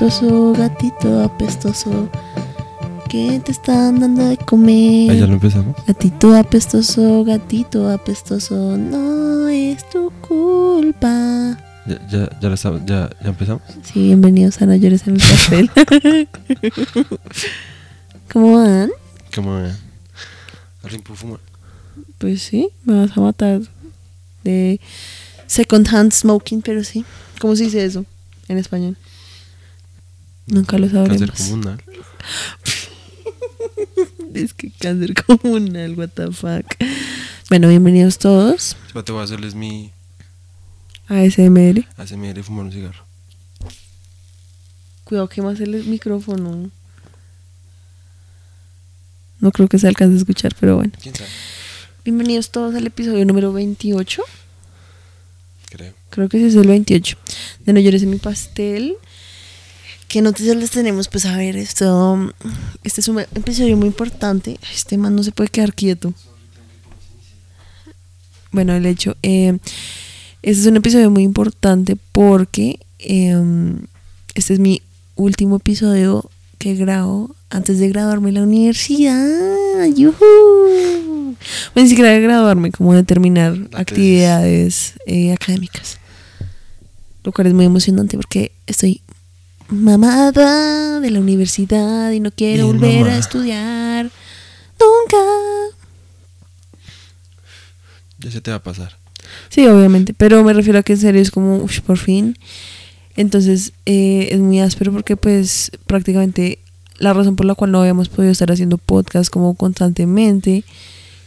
Apestoso, gatito apestoso. ¿Qué te están dando de comer? Ah, ya lo empezamos. Gatito apestoso, gatito apestoso. No es tu culpa. Ya, ya, ya, lo estamos- ya, ya empezamos. Sí, bienvenidos a No llores en mi pastel. ¿Cómo van? Como eh, alguien puede fumar. Pues sí, me vas a matar de second hand smoking, pero sí. ¿Cómo se dice eso en español? Nunca lo Cáncer sabremos. comunal. Es que cáncer comunal, what the fuck. Bueno, bienvenidos todos Espérate, voy a hacerles mi. ASMR y fumar un cigarro. Cuidado que más el micrófono. No creo que se alcance a escuchar, pero bueno. ¿Quién sabe? Bienvenidos todos al episodio número 28. Creo. Creo que ese es el 28. De No llores en mi pastel. ¿Qué noticias les tenemos? Pues a ver, esto. Este es un episodio muy importante. Este man no se puede quedar quieto. Bueno, el hecho. eh, este es un episodio muy importante porque eh, este es mi último episodio que grabo antes de graduarme en la universidad. ¡Yujú! Bueno, ni siquiera de graduarme, como de terminar actividades eh, académicas. Lo cual es muy emocionante porque estoy mamada de la universidad y no quiero Bien volver a estudiar. Nunca. Ya se te va a pasar. Sí, obviamente, pero me refiero a que en serio es como, uff, por fin. Entonces eh, es muy áspero porque pues prácticamente la razón por la cual no habíamos podido estar haciendo podcast como constantemente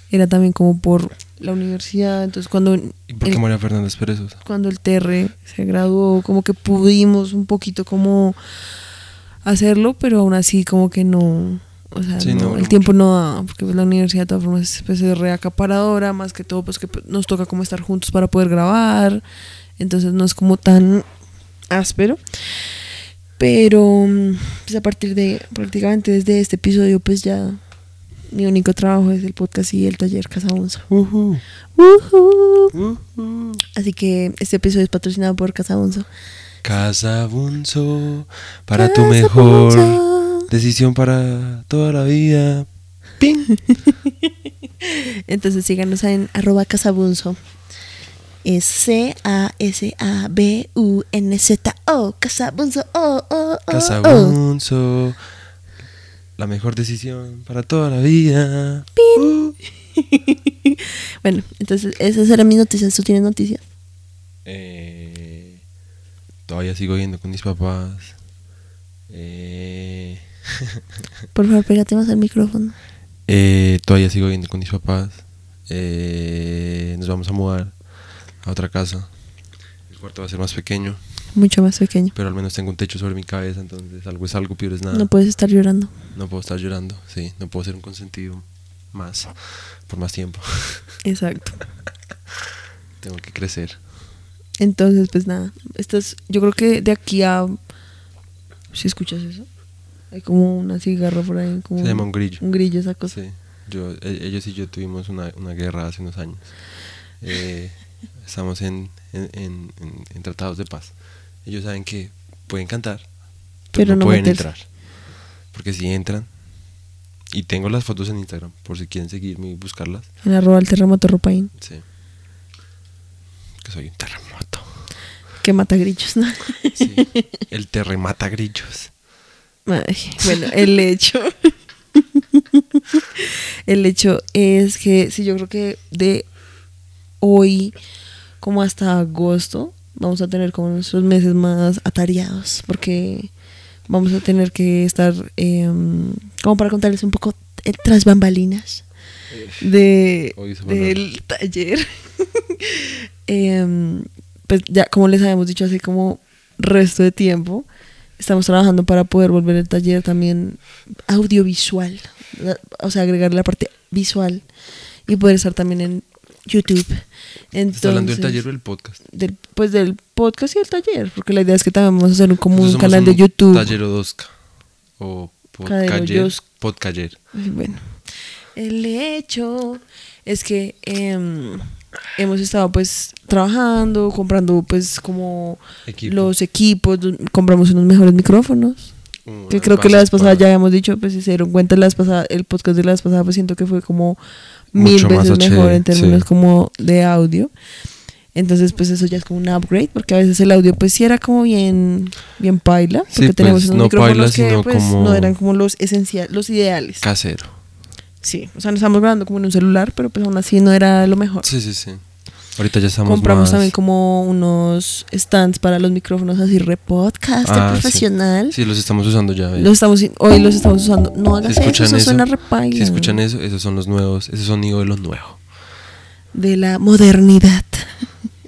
era también como por la universidad. Entonces cuando, ¿Y por qué el, María Fernández perezosa? cuando el TR se graduó, como que pudimos un poquito como hacerlo, pero aún así como que no... O sea, Sí, no, no, el mucho. tiempo no da, porque pues, la universidad de todas formas pues, es reacaparadora, más que todo pues que pues, nos toca como estar juntos para poder grabar, entonces no es como tan áspero. Pero pues a partir de prácticamente desde este episodio pues ya mi único trabajo es el podcast y el taller Casabunzo. Ujú. Ujú. Ujú. Así que este episodio es patrocinado por Casabunzo. Casa Bunzo, para tu mejor decisión para toda la vida. ¡Ping! Entonces síganos en arroba casabunzo. Es C-A-S-A-B-U-N-Z-O. Casabunzo. Oh, oh, oh, Casa oh. Bunzo, la mejor decisión para toda la vida. Uh. Bueno, entonces esas eran mis noticias. ¿Tú tienes noticias? Eh, todavía sigo yendo con mis papás. Eh, Por favor, pégate más al micrófono. eh, todavía sigo yendo con mis papás. Eh, nos vamos a mudar a otra casa. El cuarto va a ser más pequeño, Mucho más pequeño. pero al menos tengo un techo sobre mi cabeza, entonces algo es algo, peor es nada. No puedes estar llorando. No puedo estar llorando, sí, no puedo ser un consentido más, por más tiempo. Exacto. tengo que crecer. Entonces, pues nada. Esto es, yo creo que de aquí a. Si escuchas eso, hay como una cigarra por ahí. Como Se llama un grillo. Un grillo, esa cosa. Sí, yo, e- ellos y yo tuvimos una, una guerra hace unos años. Eh, estamos en, en, en- en- en tratados de paz. Ellos saben que pueden cantar, pero, Pero no, no pueden meterse. entrar. Porque si entran, y tengo las fotos en Instagram, por si quieren seguirme y buscarlas. En arroba el terremoto ropaín. Sí. Que soy un terremoto. Que mata grillos, ¿no? Sí. El terremata grillos. Ay, bueno, el hecho. el hecho es que sí, yo creo que de hoy como hasta agosto vamos a tener como nuestros meses más atareados porque vamos a tener que estar em, como para contarles un poco el tras bambalinas de del taller. Em, pues ya como les habíamos dicho hace como resto de tiempo estamos trabajando para poder volver el taller también audiovisual o sea, agregarle la parte visual y poder estar también en YouTube. Entonces, ¿Estás hablando del taller o del podcast? del, pues del podcast y el taller, porque la idea es que también vamos a hacer un, como un Entonces somos canal de un YouTube. Taller o 2K. O podcaller. Bueno, el hecho es que em, hemos estado pues trabajando, comprando pues como Equipo. los equipos, compramos unos mejores micrófonos, que creo que la vez pasada para- ya habíamos dicho, pues si se dieron cuenta la vez pasada, el podcast de la vez pasada pues siento que fue como mil veces mejor HD, en términos sí. como de audio. Entonces, pues eso ya es como un upgrade, porque a veces el audio pues sí era como bien, bien paila, Sí, porque tenemos pues, unos no micrófonos paila, que sino pues como- no eran como los esenciales, los ideales. Casero. Sí, o sea, nos estamos grabando como en un celular, pero pues aún así no era lo mejor. Sí, sí, sí. Ahorita ya estamos Compramos más... también como unos stands para los micrófonos así re podcast Ah, profesional. Sí, los estamos usando ya. Los estamos, hoy los estamos usando. No hagas eso, eso, suena re si escuchan eso, esos son los nuevos, ese sonido de lo nuevo. De la modernidad.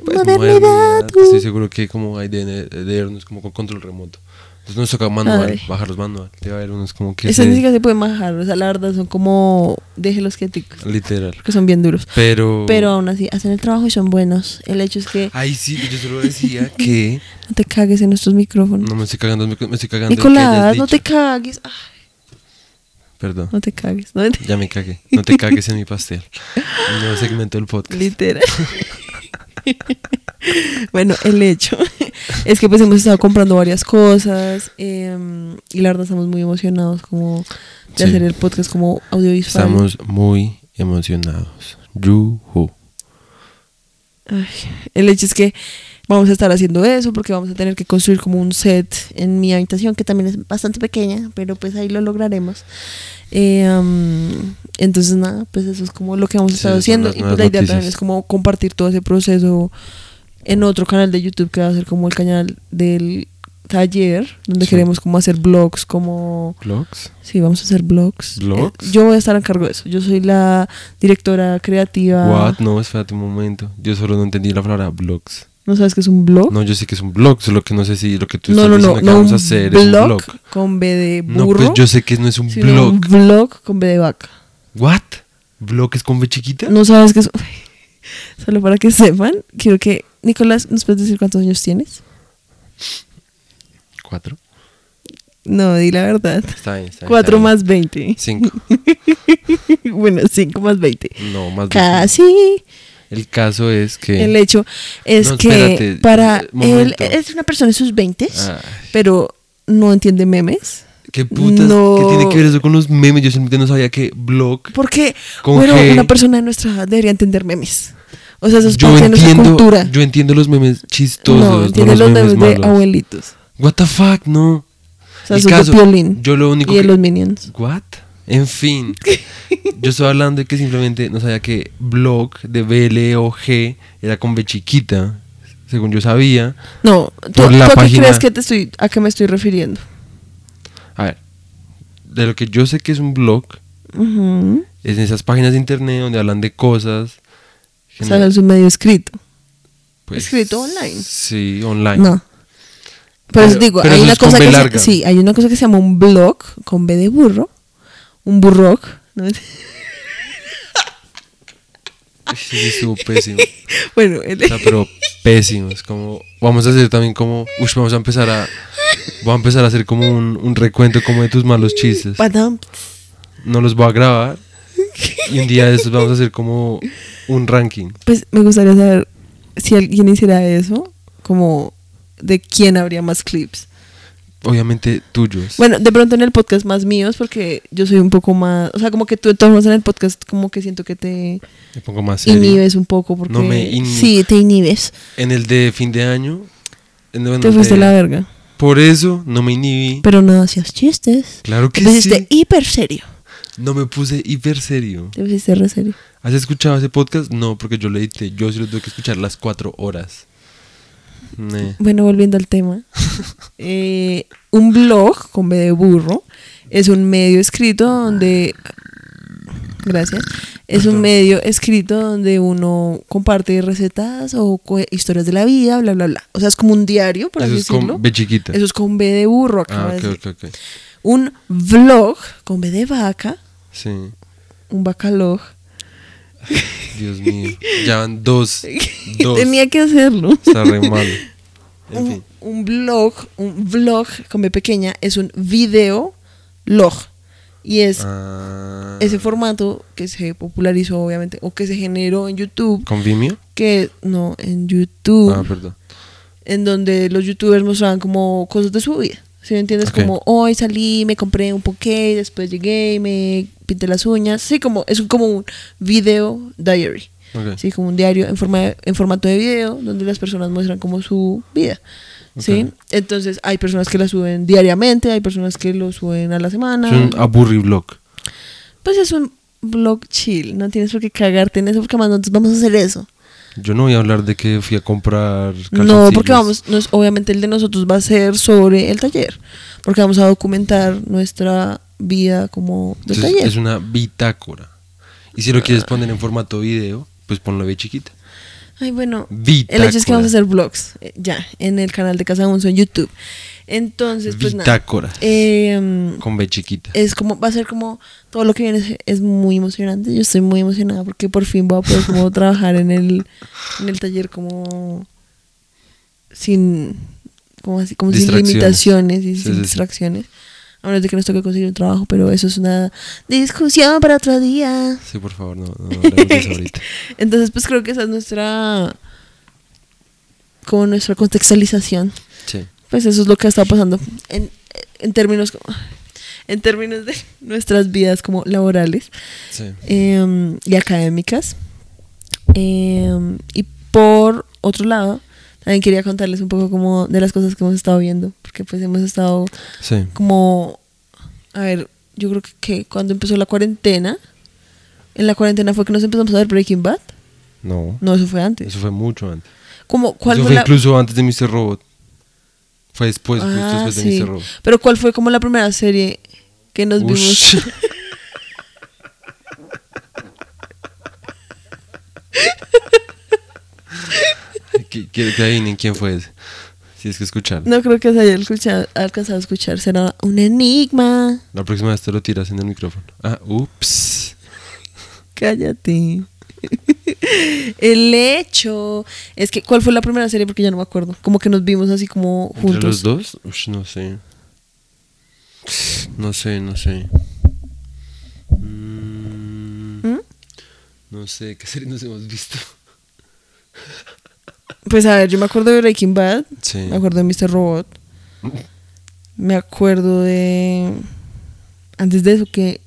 Pues, modernidad. modernidad, uh. Estoy seguro que como hay de, de como con control remoto. Entonces nos toca manual, Ay. bajarlos manual. Debe haber unos como que Esas ni siquiera se pueden bajar. O sea, la verdad son como. Déjelos quieticos. literal. Porque son bien duros. Pero Pero aún así, hacen el trabajo y son buenos. El hecho es que Ay, sí, yo solo decía que no te cagues en nuestros micrófonos. no me estoy cagando, me estoy cagando. que Nicolás, no te cagues. Ay, Perdón. no te cagues. No te- Ya me cagué. No te cagues en mi pastel. Nuevo segmento del podcast. Literal. bueno, el hecho es que pues hemos estado comprando varias cosas em, y la verdad estamos muy emocionados como de Sí. hacer el podcast como audiovisual. Estamos muy emocionados. Yuhu. Ay, el hecho es que vamos a estar haciendo eso porque vamos a tener que construir como un set en mi habitación que también es bastante pequeña, pero pues ahí lo lograremos. Eh, am, entonces nada, pues eso es como lo que vamos a Sí, estar son haciendo y pues la idea también noticias. es como compartir todo ese proceso en otro canal de YouTube que va a ser como el canal del taller donde Sí. queremos como hacer vlogs como ¿Vlogs? sí vamos a hacer vlogs ¿Vlogs? Eh, yo voy a estar a cargo de eso yo soy la directora creativa What? No, espérate un momento. Yo solo no entendí la palabra vlogs. no sabes qué es un blog No, yo sé que es un blog, solo que no sé si lo que tú no, estás no, no, diciendo que no, vamos a hacer es un blog con B de No, burro, pues yo sé que no es un blog. un blog con B de vaca. ¿What? ¿Blog es con B chiquita? No sabes qué es. Solo para que sepan, quiero que Nicolás, ¿nos puedes decir cuántos años tienes? ¿Cuatro? No, di la verdad. Está bien, está bien. 4 está bien. más 20. Cinco. bueno, 5 más 20. No, más cinco. Casi. El caso es que... El hecho es No, que para él es una persona en sus 20 Ay, pero no entiende memes. ¿Qué putas? No. ¿Qué tiene que ver eso con los memes? Yo simplemente no sabía que blog... Porque, bueno, G. una persona de nuestra edad debería entender memes. O sea, eso es Yo entiendo, cultura. yo entiendo los memes chistosos, no, no, entiende los, los memes, memes de abuelitos. What the fuck, no. O sea, El esos caso, de Piolín yo lo único y de que- los Minions. What? En fin, yo estoy hablando de que simplemente no sabía que blog de B, L o G era con B chiquita, según yo sabía. No, ¿tú, Por la tú a qué página- crees que te estoy, a qué me estoy refiriendo? A ver, de lo que yo sé que es un blog, Ujú. es en esas páginas de internet donde hablan de cosas. O sea, es un medio escrito. pues, escrito online. Sí, online. No. Pero, Pero- digo, pero hay una cosa que se, sí, hay una cosa que se llama un blog con B de burro, un burroc, ¿no? Sí, sí, estuvo pésimo. bueno, el- O sea, pero pésimo. Es como, vamos a hacer también como, uy, vamos a empezar a, voy a empezar a hacer como un, un recuento como de tus malos chistes. No los voy a grabar y un día de estos vamos a hacer como un ranking. pues me gustaría saber si alguien hiciera eso, como de quién habría más clips. Obviamente tuyos. Bueno, de pronto en el podcast más míos, porque yo soy un poco más, o sea, como que tú de en el podcast como que siento que te Me pongo más serio. inhibes un poco, porque No me inhi- sí, te inhibes, En el de fin de año. bueno, te fuiste de- la verga, Por eso no me inhibí. pero no hacías chistes. Claro que Te sí. hiper serio, No me puse hiper serio. te pusiste re serio. ¿Has escuchado ese podcast? No, porque yo lo edité. Yo sí lo tuve que escuchar las cuatro horas. Ne. Bueno, volviendo al tema. eh, un blog con B de burro es un medio escrito donde. Gracias. Es un medio escrito donde uno comparte recetas o historias de la vida, bla, bla, bla. O sea, es como un diario, por Eso así es decirlo. con B chiquita. Eso es con B de burro, acaba Ah, de ok, decir. ok, ok. Un vlog con B de vaca Sí. un bacalog. Dios mío. Ya van dos. Dos. Tenía que hacerlo. Está re malo. En un, fin. un blog, un vlog con B pequeña es un video log. Y es Ah, ese formato que se popularizó, obviamente, o que se generó en YouTube, ¿Con Vimeo? que no, en YouTube, Ah, perdón. en donde los youtubers mostraban como cosas de su vida. ¿Sí me entiendes? Como hoy salí, me compré un poké, después llegué y me pinté las uñas. Sí, como es un- como un video diary. Sí, como un diario en, forma de- en formato de video donde las personas muestran como su vida. Entonces hay personas que la suben diariamente, hay personas que lo suben a la semana. Es un aburriblog. Pues es un blog chill, no tienes por qué cagarte en eso porque más nosotros vamos a hacer eso. Yo no voy a hablar de que fui a comprar No, porque vamos, nos- obviamente el de nosotros va a ser sobre el taller, porque vamos a documentar nuestra vida como del Entonces, taller. es una bitácora. Y si lo quieres poner en formato video, pues ponlo de chiquita. Ay, bueno, Bitácora. el hecho es que vamos a hacer vlogs, eh, ya, en el canal de Casa Unso en YouTube. Entonces, pues nada. Eh, Con B chiquita. es como, va a ser como, todo lo que viene es, es muy emocionante. Yo estoy muy emocionada porque por fin voy a poder como trabajar en el, en el taller como sin, como así, como sin limitaciones y Sí, sin sí, distracciones. A menos de que nos toque conseguir un trabajo, pero eso es una discusión para otro día. Sí, por favor, no, no ahorita. Entonces, pues creo que esa es nuestra, como nuestra contextualización. Sí. Pues eso es lo que ha estado pasando en, en términos como- en términos de nuestras vidas como laborales Sí. em, y académicas. Em, y por otro lado, también quería contarles un poco como de las cosas que hemos estado viendo, porque pues hemos estado Sí. como, a ver, yo creo que, que cuando empezó la cuarentena, en la cuarentena fue que nos empezamos a ver Breaking Bad. No. No, eso fue antes. Eso fue mucho antes. Como, ¿cuál Eso fue fue la- incluso antes de Mr. Robot. Fue después, justo Ah, después de sí. Mr. Robot. Pero ¿cuál fue como la primera serie que nos Ush. vimos? Qu- Quiero que adivinen quién fue ese. Si es que escucharon. No creo que se haya escuchado, alcanzado a escuchar. Será un enigma. La próxima vez te lo tiras en el micrófono. Ah, ups. Cállate. El hecho es que, ¿cuál fue la primera serie? Porque ya no me acuerdo. Como que nos vimos así como ¿Entre los juntos. dos? Ush, no sé. No sé, no sé. Mm, ¿Mm? No sé, ¿qué serie nos hemos visto? Pues a ver, yo me acuerdo de Breaking Bad. Sí. Me acuerdo de Mr. Robot. Me acuerdo de. Antes de eso, que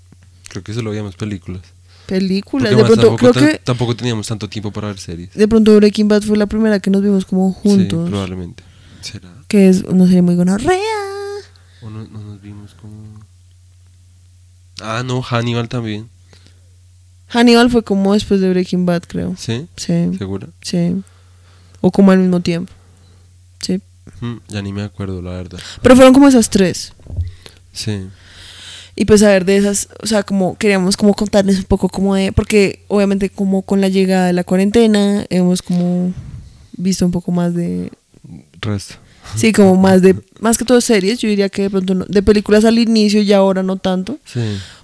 Creo que solo veíamos películas. Películas. De pronto, tampoco, creo que tampoco teníamos tanto tiempo para ver series. de pronto Breaking Bad fue la primera que nos vimos como juntos. Sí, probablemente. ¿Será? que es una serie muy gonorrea. ¿O no, no nos vimos como...? Ah, no, Hannibal también. Hannibal fue como después de Breaking Bad, creo. ¿Sí? Sí, ¿Segura? sí. O como al mismo tiempo. Sí. Mm, ya ni me acuerdo, la verdad. Pero fueron como esas tres. Sí. Y pues a ver, de esas, o sea, como queríamos como contarles un poco como de, porque obviamente como con la llegada de la cuarentena hemos como visto un poco más de, Resto. sí, como más de, más que todo series, yo diría que de pronto no- de películas al inicio y ahora no tanto, Sí.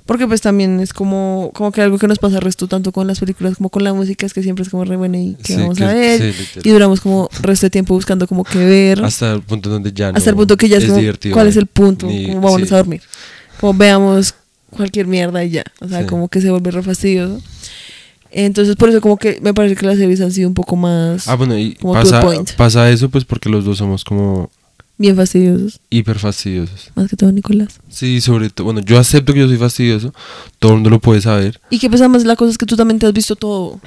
porque pues también es como, como que algo que nos pasa resto tanto con las películas como con la música, es que siempre es como re buena y que Sí, vamos que- a ver, sí, y duramos como resto de tiempo buscando como que ver. Hasta el punto donde ya no hasta el punto que ya es, como, divertido. ¿cuál es el punto? Ni- como vámonos sí. a dormir. Como veamos cualquier mierda y ya. O sea, Sí. como que se vuelve re fastidioso. Entonces, por eso como que me parece que las series han sido un poco más Ah, bueno, y Como pasa, pasa eso pues porque los dos somos como bien fastidiosos. hiper fastidiosos. Más que todo Nicolás. Sí, sobre todo, bueno, yo acepto que yo soy fastidioso, todo el mundo lo puede saber. Y que pues además la cosa es que tú también te has visto todo.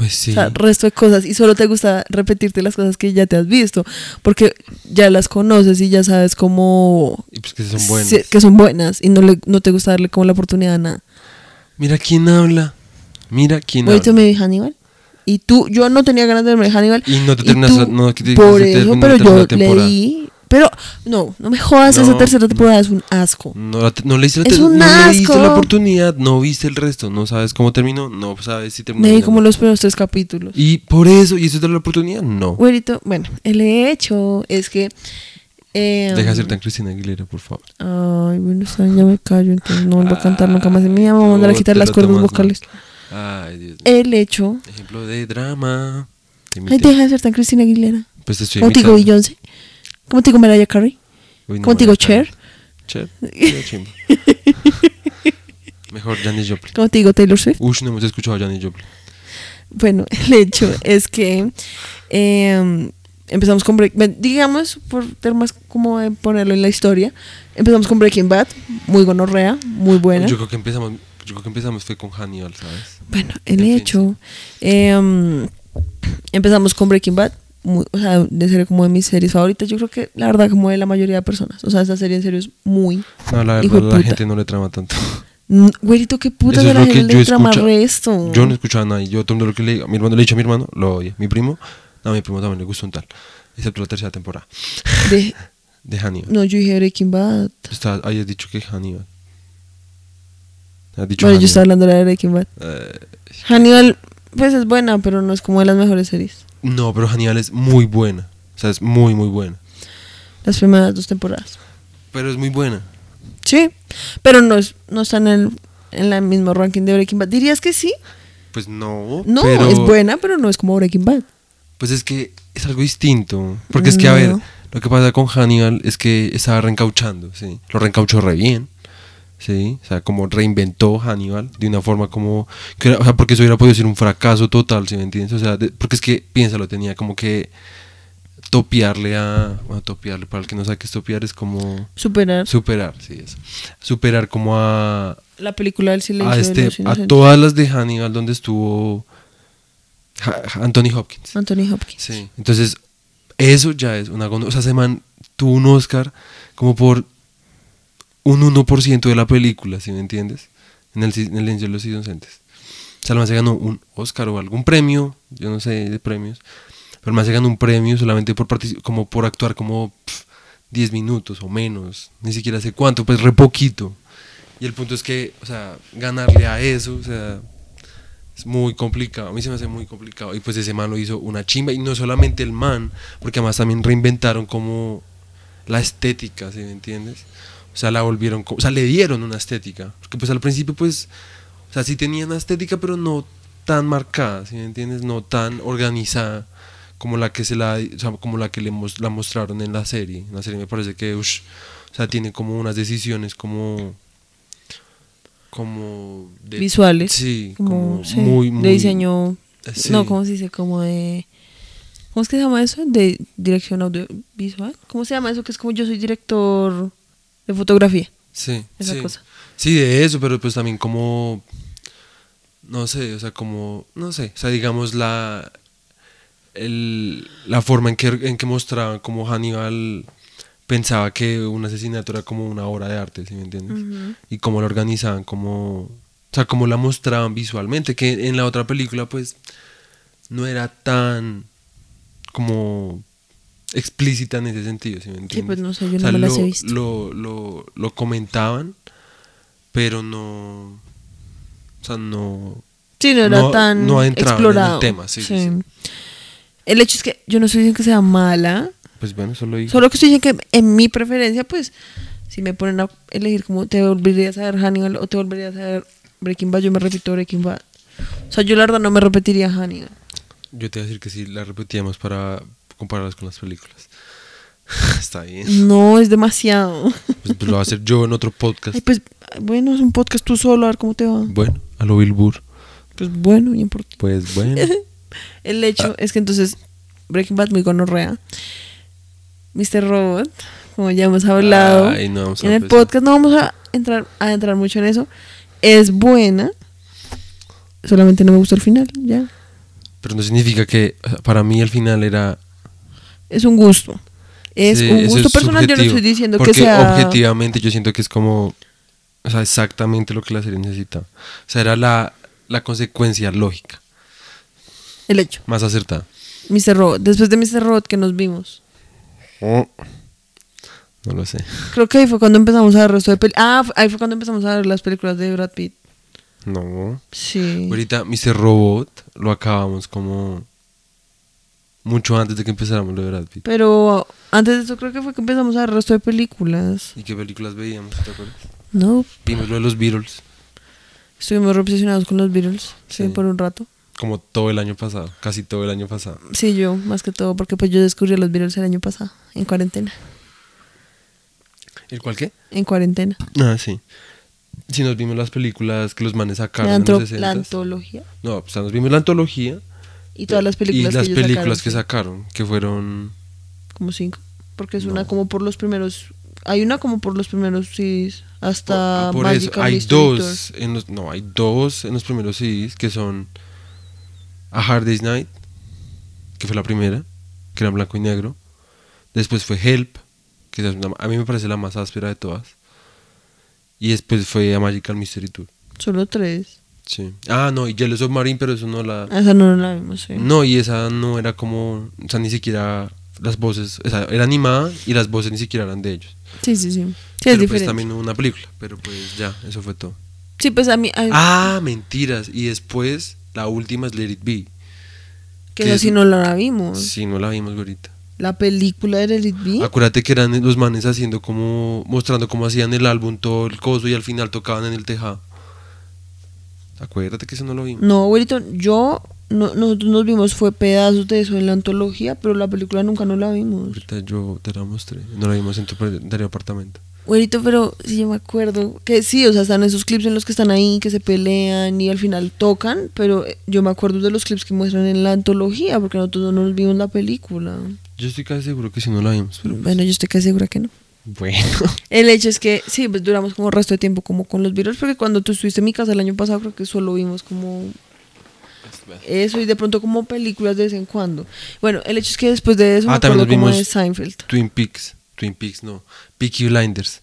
Pues sí. O sea, resto de cosas. Y solo te gusta repetirte las cosas que ya te has visto. Porque ya las conoces y ya sabes cómo... y pues que son buenos. sí, que son buenas. Y no, le, no te gusta darle como la oportunidad a nada. Mira quién habla. Mira quién Ahorita habla. me vi Hannibal. Y tú, yo no tenía ganas de verme Hannibal. Y no te y terminas, tú, no, te- por te eso, terminó pero yo temporada. leí. Pero, no, no me jodas, esa No, tercera no. temporada es un asco. No, no le diste la, Es un no le diste asco. la oportunidad, no viste el resto, no sabes cómo terminó, no sabes si terminó. Me o como no. los primeros tres capítulos. Y por eso, ¿y eso te da la oportunidad? No. Güerito, bueno, el hecho es que Eh, Deja de ser tan Cristina Aguilera, por favor. Ay, bueno, ya me callo, entonces no vuelvo a cantar nunca más mi vida. Me voy a mandar a No, quitar las cuerdas vocales. Ay, Dios mío. El hecho. Ejemplo de drama. Ay, deja de ser tan Cristina Aguilera. Pues te estoy ¿Cómo te digo imitando. Beyoncé? ¿Cómo te digo Mariah Carey? Uy, no, ¿Cómo te digo. Cher? Cher. Mejor Janis Joplin. ¿Cómo te digo Taylor Swift? Uy, no hemos escuchado a Janis Joplin. Bueno, el hecho es que eh, empezamos con Breaking Bad, digamos, por temas como ponerlo en la historia, empezamos con Breaking Bad, muy gonorrea, muy buena. Yo creo que empezamos, yo creo que empezamos fue con Hannibal, ¿sabes? Bueno, el hecho, eh, empezamos con Breaking Bad, muy- o sea, de ser como de mis series favoritas, yo creo que la verdad como de la mayoría de personas, o sea, esa serie en serio es muy... No, la verdad, la gente no le trama tanto. Mm, Güerito, qué puta de la gente le trama resto. Yo no escuchaba a nadie. Yo todo lo que le digo, mi hermano le he dicho a mi hermano, lo odia. Mi primo, no, a mi primo también le gusta un tal. Excepto la tercera temporada De- de Hannibal. no, yo dije Breaking Bad. Está, ahí has dicho que Hannibal. Has dicho Bueno, yo estaba hablando de la de Breaking Bad. Eh, Hannibal, pues es buena, pero no es como de las mejores series. No, pero Hannibal es muy buena. O sea, es muy, muy buena. Las primeras dos temporadas. Pero es muy buena. Sí, pero no, es, no está en el, en el mismo ranking de Breaking Bad. ¿Dirías que sí? Pues no. No, pero, es buena, pero no es como Breaking Bad. Pues es que es algo distinto. Porque es que, a ver, lo que pasa con Hannibal es que estaba reencauchando, ¿sí? Lo reencauchó re bien, ¿sí? O sea, como reinventó Hannibal de una forma como... Que, o sea, porque eso hubiera podido ser un fracaso total, ¿sí me entiendes? O sea, de- porque es que, piénsalo, tenía como que topiarle a... Bueno, topiarle, para el que no sabe qué es topiar, es como... Superar Superar, sí, eso. Superar como a... la película del silencio A, de este, los a todas las de Hannibal donde estuvo Ha- Anthony Hopkins. Anthony Hopkins. Sí, entonces eso ya es una O sea, ese man tuvo un Oscar como por un 1% de la película, ¿sí me entiendes? En el, en el de los Inocentes. O sea, el man se ganó un Oscar o algún premio, yo no sé de premios, pero el man se ganó un premio solamente por como por actuar como pf, 10 minutos o menos, ni siquiera sé cuánto, pues re poquito. Y el punto es que, o sea, ganarle a eso, o sea, es muy complicado, a mí se me hace muy complicado. Y pues ese man lo hizo una chimba, y no solamente el man, porque además también reinventaron como la estética, ¿sí me entiendes? O sea, la volvieron, o sea, le dieron una estética. Porque pues al principio pues, o sea, sí tenía una estética, pero no tan marcada, ¿sí me entiendes? No tan organizada como la que se la, o sea, como la que le mos- la mostraron en la serie. En la serie me parece que, ush, o sea, tiene como unas decisiones como como de- Visuales. Sí, Como, como sí, muy, muy de diseño. sí. No, ¿cómo se dice? Como de. ¿Cómo es que se llama eso? De dirección audiovisual. ¿Cómo se llama eso? Que es como yo soy director de fotografía. Sí, Esa sí. cosa. Sí, de eso, pero pues también como, no sé, o sea, como, no sé, o sea, digamos la, el, la forma en que, en que mostraban como Hannibal pensaba que un asesinato era como una obra de arte, ¿sí me entiendes? Y cómo lo organizaban, como, o sea, cómo la mostraban visualmente, que en la otra película pues no era tan como explícita en ese sentido, ¿sí me entiendes? pues, no sé, yo O no sea, me las he lo- visto. Lo, lo, lo comentaban, pero no, o sea, no, Sí, no era No- tan no entraban en el explorado. tema, sí, sí, sí. El hecho es que yo no estoy diciendo que sea mala, pues bueno, solo digo. solo que estoy diciendo que en mi preferencia, pues, si me ponen a elegir como te volverías a ver Hannibal o te volverías a ver Breaking Bad, yo me repito Breaking Bad. O sea, yo la verdad no me repetiría Hannibal. Yo te voy a decir que sí, la repetíamos para compararlas con las películas. Está bien. No, es demasiado. Pues, pues lo voy a hacer yo en otro podcast. Ay, pues, bueno, es un podcast tú solo, a ver cómo te va. Bueno, a lo Billboard. Pues bueno, bien por ti. Pues bueno. El hecho es que entonces Breaking Bad muy gonorrea. Mr. Robot, como ya hemos hablado Ay, no vamos a en el podcast, no vamos a entrar, a entrar mucho en eso. Es buena, solamente no me gustó el final, ya. Pero no significa que sea, para mí el final era. Es un gusto. Es Sí, un gusto es personal, yo no estoy diciendo porque que sea... objetivamente yo siento que es como. O sea, exactamente lo que la serie necesitaba. O sea, era la, la consecuencia lógica, El hecho. más acertada. Mr. Robot, después de Mr. Robot que nos vimos. Oh. No lo sé. Creo que ahí fue cuando empezamos a ver el resto de películas. Ah, ahí fue cuando empezamos a ver las películas de Brad Pitt. No. Sí. Ahorita Mr. Robot lo acabamos como Mucho antes de que empezáramos lo de Brad Pitt. Pero antes de eso creo que fue que empezamos a ver el resto de películas. ¿Y qué películas veíamos? ¿Te acuerdas? No, Vimos lo de los Beatles. estuvimos re obsesionados con los Beatles, sí, Sí. por un rato. Como todo el año pasado. Casi todo el año pasado. Sí, yo, más que todo, porque pues yo descubrí los Beatles el año pasado, en cuarentena. ¿El cual qué? En cuarentena. Ah, sí. Si nos vimos las películas que los manes sacaron La, en los 60. la antología. No, o sea, nos vimos la antología Y todas las películas y las que ellos películas sacaron, que sacaron, que fueron... Como cinco. Porque es No. una como por los primeros. Hay una como por los primeros CDs. Hasta Ah, por eso, hay dos, en los, no, hay dos en los primeros CDs que son A Hard Day's Night, que fue la primera, que era blanco y negro. Después fue Help, que una- a mí me parece la más áspera de todas. Y después fue A Magical Mystery Tour. Solo tres. Sí. Ah, no, y Yellow Submarine, pero eso no la... Esa no la vimos, sí. No, y esa no era como, o sea, ni siquiera las voces, o sea, era animada y las voces ni siquiera eran de ellos. Sí, sí, sí. Sí, pero es pues diferente. también una película, pero pues ya, eso fue todo. Sí, pues a mí. a- Ah, mentiras. Y después, la última es Let It Be. que que esa es- sí no la vimos. Sí, no la vimos ahorita. La película de Let It Be. Acuérdate que eran los manes haciendo como, mostrando cómo hacían el álbum, todo el coso y al final tocaban en el tejado. Acuérdate que eso no lo vimos. No, abuelito, yo. No, nosotros nos vimos, fue pedazos de eso en la antología, pero la película nunca no la vimos. Ahorita yo te la mostré. No la vimos en tu apartamento. Abuelito, pero sí yo me acuerdo que sí, o sea, están esos clips en los que están ahí, que se pelean y al final tocan, pero eh, yo me acuerdo de los clips que muestran en la antología, porque nosotros no nos vimos la película. Yo estoy casi seguro que sí no la vimos. Pero pues, Bueno, yo estoy casi segura que no. Bueno. El hecho es que sí, pues duramos como resto de tiempo como con los Beatles, porque cuando tú estuviste en mi casa el año pasado creo que solo vimos como eso y de pronto como películas de vez en cuando. Bueno, el hecho es que después de eso Ah, me también nos como vimos de Seinfeld. Twin Peaks. Twin Peaks, no. Peaky Blinders.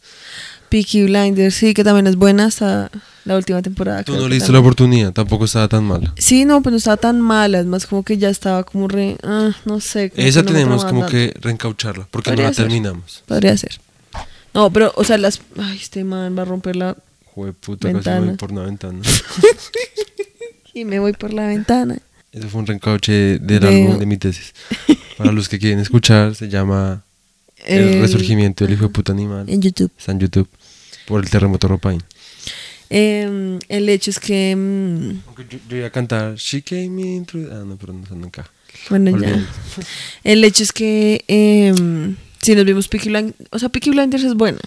Peaky Blinders, sí, que también es buena hasta la última temporada. Tú no le diste la oportunidad, tampoco estaba tan mala. Sí, no, pues no estaba tan mala, es más como que ya estaba como re, ah, no sé. como Esa tenemos como que reencaucharla, porque no la ser. terminamos. Podría ser. No, pero, o sea, las, ay, este man va a romper la, Joder, puta, casi me Ventana. voy por una ventana. y me voy por la ventana. Ese fue un reencauche del De- álbum de mi tesis. Para los que quieren escuchar, se llama El, El- resurgimiento del hijo de puta animal. En YouTube. Está en YouTube. Por el terremoto Ropain. Eh, el hecho es que, mm, Aunque yo, yo iba a cantar She came in through... Ah, no, pero no, nunca. bueno, ya. El hecho es que, eh, si nos vimos Peaky Blinders, o sea, Peaky Blinders es buena.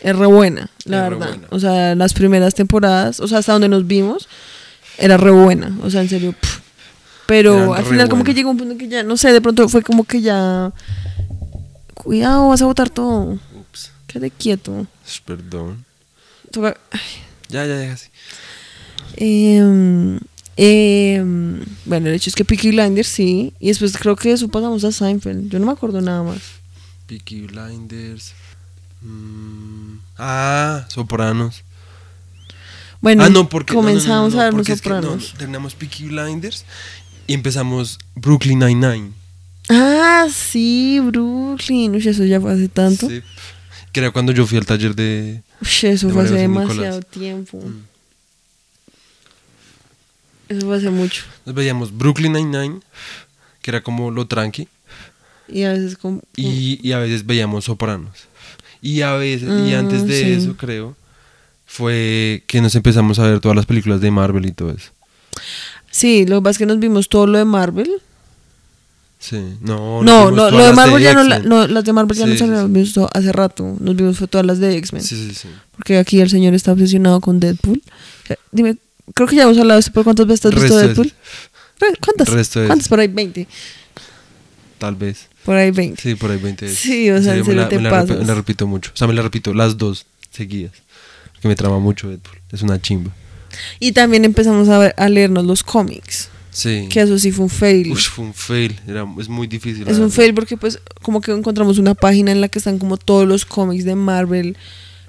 Es re buena, la Es verdad. buena. O sea, las primeras temporadas, o sea, hasta donde nos vimos, era re buena. O sea, en serio. pff. Pero Eran al final, como que llegó un punto que ya, no sé, de pronto fue como que ya. Cuidado, vas a botar todo. Ups. Quédate quieto. Perdón. Toca-. Ya, ya, ya. sí. Em, bueno, el hecho es que Peaky Blinders sí. Y después creo que eso pasamos a Seinfeld. Yo no me acuerdo nada más. Peaky Blinders. Mm, ah, Sopranos. Bueno, ah, no, porque no, no, no, comenzamos no, a ver los porque es que sopranos. terminamos Peaky Blinders y empezamos Brooklyn Nine-Nine. Ah, sí, Brooklyn. Uy, eso ya fue hace tanto. Sí. Que era cuando yo fui al taller de. Uy, eso de fue hace demasiado Nicolás. tiempo. Mm. Eso fue hace mucho. Nos veíamos Brooklyn Nine-Nine, que era como lo tranqui, Y a veces como... y, y a veces veíamos Sopranos. Y a veces, y Ah, antes de sí. eso, creo, fue que nos empezamos a ver todas las películas de Marvel y todo eso. Sí, lo que pasa es que nos vimos todo lo de Marvel. Sí, no, No, no, lo de Marvel ya no, no, las de Marvel ya Sí, nos sí, visto hace rato. Nos vimos fue todas las de X-Men. Sí, sí, sí. Porque aquí el señor está obsesionado con Deadpool. O sea, dime, creo que ya hemos hablado de esto, pero ¿cuántas veces has visto Resto Deadpool? ¿Cuántas? Resto de- ¿Cuántas? Por ahí 20. Tal vez. Por ahí 20. Sí, por ahí 20 veces. Sí, o sea, en me serio la, te me la rep- me la repito mucho. O sea, me la repito las dos seguidas. Porque me trama mucho Deadpool. Es una chimba. Y también empezamos a, ver- a leernos los cómics. Sí. Que eso sí fue un fail. Ush, fue un fail. Era, es muy difícil. es un fail porque pues como que encontramos una página en la que están como todos los cómics de Marvel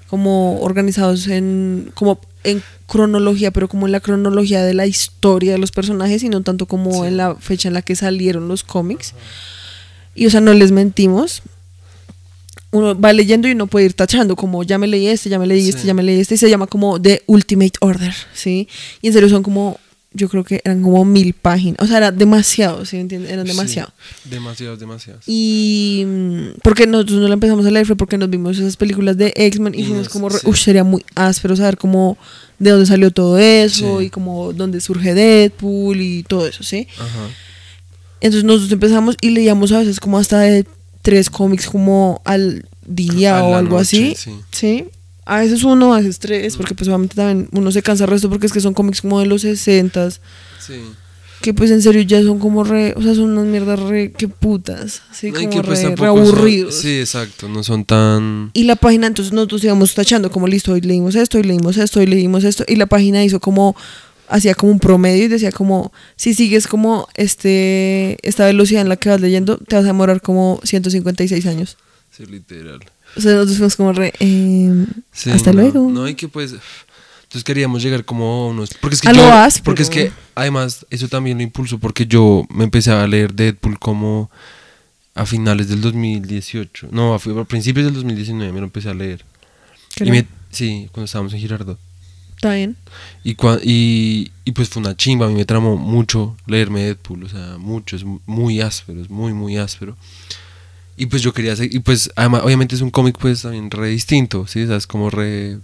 como organizados en como en cronología, pero como en la cronología de la historia de los personajes y no tanto como Sí. en la fecha en la que salieron los cómics. Y o sea, no les mentimos. Uno va leyendo y uno puede ir tachando, como ya me leí este, ya me leí este, Sí. ya me leí este, y se llama como The Ultimate Order, ¿sí? Y en serio son como yo creo que eran como mil páginas. O sea, era demasiado, ¿sí entiendes? Eran Sí, demasiado. demasiados, demasiados. Y mm, porque nosotros no la empezamos a leer fue porque nos vimos esas películas de X-Men y, Y fuimos como, sí. uff, sería muy áspero saber cómo, de dónde salió todo eso Sí. y como dónde surge Deadpool y todo eso, ¿sí? Ajá. Entonces nosotros empezamos y leíamos a veces como hasta de tres cómics como al día A o algo noche, así, sí. ¿sí? A veces uno, a veces tres, porque pues obviamente también uno se cansa el resto porque es que son cómics como de los 60 Sí. que pues en serio ya son como re, o sea, son unas mierdas re, que putas, así No, como que, pues, re, re tampoco son- aburridos. sí, exacto, no son tan... Y la página, entonces nosotros íbamos tachando como listo, hoy leímos esto, hoy leímos esto, hoy leímos esto. Y la página hizo como, hacía como un promedio y decía como, si sigues como este esta velocidad en la que vas leyendo, te vas a demorar como 156 años. Sí, literal. O sea, nosotros fuimos como re, eh, Sí, hasta no, luego. No, y que pues... Entonces queríamos llegar como a unos... Porque es que A yo... lo áspero. Porque es que, además, eso también lo impulsó porque yo me empecé a leer Deadpool como a finales del 2018. No, a, principios del 2019 me lo empecé a leer. Y me- sí, cuando estábamos en Girardot. Está bien. Y, cua- y, y pues fue una chimba, a mí me tramó mucho leerme Deadpool, o sea, mucho, es muy áspero, es muy, muy áspero. Y pues yo quería hacer, y pues además, obviamente es un cómic pues también re distinto, ¿sí? O sea, es como re,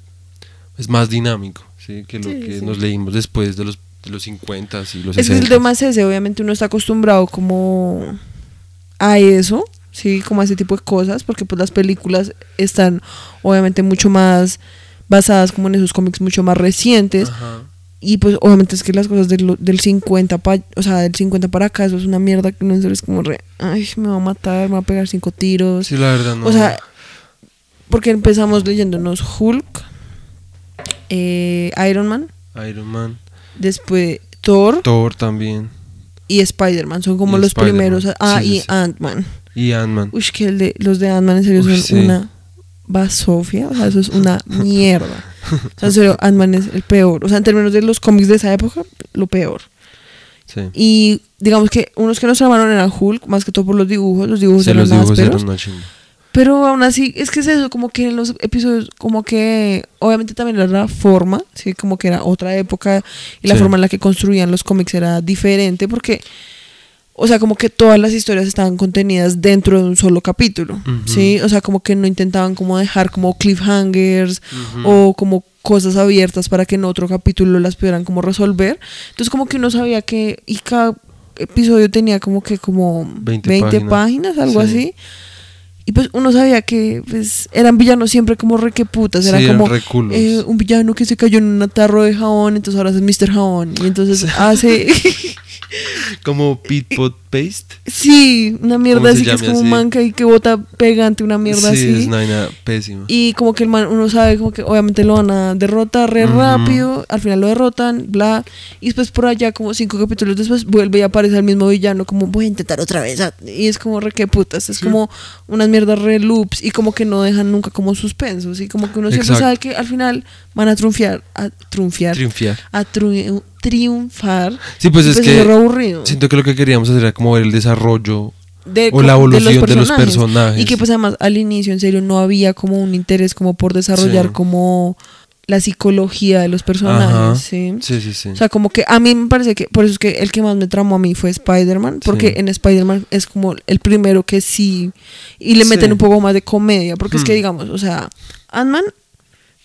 es más dinámico, ¿sí? Que lo Sí, que sí. nos leímos después de los, de los 50 y los Es que 60. el tema es ese, obviamente uno está acostumbrado como a eso, sí, como a ese tipo de cosas, porque pues las películas están obviamente mucho más basadas como en esos cómics mucho más recientes Ajá. y pues obviamente es que las cosas del, del 50 pa, o sea, del 50 para acá eso es una mierda que no es como re, ay, me va a matar, me va a pegar cinco tiros. Sí, la verdad no. O sea, porque empezamos leyéndonos Hulk, eh, Iron Man, Iron Man, después Thor Thor también, y Spider-Man son como Y los primeros. Ah, sí, y sí. Ant-Man. y Ant-Man. Uy, que el de, los de Ant-Man en serio Uy, son sí. una basofia. O sea, eso es una mierda. O sea, en serio, Ant-Man es el peor. O sea, en términos de los cómics de esa época, lo peor. Sí. Y digamos que unos que nos llamaron eran Hulk, más que todo por los dibujos. Los dibujos Sí, eran los dibujos eran una. Pero aún así, es que es eso, como que en los episodios, como que obviamente también era la forma, sí, como que era otra época y la Sí. forma en la que construían los cómics era diferente porque, o sea, como que todas las historias estaban contenidas dentro de un solo capítulo, Ujú. sí, o sea, como que no intentaban como dejar como cliffhangers Ujú. o como cosas abiertas para que en otro capítulo las pudieran como resolver. Entonces como que uno sabía que y cada episodio tenía como que como 20 20, páginas. páginas, algo Sí. así. Y pues uno sabía que pues eran villanos siempre como re que putas, era Sí, como eh, un villano que se cayó en un tarro de jabón, entonces ahora es Mr. Jabón y entonces hace Como Pit Pot Paste. sí, una mierda ¿Cómo se así que es como un así? manca y que bota pegante una mierda sí, así. es una vaina pésima. Y como que el man, uno sabe como que obviamente lo van a derrotar re rápido, al final lo derrotan, bla, y después por allá como cinco capítulos después vuelve y aparece el mismo villano como voy a intentar otra vez, ah", y es como re que putas, es Sí. como unas mierdas re loops y como que no dejan nunca como suspensos y como que uno siempre sabe que al final van a triunfar, a triunfar, Triunfiar. a triunfar. Sí, pues y es es que re aburrido. siento que lo que queríamos hacer era como ver el desarrollo de, o la evolución de los personajes. Y que pues además al inicio en serio no había como un interés como por desarrollar Sí. como la psicología de los personajes. ¿sí? Sí, sí, sí. O sea, como que a mí me parece que por eso es que el que más me tramó a mí fue Spider-Man, porque Sí. en Spider-Man es como el primero que sí y le meten un poco más de comedia, porque es que Hmm. digamos, o sea, Ant-Man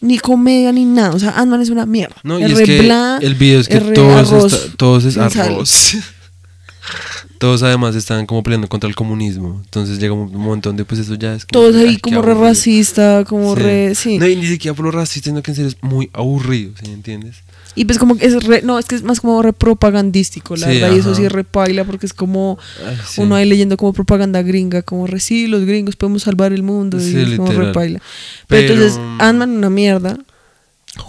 ni comedia ni nada, o sea, Ant-Man es una mierda. no, y Es es que el video es que es todos es sin sal. arroz. todos además están como peleando contra el comunismo. Entonces llega un momento donde pues eso ya es como todos ahí como re aburrido. racista, como Sí. re, sí. No, y ni siquiera por lo racista, sino que en serio es muy aburrido, ¿sí entiendes? Y pues como que es re, no, es que es más como re propagandístico, la Sí, verdad, y eso sí es re paila porque es como Ay, sí. uno ahí leyendo como propaganda gringa, como re sí, los gringos podemos salvar el mundo Sí, y es como. Pero, Pero- entonces Ant-Man una mierda.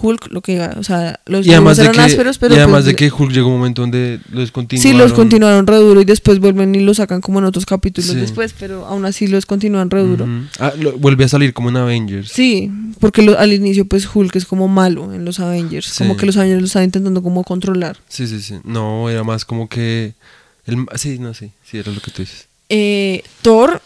Hulk lo que o sea, los Y además, de eran que, ásperos, pero y además pues, de que Hulk llegó un momento donde lo descontinuaron. Sí, los continuaron re duro y después vuelven y lo sacan como en otros capítulos Sí. después, pero aún así los continúan re duro. Ah, lo- vuelve a salir como en Avengers. Sí, porque lo- al inicio pues Hulk es como malo en los Avengers, Sí. como que los Avengers lo están intentando como controlar. Sí, sí, sí. No, era más como que. El, sí, no, sí, sí, era lo que tú dices. Eh, Thor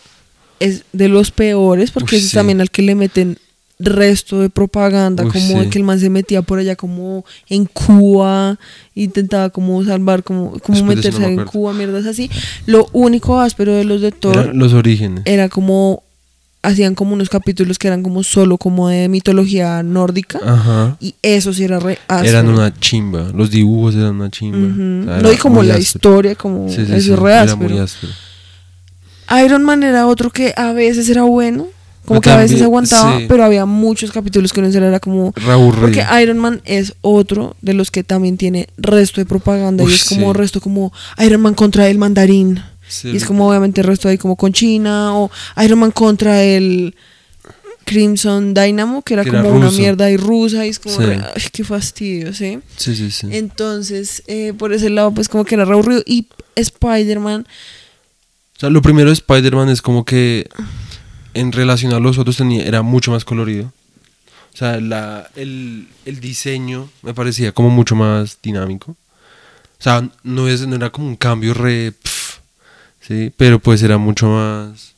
es de los peores porque es sí. también al que le meten resto de propaganda, Uy, como de sí. que el man se metía por allá como en Cuba, intentaba como salvar, como, como Después meterse no me en. Cuba, mierdas así. Lo único áspero de los de Thor los orígenes. era como hacían como unos capítulos que eran como solo como de mitología nórdica Ajá. y eso sí era re áspero. Eran una chimba. Los dibujos eran una chimba. Ujú. O sea, no era y como la áspero. historia como Sí, sí, eso es re Era áspero. muy áspero. Iron Man era otro que a veces era bueno como que a veces aguantaba sí. pero había muchos capítulos que no era como Raúl porque Iron Man es otro de los que también tiene resto de propaganda y es como sí. resto como Iron Man contra el mandarín Sí, y es como obviamente el resto ahí como con China o Iron Man contra el Crimson Dynamo que era Que era como una mierda y rusa y es como Sí. re- ay, qué fastidio ¿sí? Sí, sí, sí. entonces eh, por ese lado pues como que era re aburrido y Spider-Man O sea, lo primero de Spider-Man es como que en relación a los otros tenía, era mucho más colorido. O sea, la, el, el diseño me parecía como mucho más dinámico. O sea, no, es, no era como un cambio re... sí, pero pues era mucho más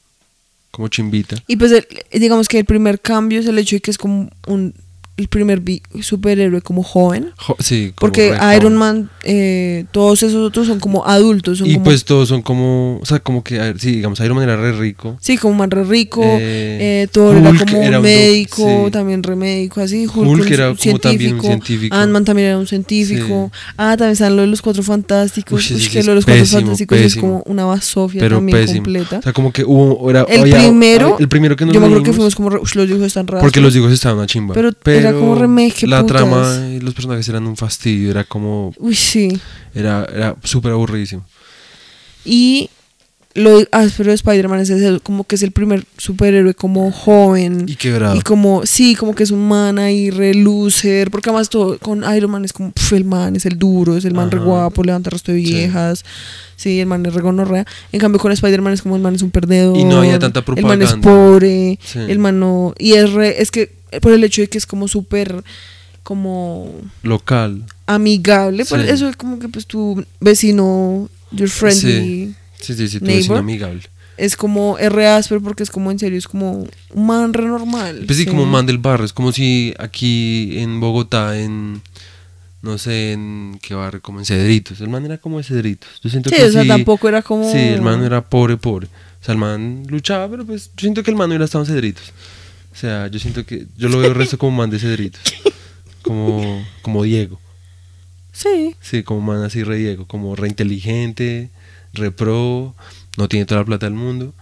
como chimbita. Y pues digamos que el primer cambio es el hecho de que es como un el primer superhéroe como joven. Jo- sí, como Porque Iron. Man, eh, todos esos otros son como adultos. Son Y como, pues todos son como, o sea, como que, a ver, sí, digamos, Iron Man era re rico. Sí, como man re rico. Eh, eh, Thor era como era un médico, sí. también re médico, así. Hulk, Hulk un era como también un científico. Ant-Man también era un científico. Ah, también están lo de los cuatro fantásticos. Uy, sí, Uy, que lo de los pésimo, cuatro fantásticos es como una basofia Pero también pésimo. completa. O sea, como que hubo, era, el había- primero, el primero que nos yo me acuerdo que fuimos como, re, "Ush, los dibujos están raros. Porque los dibujos estaban una chimba. Pero era como qué La putas. trama y los personajes eran un fastidio. Era como. Uy, sí. Era, era súper aburridísimo. Y lo áspero de Spider-Man es ese, como que es el primer superhéroe como joven. Y quebrado. Y como, sí, como que es un man ahí re loser, porque además todo con Iron Man es como, el man es el duro, es el man re Ajá. guapo, levanta el resto de Sí. viejas, sí, el man es re gonorrea. En cambio con Spider-Man es como el man es un perdedor. Y no había tanta El man es propaganda. pobre, Sí. el man no, y es re, es que por el hecho de que es como súper, como Local. amigable, Sí. eso es como que pues tu vecino, your friendly Sí, sí, sí, tu Neighbor. vecino amigable. es como re áspero porque es como en serio, es como un man re normal. Pues sí, como un man del barrio. Es como si aquí en Bogotá, en. No sé, en qué barrio, como en Cedritos. El man era como de Cedritos. Yo siento Sí, que o sea, tampoco era como. Sí, el man era pobre, pobre. O sea, el man luchaba, pero pues yo siento que el man no hubiera estado en Cedritos. O sea, yo siento que. Yo lo veo el resto como man de Cedritos. Como, como Diego. Sí. Sí, como man así re Diego. Como re inteligente, re pro. No tiene toda la plata del mundo.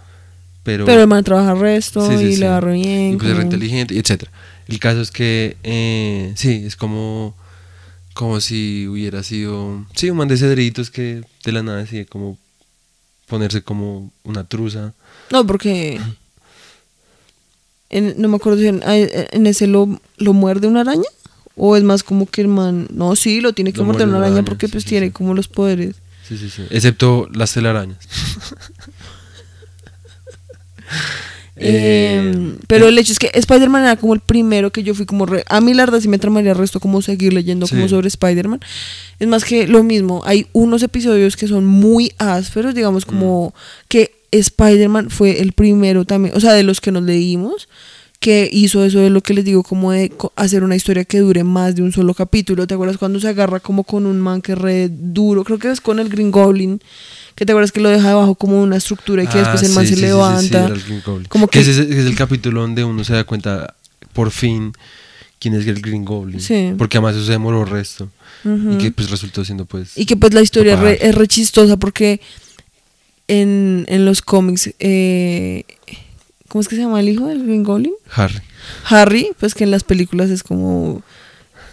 Pero. Pero el man trabaja resto Sí, sí, y sí. le va re bien. y pues es re como- inteligente, etcétera. El caso es que. eh, sí, es como. Como si hubiera sido. Sí, un man de Cedritos que de la nada decide como. Ponerse como una truza. No, porque. En- no me acuerdo si en, ese lo, lo muerde una araña. O es más como que el man. No, sí, lo tiene que Lo morder una araña araña, porque sí, pues sí, tiene sí. como los poderes. Sí, sí, sí. Excepto las telarañas. Eh, pero el hecho es que Spider-Man era como el primero que yo fui como... re- a mí la verdad sí me tramaría el resto como seguir leyendo como sobre Spider-Man. Es más que lo mismo, hay unos episodios que son muy ásperos, digamos como que Spider-Man fue el primero también, o sea, de los que nos leímos, que hizo eso de lo que les digo, como de hacer una historia que dure más de un solo capítulo. ¿Te acuerdas cuando se agarra como con un man que re duro? Creo que es con el Green Goblin. Que te acuerdas que lo deja debajo como una estructura y que después Ah, el man sí, se sí, sí, sí, sí, levanta. era el Green Goblin. Como que es, el capítulo donde uno se da cuenta por fin quién es el Green Goblin. Sí. Porque además eso se demoró el resto. Y que pues resultó siendo pues... Y que pues la historia re, es re chistosa porque en, en los cómics, eh, ¿cómo es que se llama el hijo del Green Goblin? Harry. Harry, pues que en las películas es como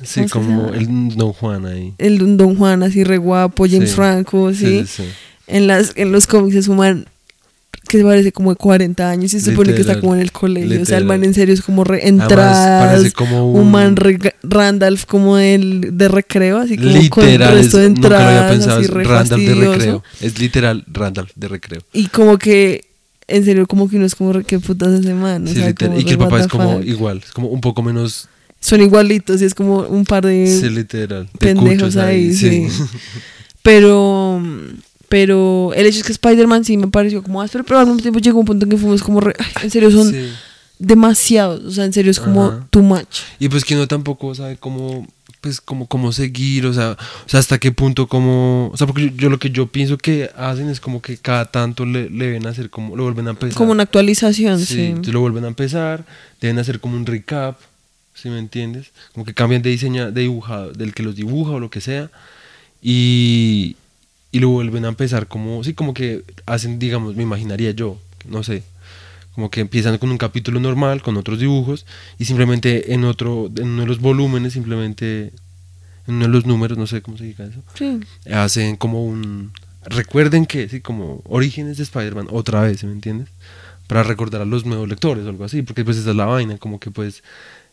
Sí, ¿Cómo se como el Don Juan ahí. el Don Juan así re guapo, James Sí. Franco, ¿sí? Sí, sí, sí. En, las, en los cómics es un man que se parece como de 40 años y se supone que está Literal. como en el colegio. O sea, el man Literal. en serio es como re Además, entradas, parece como un, un- man re- Randolph como del, de recreo, así como con el Literal, resto de es- nunca lo había entradas, pensado, Randall de recreo. Es literal Randall de recreo. Y como que, en serio, como que uno es como, ¿qué putas ese man? O Sí, sea, literal. Y que el papá es como igual, es como un poco menos Son igualitos y es como un par de sí, literal. de pendejos cuchos ahí, sí. Pero, pero el hecho es que Spider-Man sí me pareció como áspero, pero al mismo tiempo llegó un punto en que fuimos como, re- ay, en serio, son Sí. demasiado, o sea, en serio es como Ajá. too much. Y pues que uno tampoco sabe cómo, pues cómo, cómo seguir, o sea, o sea, hasta qué punto, cómo, o sea, porque yo, yo lo que yo pienso que hacen es como que cada tanto le, le deben hacer como, lo vuelven a empezar. Como una actualización, Sí, sí. entonces lo vuelven a empezar, deben hacer como un recap, si me entiendes? Como que cambian de diseño, de dibujado, del que los dibuja o lo que sea, y, y lo vuelven a empezar como, sí, como que hacen, digamos, me imaginaría yo, no sé, como que empiezan con un capítulo normal, con otros dibujos, y simplemente en otro, en uno de los volúmenes, simplemente, en uno de los números, no sé cómo se diga eso, Sí. hacen como un... Recuerden que, sí, como orígenes de Spider-Man, otra vez, ¿sí ¿me entiendes? Para recordar a los nuevos lectores o algo así, porque pues esa es la vaina, como que pues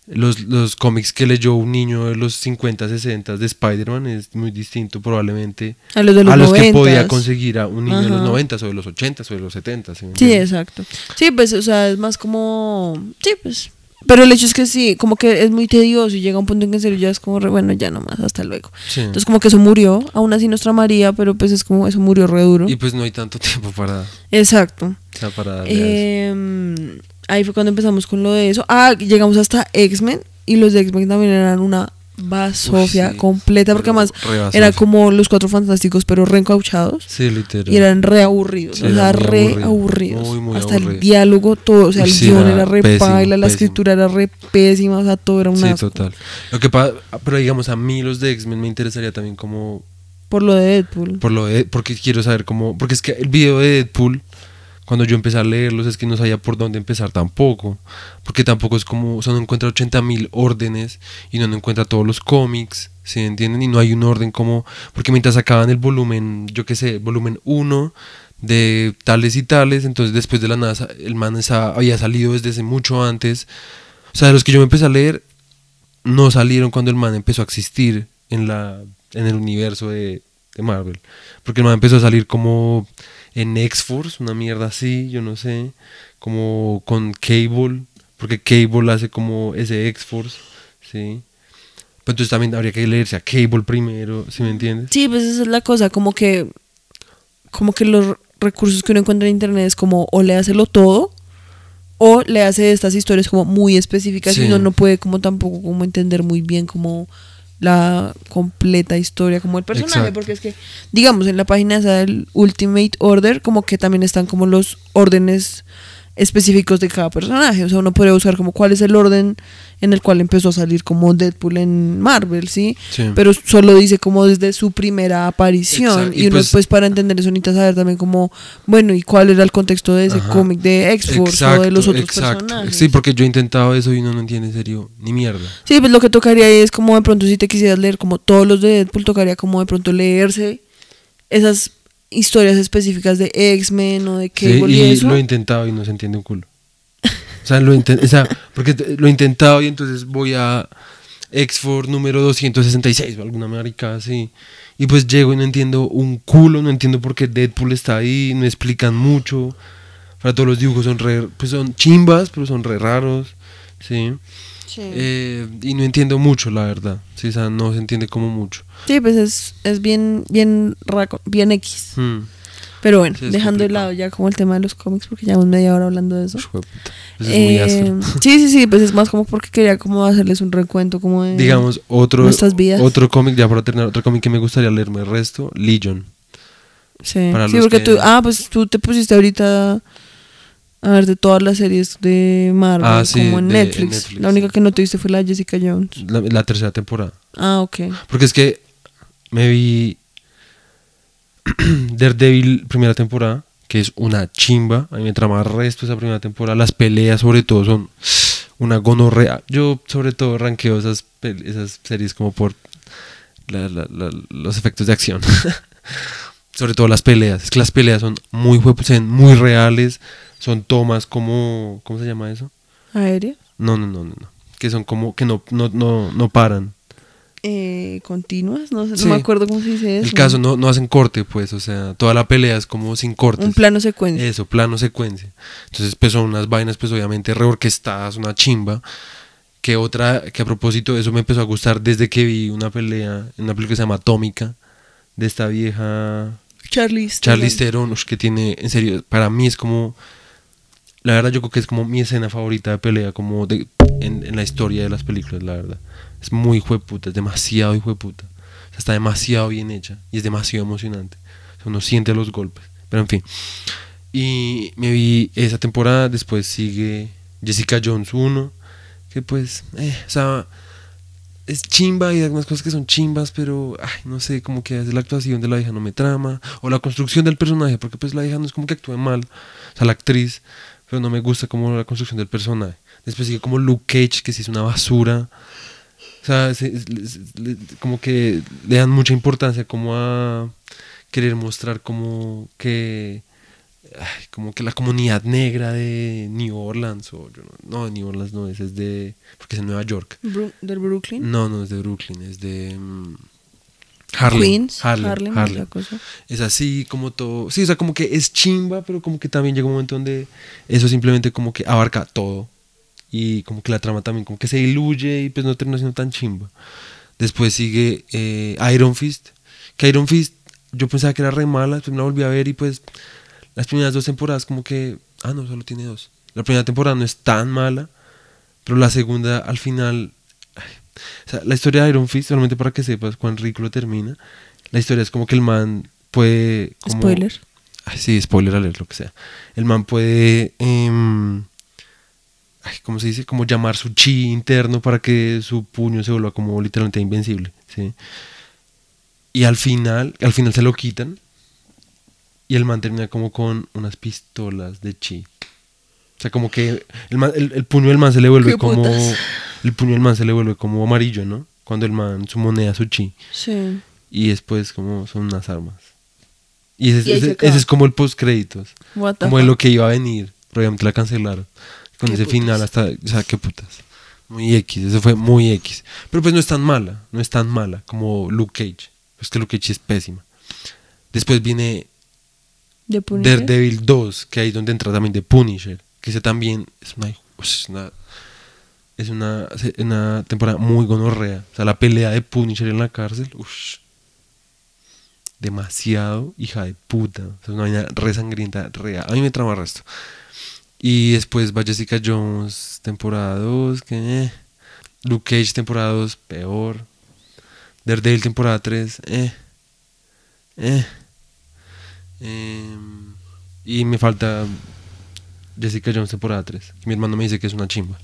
los, los cómics que leyó un niño de los 50, 60 de Spider-Man es muy distinto probablemente A los de los a los que 90s. podía conseguir a un niño de los Ajá. 90 o de los 80 o de los 70. ¿sí exacto. Sí, pues, o sea, es más como. Sí, pues. Pero el hecho es que sí, como que es muy tedioso y llega un punto en que en serio ya es como, re, bueno, ya nomás, hasta luego. Sí. Entonces, como que eso murió. Aún así nos tramaría, pero pues es como, eso murió re duro. Y pues no hay tanto tiempo para, Exacto. o sea, para darle a eso. Ahí fue cuando empezamos con lo de eso. Ah, llegamos hasta X-Men y los de X-Men también eran una basofia Uy, sí, completa porque además era como los cuatro fantásticos pero reencauchados Sí, literal. y eran re aburridos, Sí, o sea, re aburridos, aburridos. muy, muy Hasta el aburridos. diálogo, todo, o sea, el guion era era re pésimo, paila, la pésimo. escritura era re pésima, o sea, todo era una Sí, total. Lo que pasa, pero digamos, a mí los de X-Men me interesaría también como por lo de Deadpool. por lo de, porque quiero saber cómo, porque es que el video de Deadpool, cuando yo empecé a leerlos, es que no sabía por dónde empezar tampoco, porque tampoco es como, o sea, no encuentra 80 mil órdenes y no, encuentra todos los cómics, ¿sí entienden? Y no hay un orden como, porque mientras acaban el volumen, yo qué sé, volumen 1 de tales y tales, entonces después de la NASA, el man había salido desde mucho antes, o sea, de los que yo me empecé a leer, no salieron cuando el man empezó a existir en la en el universo de, de Marvel. Porque el man empezó a salir como en X-Force, una mierda así, yo no sé, como con Cable, porque Cable hace como ese X-Force, ¿sí? Pero entonces también habría que leerse a Cable primero, ¿sí me entiendes? Sí, pues esa es la cosa, como que como que los recursos que uno encuentra en internet es como o le hace lo todo o le hace estas historias como muy específicas Sí. y uno no puede como tampoco como entender muy bien como la completa historia como el personaje Exacto. porque es que digamos en la página esa del Ultimate Order como que también están como los órdenes específicos de cada personaje o sea uno puede buscar como cuál es el orden en el cual empezó a salir como Deadpool en Marvel sí Sí. pero solo dice como desde su primera aparición Exacto, y y uno pues- pues, para entender eso necesita saber también como bueno y cuál era el contexto de ese cómic de X-Force o de los otros exacto. personajes Sí, porque yo he intentado eso y uno no entiende en serio ni mierda. Sí, pues lo que tocaría ahí es como de pronto si te quisieras leer como todos los de Deadpool tocaría como de pronto leerse esas historias específicas de X-Men o de Sí, Cable y, y eso lo he intentado y no se entiende un culo. O sea, lo o sea, porque lo he intentado y entonces voy a X-Force número 266 o alguna marica así. Y pues llego y no entiendo un culo, no entiendo por qué Deadpool está ahí, no explican mucho. Para todos los dibujos son re, pues son chimbas, pero son re raros, ¿sí? Sí. Eh, y no entiendo mucho, la verdad. Sí, o sea, no se entiende como mucho. Sí, pues es, es bien, bien raco, bien X. Hmm. Pero bueno, Sí, dejando de lado ya como el tema de los cómics, porque llevamos media hora hablando de eso. Pues es muy Eh, áspero. sí, sí, sí, pues es más como porque quería como hacerles un recuento como de... digamos otro nuestras vidas. otro cómic ya para terminar otro cómic que me gustaría leerme el resto Legion Sí, sí porque que- tú... Ah, pues tú te pusiste ahorita a ver de todas las series de Marvel Ah, sí, como en de- en Netflix. La única que no te viste fue la de Jessica Jones. la, la tercera temporada. Ah, ok. porque es que me vi Daredevil primera temporada que es una chimba. A mí me trama resto esa primera temporada. Las peleas sobre todo son una gonorrea. Yo sobre todo ranqueo esas esas series como por la- los efectos de acción. Sobre todo las peleas. Es que las peleas son muy jue- se ven muy reales son tomas como ¿cómo se llama eso? Aérea. No, no, no, no, no. Que son como que no, no, no, no paran. Eh, continuas, no, sé, Sí. no me acuerdo cómo se dice eso. El caso no, no hacen corte, pues, o sea, toda la pelea es como sin cortes. Un plano secuencia. Eso, plano secuencia. Entonces, pues son unas vainas, pues obviamente reorquestadas, una chimba. Que otra, que a propósito eso me empezó a gustar desde que vi una pelea, en una película que se llama Atómica, de esta vieja Charlize. Charlize Theron, que tiene, en serio, para mí es como la verdad yo creo que es como mi escena favorita de pelea como de, en, en la historia de las películas, la verdad. Es muy hijueputa, es demasiado hijueputa. O sea, está demasiado bien hecha y es demasiado emocionante. O sea, uno siente los golpes. Pero en fin. Y me vi esa temporada, después sigue Jessica Jones 1, que pues, eh, o sea, es chimba y hay algunas cosas que son chimbas, pero, no sé, como que la actuación de la hija no me trama, o la construcción del personaje, porque pues la hija no es como que actúe mal, o sea, la actriz, pero no me gusta como la construcción del personaje. Después sigue como Luke Cage, que sí es una basura. O sea, se- se- le- como que le dan mucha importancia como a querer mostrar como que ay, como que la comunidad negra de New Orleans o yo no, no de New Orleans no es, es de porque es en Nueva York. Del Brooklyn. No, no es de Brooklyn, es de mm, Harlem. Queens. Harlem, Harlem, es Harlem. la cosa. Es así como todo. Sí, o sea, como que es chimba, pero como que también llega un momento donde eso simplemente como que abarca todo. Y como que la trama también como que se diluye y pues no termina siendo tan chimba. Después sigue eh, Iron Fist. Que Iron Fist yo pensaba que era re mala, después me la volví a ver y pues las primeras dos temporadas como que... Ah, no, solo tiene dos. La primera temporada no es tan mala, pero la segunda al final... ay, o sea, la historia de Iron Fist, solamente para que sepas cuán ridículo termina, la historia es como que el man puede... Como, Spoiler. Ay, sí, spoiler alert, lo que sea. El man puede... em, ay, ¿Cómo se dice? Como llamar su chi interno para que su puño se vuelva como literalmente invencible. ¿sí? Y al final, al final se lo quitan. Y el man termina como con unas pistolas de chi. O sea, como que el, man- el- el puño del man se le vuelve ¿Qué como... putas? El puño del man se le vuelve como amarillo, ¿no? Cuando el man, su moneda, su chi. Sí. Y después como son unas armas. Y ese, Y es como el post créditos. What the Como de lo que iba a venir. Pero obviamente la cancelaron. Con ese putas. final hasta... O sea, qué putas. Muy X. Eso fue muy X. Pero pues no es tan mala. No es tan mala como Luke Cage. Pues que Luke Cage es pésima. Después viene ¿De Punisher? Daredevil 2. Que ahí es donde entra también The Punisher. Que ese también es una... Es una, es una, una temporada muy gonorrea. O sea, la pelea de Punisher en la cárcel. Ush, demasiado hija de puta. O sea, una vaina re sangrienta, re- A mí me trama el resto. Y después va Jessica Jones, temporada 2, que eh. Luke Cage, temporada 2, peor. Daredevil, temporada 3, eh. Eh. Em, y me falta Jessica Jones, temporada 3. Que mi hermano me dice que es una chimba.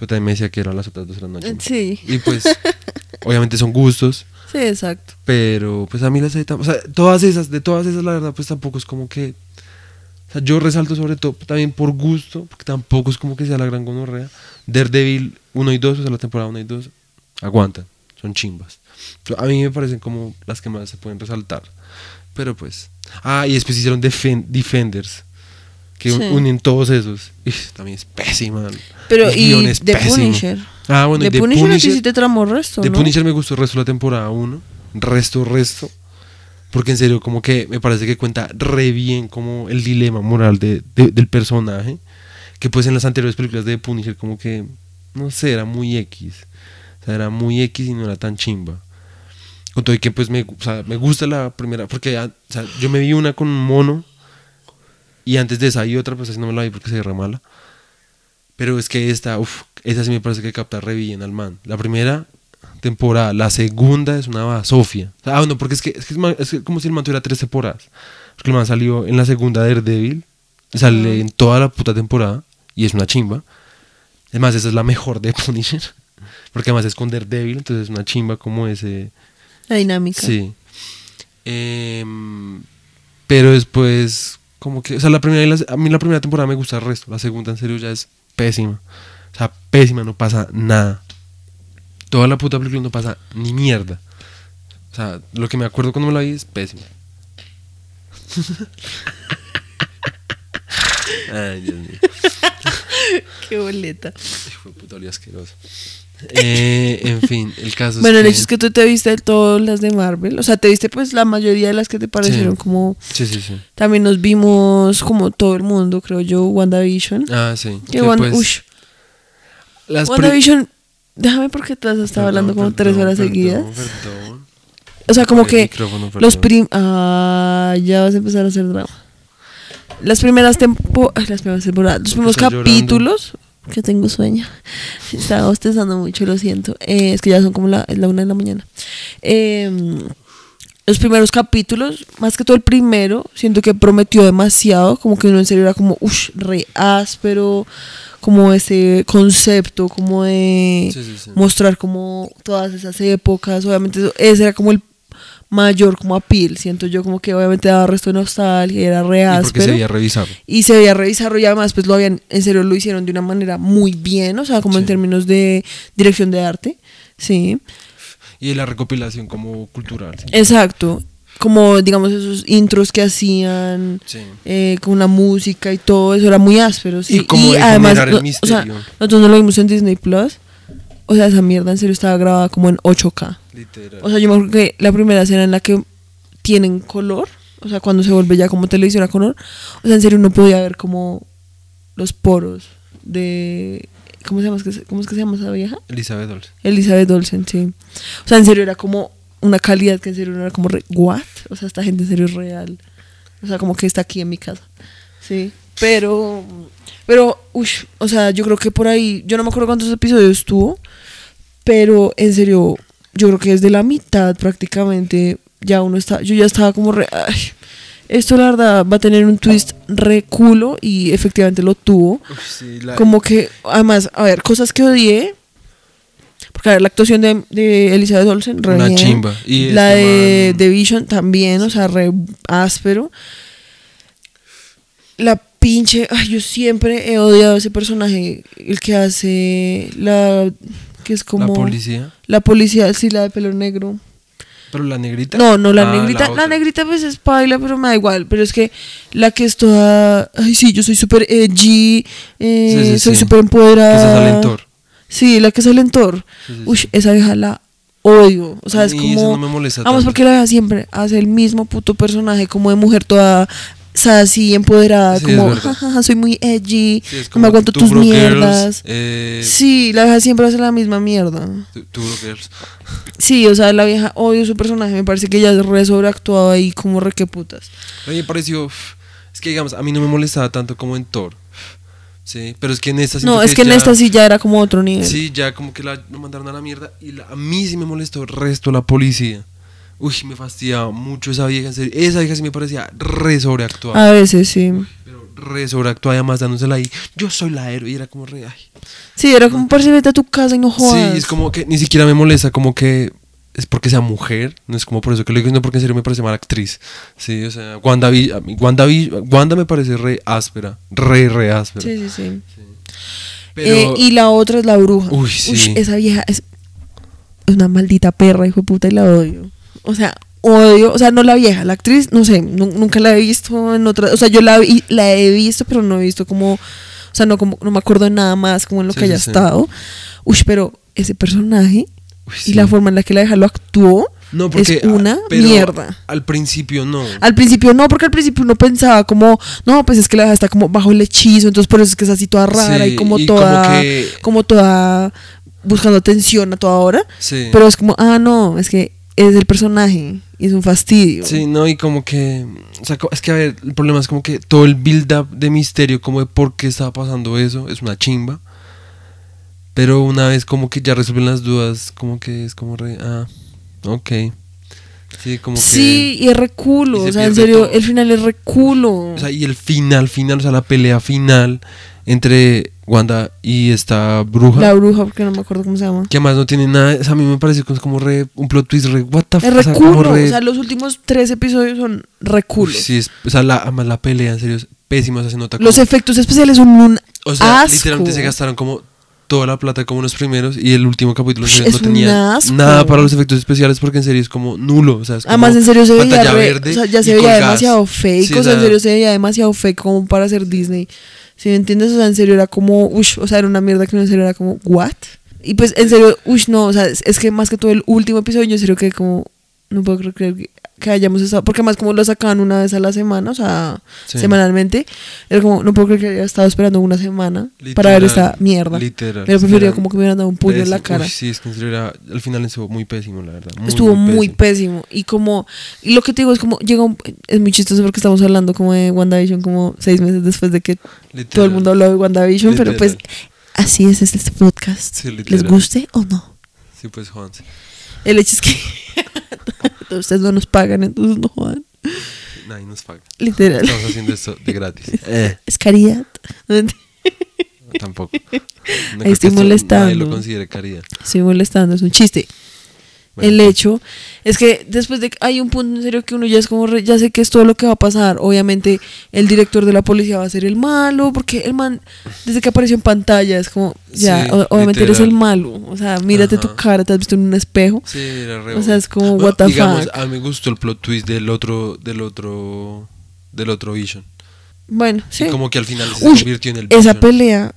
Pero también me decía que eran las otras dos eran una Eh, chimba. Sí. Y pues, obviamente son gustos. Sí, exacto. Pero pues a mí las. O sea, todas esas, de todas esas, la verdad, pues tampoco es como que. O sea, yo resalto sobre todo también por gusto, porque tampoco es como que sea la gran gonorrea. Daredevil 1 y 2, o sea, la temporada 1 y 2, aguantan, son chimbas. A mí me parecen como las que más se pueden resaltar. Pero pues. Ah, y después hicieron Defen- Defenders, que Sí. unen todos esos. También es pésima. Pero, y de pésimo. Punisher. Ah, bueno, de The Punisher, Punisher- sí te tramó resto, de ¿no? Punisher me gustó el resto de la temporada 1. Resto, resto. Porque en serio, como que me parece que cuenta re bien como el dilema moral de, de- del personaje. Que pues en las anteriores películas de Punisher como que, no sé, era muy X. O sea, era muy X y no era tan chimba. Con todo y que pues me, o sea, me gusta la primera, porque ah, o sea, yo me vi una con un mono. Y antes de esa hay otra, pues así no me la vi porque se ve re mala. Pero es que esta, uff, esa sí me parece que capta re bien al man. La primera temporada, la segunda es una basofia. Ah, bueno, porque es que es, que es es que como si el man tuviera tres temporadas. Porque el man salió en la segunda de Daredevil, sale en toda la puta temporada, y es una chimba. Además, esa es la mejor de Punisher. Porque además es con Daredevil, entonces es una chimba como ese. La dinámica. Sí. Em, pero después, como que, o sea, la primera la- a mí la primera temporada me gusta el resto, la segunda en serio ya es pésima. O sea, pésima, no pasa nada. Toda la puta película no pasa ni mierda. O sea, lo que me acuerdo cuando me la vi es pésima. Ay, Dios mío. Qué boleta. Hijo de puta, olía asqueroso. Eh, en fin, el caso Bueno, es el que... hecho es que tú te viste todas las de Marvel. O sea, te viste pues la mayoría de las que te parecieron Sí. como... Sí, sí, sí. También nos vimos como todo el mundo, creo yo, WandaVision. Ah, sí. Que que Wan- pues, ush, las pri- WandaVision... Déjame porque te has estado hablando como Perdón, tres horas perdón, seguidas. perdón. O sea, como El que los prim... Ah, ya vas a empezar a hacer drama. las primeras tempo ay, las primeras temporadas, los primeros llorando. Que tengo sueño. Estaba bostezando mucho, lo siento. Eh, es que ya son como la, la una de la mañana. Eh, los primeros capítulos, más que todo el primero, siento que prometió demasiado, como que uno en serio era como, uff, re áspero, como ese concepto, como de Sí, sí, sí. mostrar como todas esas épocas, obviamente eso- ese era como el mayor como appeal, siento yo como que obviamente daba resto de nostalgia, y era re Y porque áspero. se veía revisarlo. Y se veía revisarlo y además pues lo habían, en serio lo hicieron de una manera muy bien, o sea, como en términos de dirección de arte, sí. Y la recopilación como cultural. sí. Exacto. Como, digamos, esos intros que hacían Sí. eh, con la música y todo eso era muy áspero, sí. Y como el no- o sea, nosotros no lo vimos en Disney Plus. O sea, esa mierda en serio estaba grabada como en 8K. Literal. O sea, yo me acuerdo que la primera escena en la que tienen color, o sea, cuando se vuelve ya como televisión a color, o sea, en serio uno podía ver como los poros de... ¿Cómo se llama, ¿Cómo es que se llama esa vieja? Elizabeth Olsen. Elizabeth Olsen, sí. O sea, en serio era como una calidad que en serio no era como, re- ¿what? O sea, esta gente en serio es real. O sea, como que está aquí en mi casa. Sí. Pero, pero, uff, o sea, yo creo que por ahí, yo no me acuerdo cuántos episodios tuvo, pero en serio, yo creo que desde la mitad prácticamente ya uno está, yo ya estaba como re, ay, esto la verdad va a tener un twist re culo y efectivamente lo tuvo. Uf, sí, la- Como que, además, a ver, cosas que odié. Porque, a ver, la actuación de, de Elizabeth Olsen, re Una bien. chimba. Y la este de man- The Vision también, o sea, re áspero. La pinche. Ay, yo siempre he odiado ese personaje, el que hace la. Que es como. La policía. La policía, sí, la de pelo negro. Pero la negrita. No, no, la Ah, negrita, la, negrita pues es paila, pero me da igual, pero es que la que es toda, ay sí, yo soy súper edgy, eh, Sí, sí, soy sí. súper Que empoderada. se sale en Thor. Sí, la que sale en Thor. Sí, sí, Uy, sí. esa vieja la odio, o sea, es como, no me molesta vamos tanto. porque la vieja siempre hace el mismo puto personaje como de mujer toda así empoderada, Sí, como, jajaja, soy muy edgy, Sí, no me aguanto tus Girls, mierdas. eh, Sí, la vieja siempre hace la misma mierda. Two- Two. Sí, o sea, la vieja odio su personaje, me parece que ella es re sobreactuada ahí como re que putas. A mí me pareció. Es que digamos, a mí no me molestaba tanto como en Thor. Sí, pero es que en esta No, es que en ya- esta sí ya era como otro nivel. Sí, ya como que la mandaron a la mierda. Y la- a mí sí me molestó el resto la policía. Uy, me fastidiaba mucho esa vieja, en serio. Esa vieja sí me parecía re sobreactuada. A veces sí. Pero re sobreactuada, además dándosela ahí. Yo soy la héroe. Y era como re. Ay. Sí, era como parece vete a tu casa y no jodas. Sí, es como que ni siquiera me molesta, como que es porque sea mujer, no es como por eso que lo digo, sino porque en serio me parece mala actriz. Sí, o sea, Wanda, Vi- a mí Wanda, Vi- Wanda me parece re áspera, re, re áspera. Sí, sí, sí. Pero, Eh, y la otra es la bruja. Uy, sí. esa vieja es una maldita perra, hijo de puta, y la odio. O sea, odio, o sea, no la vieja, la actriz, no sé, nu- nunca la he visto en otra, o sea, yo la, vi- la he visto, pero no he visto como, o sea, no, como, no me acuerdo de nada más como en lo Sí, que haya sí, sí. estado. Uy, pero ese personaje Uy, y la forma en la que la vieja lo actuó no, porque, es una ah, pero mierda. Al principio no. Al principio no, porque al principio uno pensaba como, no, pues es que la vieja está como bajo el hechizo, entonces por eso es que es así toda rara y como y como toda, que- como toda buscando atención a toda hora. Sí. Pero es como, ah, no, es que es el personaje y es un fastidio. Sí, no, y como que. O sea, es que a ver, el problema es como que todo el build-up de misterio, como de por qué estaba pasando eso, es una chimba. Pero una vez como que ya resuelven las dudas, como que es como re. Ah, ok. Sí, como que. Sí, y es reculo, o sea, en serio, todo. el final es reculo. O sea, y el final, final, o sea, la pelea final entre Wanda y esta bruja. la bruja, porque no me acuerdo cómo se llama. que además no tiene nada. O sea, a mí me parece que es como re. Un plot twist re. What the fuck. o sea, re- o sea, los últimos tres episodios son reculos. sí, es, o sea, la, además la pelea, en serio, es pésima. o sea, se nota Los como- efectos especiales son un O sea, asco. literalmente se gastaron como toda la plata como los primeros y el último capítulo en serio no tenía asco. nada para los efectos especiales porque en serio es como nulo. O sea, es como Además, en serio se veía, pantalla re- verde o sea, ya se veía demasiado fake, Sí, o sea, en serio se veía demasiado fake como para hacer Disney. ¿Sí me entiendes? O sea, en serio era como, ush, o sea, era una mierda que uno en serio era como, ¿what? Y pues, en serio, ush, no, o sea, es, es que más que todo el último episodio, yo en serio que como, No puedo creer que, que hayamos estado. Porque más como lo sacaban una vez a la semana, o sea, Sí. semanalmente. Era como, no puedo creer que haya estado esperando una semana para ver esta mierda. Literal. Preferido Literal. como que me hubieran dado un puño en la Pésimo. cara. Uy, sí, es que era- al final estuvo muy pésimo, la verdad. Estuvo muy pésimo. Y como, y lo que te digo es como, llega un, es muy chistoso porque estamos hablando como de WandaVision como seis meses después de que todo el mundo habló de WandaVision, pero pues así es este podcast. Sí, ¿Les literal. guste o no? Sí, pues, Juanse. El hecho es que ustedes no nos pagan, entonces no jodan. Nadie nos paga. Literal. Estamos haciendo esto de gratis. Eh, Es caridad. No tampoco. No Ahí estoy esto molestando. Nadie lo considere caridad. Estoy molestando, es un chiste. El hecho es que después de que hay un punto en serio que uno ya es como re- ya sé que es todo lo que va a pasar obviamente el director de la policía va a ser el malo porque el man desde que apareció en pantalla es como ya Sí, obviamente eres el malo o sea mírate tu cara te has visto en un espejo. Sí, era re o sea, es como, Bueno, what the digamos, fuck. a mí me gustó el plot twist del otro, del otro, del otro Vision. bueno sí. Y como que al final se Uy, convirtió en el esa pelea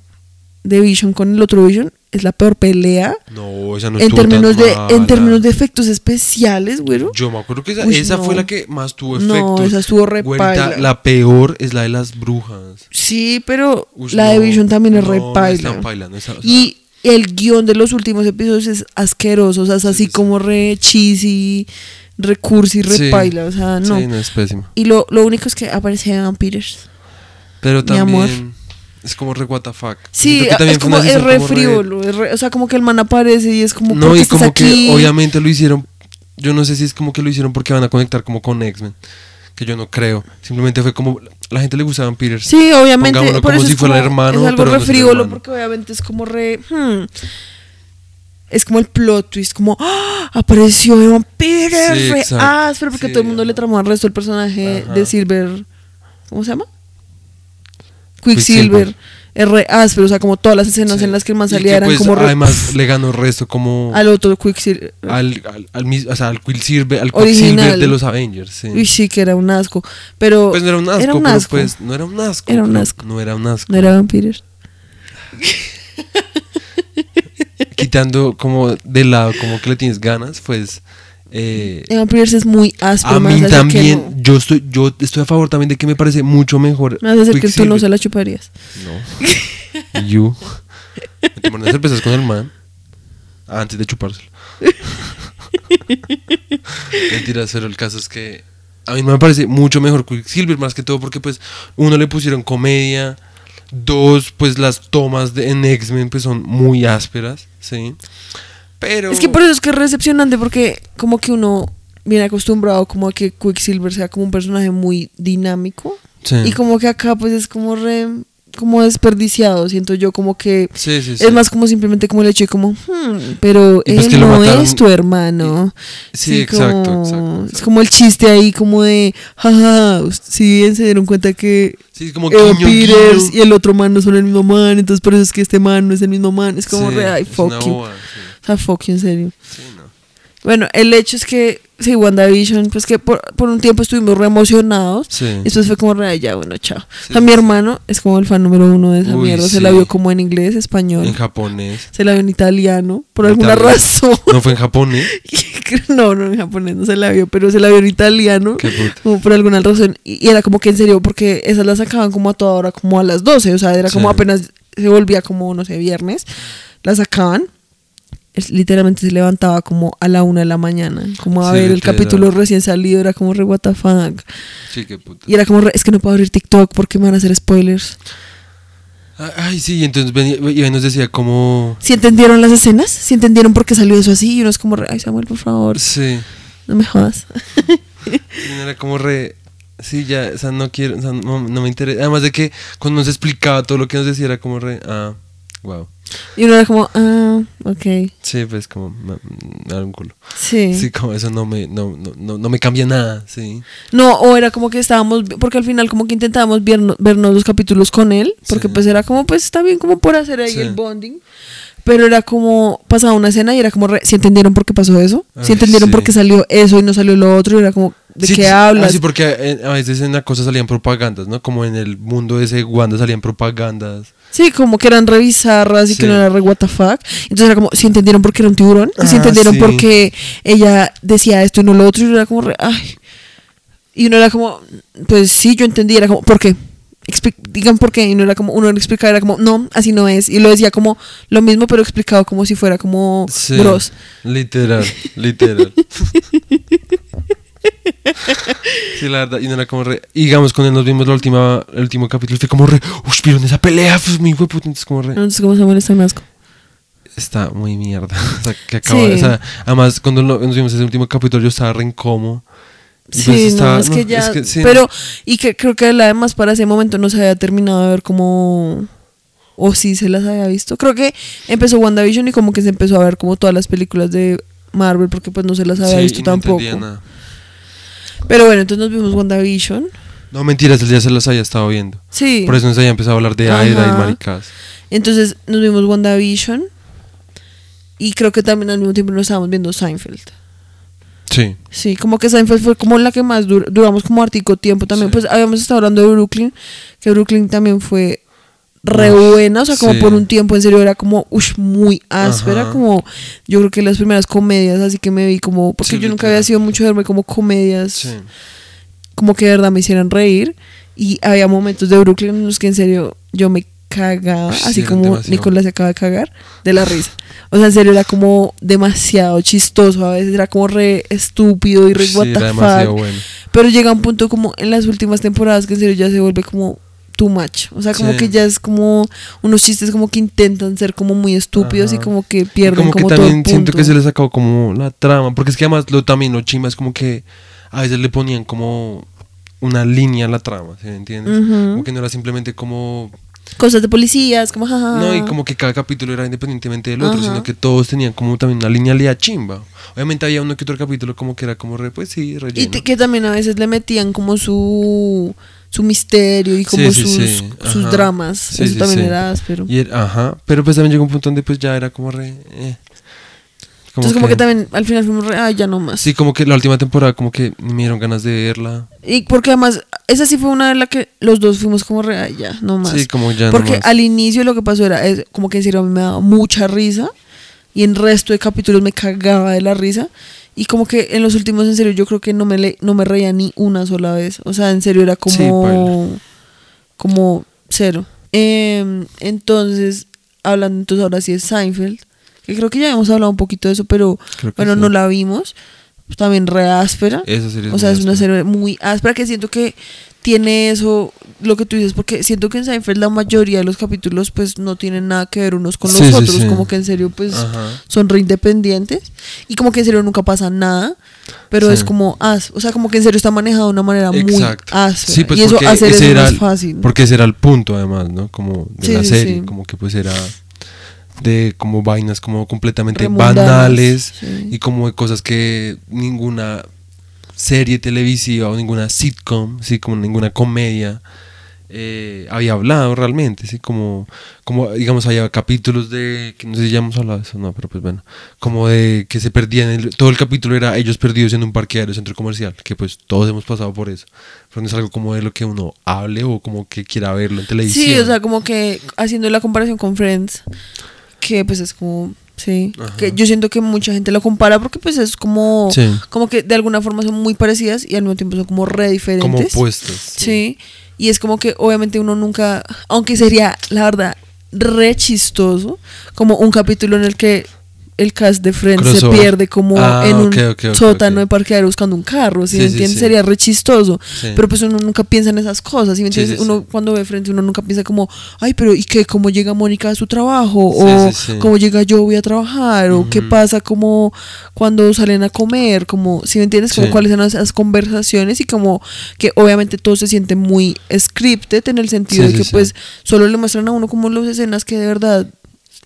de Vision con el otro Vision es la peor pelea No, esa no en estuvo tan términos de en términos de efectos especiales güero Yo me acuerdo que esa, Uy, esa fue no. la que más tuvo No, efectos. esa estuvo re Güerita. La peor es la de las brujas. sí pero la de no, Vision también es no, re no paila no o sea, Y el guion de los últimos episodios es asqueroso, o sea, es así sí, sí. como re cheesy, re cursi, re Sí. paila, o sea, no. Sí, no es pésimo. Y lo, lo único es que aparece Evan Peters. Pero Mi también amor. Es como re what the fuck. Sí, es como, es re como frívolo, es re- o sea, como que el man aparece y es como, No, ¿por qué y estás como aquí? que obviamente lo hicieron. Yo no sé si es como que lo hicieron porque van a conectar como con X-Men. Que yo no creo. Simplemente fue como. La gente le gustaban Peters. Sí, obviamente. Pongámoslo por como eso si fuera como- hermano, Es algo pero re frívolo porque obviamente es como re. hmm, es como el plot twist, como ¡ah! apareció Evan Peters, Sí, re áspero, porque Sí, todo el mundo le tramó al resto el personaje Ajá. de Silver. ¿Cómo se llama? Quicksilver. Re áspero, o sea, como todas las escenas Sí. en las que el man salía eran pues, como. Además, le ganó el resto como. al otro Quicksilver. al, al, al o sea, al Quicksilver, al. Quicksilver de los Avengers. Sí. Uy, sí, que era un asco. Pero. Pues no era un asco, Era un pero pues no era un asco. Era un asco. No era un asco. No era Evan Peters. Quitando como de lado, como que le tienes ganas, pues. Eh, Evan Peters es muy áspero. a mí también, no. yo estoy, yo estoy a favor también de que me parece mucho mejor. Me vas a decir que tú no se la chuparías. No. You. Me unas cervezas con el man. Antes de chupárselo. Mentiras, pero el caso es que a mí me parece mucho mejor Quicksilver, más que todo porque pues uno le pusieron comedia, dos pues las tomas de, en X-Men pues son muy ásperas, ¿sí? Pero... Es que por eso es que es recepcionante porque como que uno viene acostumbrado como a que Quicksilver sea como un personaje muy dinámico Sí. y como que acá pues es como re como desperdiciado, siento yo como que Sí, sí, sí. es más como simplemente como el hecho de como hmm, pero pues él que lo no es tu hermano. Sí, exacto, como- exacto, exacto. Es como el chiste ahí como de jaja, si bien se dieron cuenta que Sí, como guiño, Peters guiño. y el otro man no son el mismo man, entonces por eso es que este man no es el mismo man, es como re ay es fuck you. Sea, fuck you, en serio. Sí, no. Bueno, el hecho es que, sí, WandaVision, pues que por, por un tiempo estuvimos re emocionados. Sí. Y después fue como re, "Ay, ya, bueno, chao. Sí, o sea, mi hermano es como el fan número uno de esa Uy, mierda. Se la vio como en inglés, español. En japonés. Se la vio en italiano, por En alguna italiano. razón. No fue en japonés. no, no en japonés no se la vio, pero se la vio en italiano. Qué puta. Como por alguna razón. Y, y era como que en serio, porque esas las sacaban como a toda hora, como a las 12. O sea, era como apenas se volvía como, no sé, viernes. La sacaban. Literalmente se levantaba como a la una de la mañana. Como a Sí, ver el capítulo recién salido. Era como re what the fuck. Sí, qué puta. Y era como re, es que no puedo abrir TikTok porque me van a hacer spoilers. Ay, sí, y entonces venía, y nos decía como... ¿Si entendieron las escenas? ¿Si entendieron por qué salió eso así? Y uno es como re, ay Samuel, por favor, Sí, no me jodas. y era como re... Sí, ya, o sea, no quiero, o sea, no, no me interesa. Además de que cuando nos explicaba todo lo que nos decía era como re... Ah, wow. Y uno era como, ah, ok. Sí, pues como... Me, me da un culo. Sí. Sí, como eso no me, no, no, no, no me cambia nada, sí. No, o era como que estábamos, porque al final como que intentábamos vernos, vernos los capítulos con él, porque Sí. pues era como, pues está bien como por hacer ahí Sí. el bonding. Pero era como, pasaba una escena y era como, si entendieron por qué pasó eso? Si entendieron sí. por qué salió eso y no salió lo otro? Y era como, ¿de Sí, qué sí, hablas? ah, sí, porque eh, a veces en la cosa salían propagandas, ¿no? Como en el mundo de ese Wanda salían propagandas. Sí, como que eran revisarras y Sí. que no era re what the fuck. Entonces era como, si entendieron por qué era un tiburón, si Ah, entendieron por qué ella decía esto y no lo otro, y uno era como, re, ay. Y uno era como, pues sí, yo entendí, era como, ¿por qué? Expli- digan por qué. Y no era como, uno lo explicaba, era como, no, así no es. Y lo decía como lo mismo, pero explicado como si fuera como gross. Literal, literal. Sí, la verdad, y no era como re. Y digamos, cuando nos vimos la última, el último capítulo, fue como re. Uy, vieron esa pelea, pues muy hueputa. Entonces, como re. Entonces, ¿cómo se molesta un asco? Está muy mierda. O sea, que acaba. Sí. O sea, además, cuando nos vimos ese último capítulo, yo estaba re incómodo. Y Sí, pues no, estaba- es que no, ya. es que sí, pero, y que creo que además para ese momento no se había terminado de ver como. O sí se las había visto. Creo que empezó WandaVision y como que se empezó a ver como todas las películas de Marvel porque pues no se las había sí, visto no tampoco. nada. Pero bueno, entonces nos vimos WandaVision. No, mentiras, él ya se las había estado viendo. Sí. Por eso nos había empezado a hablar de Aida y maricas. Entonces nos vimos WandaVision. Y creo que también al mismo tiempo nos estábamos viendo Seinfeld. Sí. Sí, como que Seinfeld fue como la que más dur- duramos como artico tiempo también. Sí. Pues habíamos estado hablando de Brooklyn, que Brooklyn también fue re buena, o sea, como sí. por un tiempo en serio era como ush, muy áspera, Ajá. como yo creo que las primeras comedias, así que me vi como, porque Sí, yo nunca había sido mucho de verme como comedias, Sí. como que de verdad me hicieran reír. Y había momentos de Brooklyn en los que en serio yo me cagaba, Uy, así como demasiado. Nicolás se acaba de cagar, de la risa. O sea, en serio era como demasiado chistoso, a veces era como re estúpido y re Sí, what the fuck. bueno. Pero llega un punto como en las últimas temporadas que en serio ya se vuelve como too much. O sea, como Sí. que ya es como unos chistes como que intentan ser como muy estúpidos y como que Y pierden como como, que todo el también siento punto. que se les sacó como la trama, porque es que además lo también lo chima es como que a veces le ponían como una línea a la trama, ¿sí me entiendes? Ujú. Como que no era simplemente como Cosas de policías, como jaja. no y como que cada capítulo era independientemente del otro, Ajá. sino que todos tenían como también una linealidad chimba. Obviamente había uno que otro capítulo como que era como re, pues sí, Y relleno. te- que también a veces le metían como su su misterio y como Sí, sí, sus, sí, sus dramas. Eso también era áspero. Y era- ajá, pero pues también llegó un punto donde pues ya era como re eh. Entonces como que también al final fuimos re, ay, ya no más. Sí, como que la última temporada como que me dieron ganas de verla. Y porque además, esa sí fue una de las que los dos fuimos como re, ay, ya, no más. Sí, como ya no Porque más. al inicio lo que pasó era es, como que en serio a mí me daba mucha risa y en resto de capítulos me cagaba de la risa y como que en los últimos en serio yo creo que no me le- no me reía ni una sola vez. O sea, en serio era Sí, como como cero. Em, entonces, hablando entonces ahora sí de Seinfeld, que creo que ya hemos hablado un poquito de eso, pero bueno, sí. no la vimos. También re áspera. Esa serie O sea, es una serie muy áspera que siento que tiene eso, lo que tú dices, porque siento que en Seinfeld la mayoría de los capítulos pues no tienen nada que ver unos con los Sí, otros, sí. como que en serio pues Ajá. son re independientes y como que en serio nunca pasa nada, pero es como as, o sea, como que en serio está manejado de una manera muy Exacto. áspera Sí, pues y eso hacer ese eso era más fácil. Porque ese era el punto, además, ¿no? Como de la serie, como que pues era de como vainas como completamente banales y como de cosas que ninguna serie televisiva o ninguna sitcom, sí, como ninguna comedia eh, había hablado realmente, sí, como, como digamos había capítulos de, que no sé si ya hemos hablado de eso, no, pero pues bueno, como de que se perdían, el- todo el capítulo era ellos perdidos en un parqueadero, centro comercial, que pues todos hemos pasado por eso, pero no es algo como de lo que uno hable o como que quiera verlo en televisión. Sí, o sea, como que haciendo la comparación con Friends, que pues es como, sí, Ajá. que yo siento que mucha gente lo compara porque pues es como, Sí. como que de alguna forma son muy parecidas y al mismo tiempo son como re diferentes. como opuestos. Sí. Y es como que obviamente uno nunca, aunque sería, la verdad, re chistoso, como un capítulo en el que el cast de Friends se pierde como Ah, en un sótano de parqueadero buscando un carro, ¿sí, Sí, me entiendes? sí. Sería re chistoso. Pero pues uno nunca piensa en esas cosas, ¿sí me entiendes? uno cuando ve Friends, uno nunca piensa como, ay, pero ¿y qué? ¿Cómo llega Mónica a su trabajo? O. ¿cómo llega yo voy a trabajar? ¿O qué pasa como cuando salen a comer? Como, ¿sí me entiendes? Como cuáles son esas conversaciones y como que obviamente todo se siente muy scripted en el sentido de que pues solo le muestran a uno como las escenas que de verdad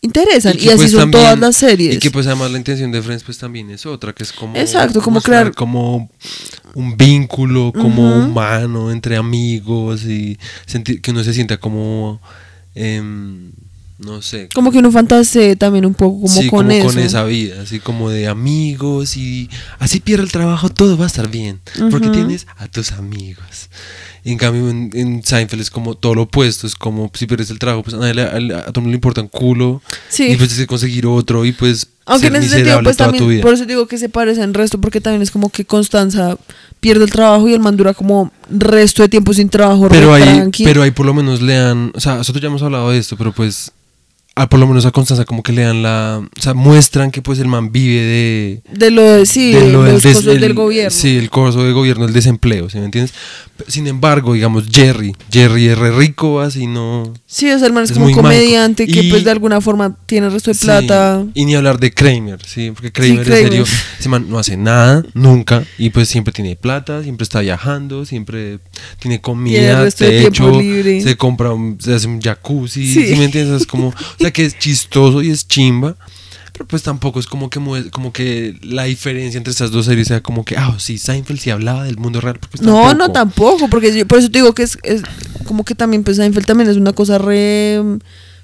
interesan y, así pues, son también- todas las series. Y que pues además la intención de Friends pues también es otra, que es como... Exacto, como crear- Como un vínculo, como humano entre amigos y sentir que uno se sienta como... em, no sé. Como que uno fantasee también un poco como sí, con como eso. con esa vida, así como de amigos y así pierde el trabajo, todo va a estar bien, porque tienes a tus amigos. Y en cambio en, en Seinfeld es como todo lo opuesto, es como si pierdes el trabajo, pues a, nadie le- a, a todo el mundo le importa un culo Sí. y pues tienes que conseguir otro y pues Aunque ser en ese sentido, pues toda también, por eso digo que se parece en resto, porque también es como que Constanza pierde el trabajo y el man dura como resto de tiempo sin trabajo, pero ahí, pero ahí por lo menos le dan, o sea, nosotros ya hemos hablado de esto, pero pues a por lo menos a Constanza como que le dan la, o sea, muestran que pues el man vive de de lo de, sí, de de lo los des- cosas el- del gobierno. Sí, el coso de gobierno, el desempleo, ¿sí me entiendes? Sin embargo, digamos, Jerry, Jerry es re rico, así no... Sí, o sea, el man es, Es como manco. comediante que Y- pues de alguna forma tiene el resto de Sí, plata. Y ni hablar de Kramer, sí, porque Kramer, Kramer. en serio, ese man no hace nada, nunca, y pues siempre tiene plata, siempre está viajando, siempre tiene Tiene comida, el resto de tiempo techo, libre. se compra, un, se hace un jacuzzi, Sí. ¿sí me entiendes? Es como, o sea, que es chistoso y es chimba. Pero pues tampoco es como que como que la diferencia entre estas dos series sea como que, ah, sí, Seinfeld sí hablaba del mundo real. Pues No, no tampoco, porque yo- por eso te digo que es, es como que también pues Seinfeld también es una cosa re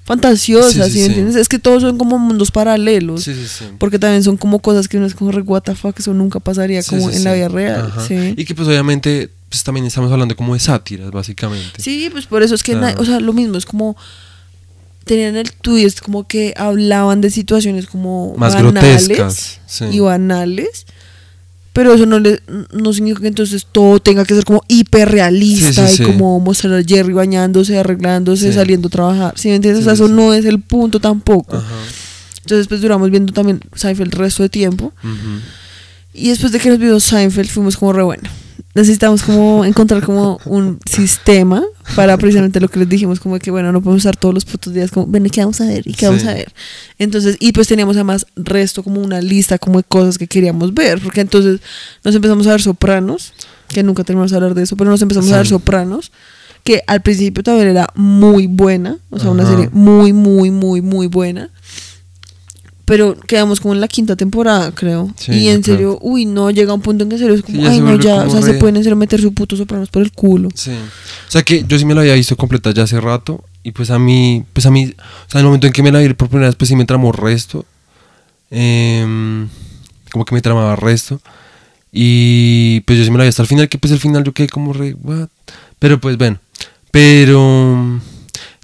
fantasiosa, Sí, sí, ¿sí me sí. entiendes? Es que todos son como mundos paralelos. Sí, sí, sí. Porque también son como cosas que uno es como re what the fuck, eso nunca pasaría como en la vida real. Y que pues obviamente pues también estamos hablando como de sátiras, básicamente. Sí, pues por eso es que, Claro. o sea, lo mismo, es como tenían el twist, como que hablaban de situaciones como Más banales grotescas. Sí. y banales, pero eso no le no significa que entonces todo tenga que ser como hiperrealista Sí, sí, y como mostrar a Jerry bañándose, arreglándose, saliendo a trabajar. ¿Sí me entiendes? O sea, eso no es el punto tampoco. Ajá. Entonces, pues duramos viendo también Seinfeld el resto de tiempo. Y después de que nos vimos Seinfeld, fuimos como re bueno. Necesitamos como encontrar como un sistema para precisamente lo que les dijimos, como que bueno, no podemos estar todos los putos días como, bueno, ¿y ¿qué vamos a ver? ¿Y qué vamos a ver? Entonces, y pues teníamos además resto como una lista como de cosas que queríamos ver, porque entonces nos empezamos a ver Sopranos, que nunca terminamos de hablar de eso, pero nos empezamos a ver. Sopranos, que al principio también era muy buena, o sea, una serie muy, muy, muy, muy buena. Pero quedamos como en la quinta temporada, creo. Sí, y en serio, uy, no, llega un punto en que en serio es como, Sí, ay, no, ya, o sea, se pueden en serio meter su puto sopranos por el culo. Sí. O sea que yo sí me la había visto completa ya hace rato. Y pues a mí, pues a mí, o sea, en el momento en que me la vi por primera vez, pues sí me tramó resto. Em, como que me tramaba resto. Y pues yo sí me la vi hasta el final, que pues el final yo quedé como re, what? Pero pues bueno. Pero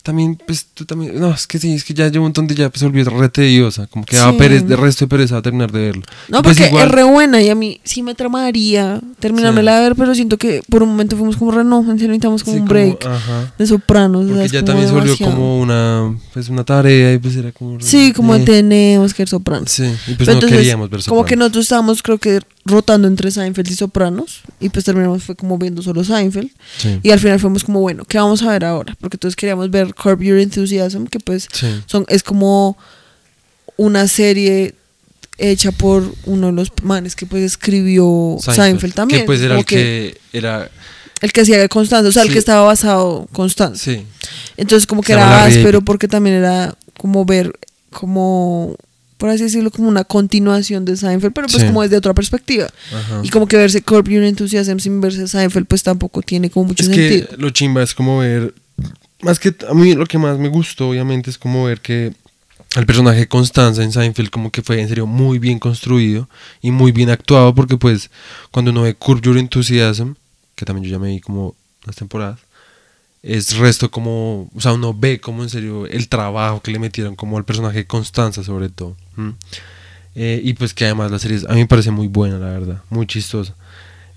también, pues tú también, no, es que sí, es que ya llevo un montón de ya pues se volvió re tediosa. Como que daba Sí. perez, de resto de pereza a terminar de verlo. No, pues porque igual- es re buena y a mí sí me tramaría terminármela de ver, pero siento que por un momento fuimos como re, no, necesitamos como sí, un como- break ajá. de sopranos. Porque es ya como también se volvió demasiado. como una, pues una tarea y pues era como... re- Sí, como eh. tenemos que ver sopranos. Sí, y pues Pero no entonces, queríamos ver Como que Sopranos. nosotros estábamos, creo que, rotando entre Seinfeld y Sopranos. Y pues terminamos fue como viendo solo Seinfeld. Sí. Y al final fuimos como, bueno, ¿qué vamos a ver ahora? Porque entonces queríamos ver Curb Your Enthusiasm, que pues Sí. son, es como una serie hecha por uno de los manes que pues escribió Seinfeld, también. Que pues era el que, era... el que hacía Constanza, o sea, el que estaba basado Constanza. Sí. Entonces como que Se era áspero porque también era como ver como por así decirlo como una continuación de Seinfeld, pero pues Sí. como desde otra perspectiva. Ajá. Y como que verse Curb Your Enthusiasm sin verse Seinfeld pues tampoco tiene como mucho Es sentido. que lo chimba es como ver... Más que a mí lo que más me gustó, obviamente, es como ver que el personaje de Constanza en Seinfeld como que fue en serio muy bien construido y muy bien actuado porque pues cuando uno ve Curb Your Enthusiasm, que también yo ya me vi como las temporadas, es resto como, o sea, uno ve como en serio el trabajo que le metieron como al personaje Constanza sobre todo. Eh, y pues que además la serie a mí me parece muy buena, la verdad, muy chistosa.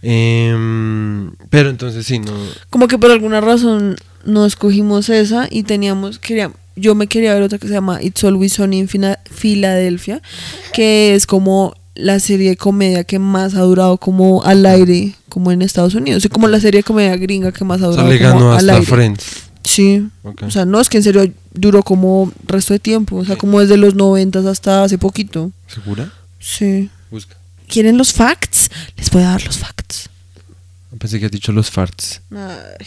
Em, pero entonces sí, no... Como que por alguna razón no escogimos esa y teníamos, quería, yo me quería ver otra que se llama It's Always Sunny in Philadelphia, que es como la serie de comedia que más ha durado como al aire, como en Estados Unidos, es como la serie de comedia gringa que más ha O sea, durado le como ganó al hasta aire. Friends. Sí, o sea, no es que en serio duró como resto de tiempo, o sea, como desde los noventas hasta hace poquito. ¿Segura? Sí. Busca. ¿Quieren los facts? Les voy a dar los facts. Pensé que has dicho los farts. Ay.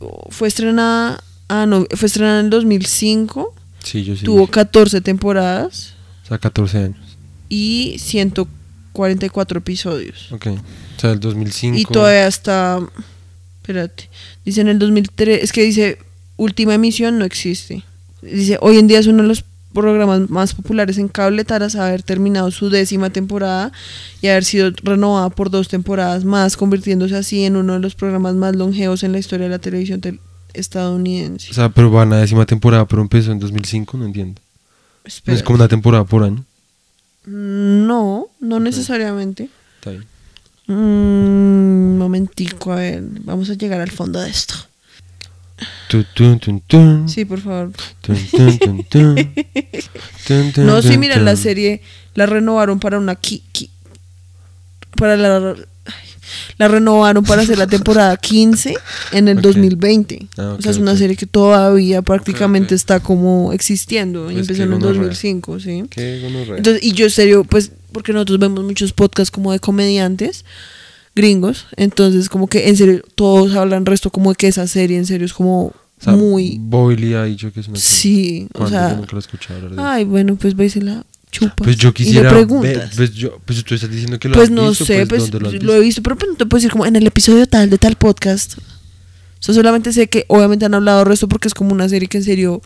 fue estrenada, ah no, fue estrenada en el 2005, Sí, yo sí. tuvo dije. 14 temporadas O sea, 14 años. y 144 episodios. Ok. O sea, el 2005. Y todavía está, espérate, dice en el 2003, es que dice última emisión no existe. Dice, hoy en día es uno de los programas más populares en cable tras haber terminado su décima temporada y haber sido renovada por dos temporadas más, convirtiéndose así en uno de los programas más longevos en la historia de la televisión tel- estadounidense. O sea, pero van a la décima temporada, pero empezó en 2005, no entiendo. No es como una temporada por año. No, no necesariamente. Está bien. Mm, momentico, a ver, vamos a llegar al fondo de esto. Tun, tun, tun, tun. Sí, por favor. No, sí, mira, la serie la renovaron para una qui- para la la renovaron para hacer la temporada 15 en el Ok. 2020. Ah, o sea, es una serie que todavía prácticamente está como existiendo y Pues empezó en el gonorrea. 2005, ¿sí? Qué gonorrea. Entonces, y yo en serio, pues, porque nosotros vemos muchos podcasts como de comediantes gringos, entonces como que en serio todos hablan resto como de que esa serie en serio es como O sea, muy Boyle ha dicho que es una sí, o sea, ay, bueno, pues vais y la chupas. Pues yo y le quisiera preguntas. pues yo, pues tú estás diciendo que lo Pues has no visto, sé, pues, ¿dónde lo has lo, visto? he visto, pero pues no te puedo decir como en el episodio tal de tal podcast. O sea, solamente sé que obviamente han hablado de esto porque es como una serie que en serio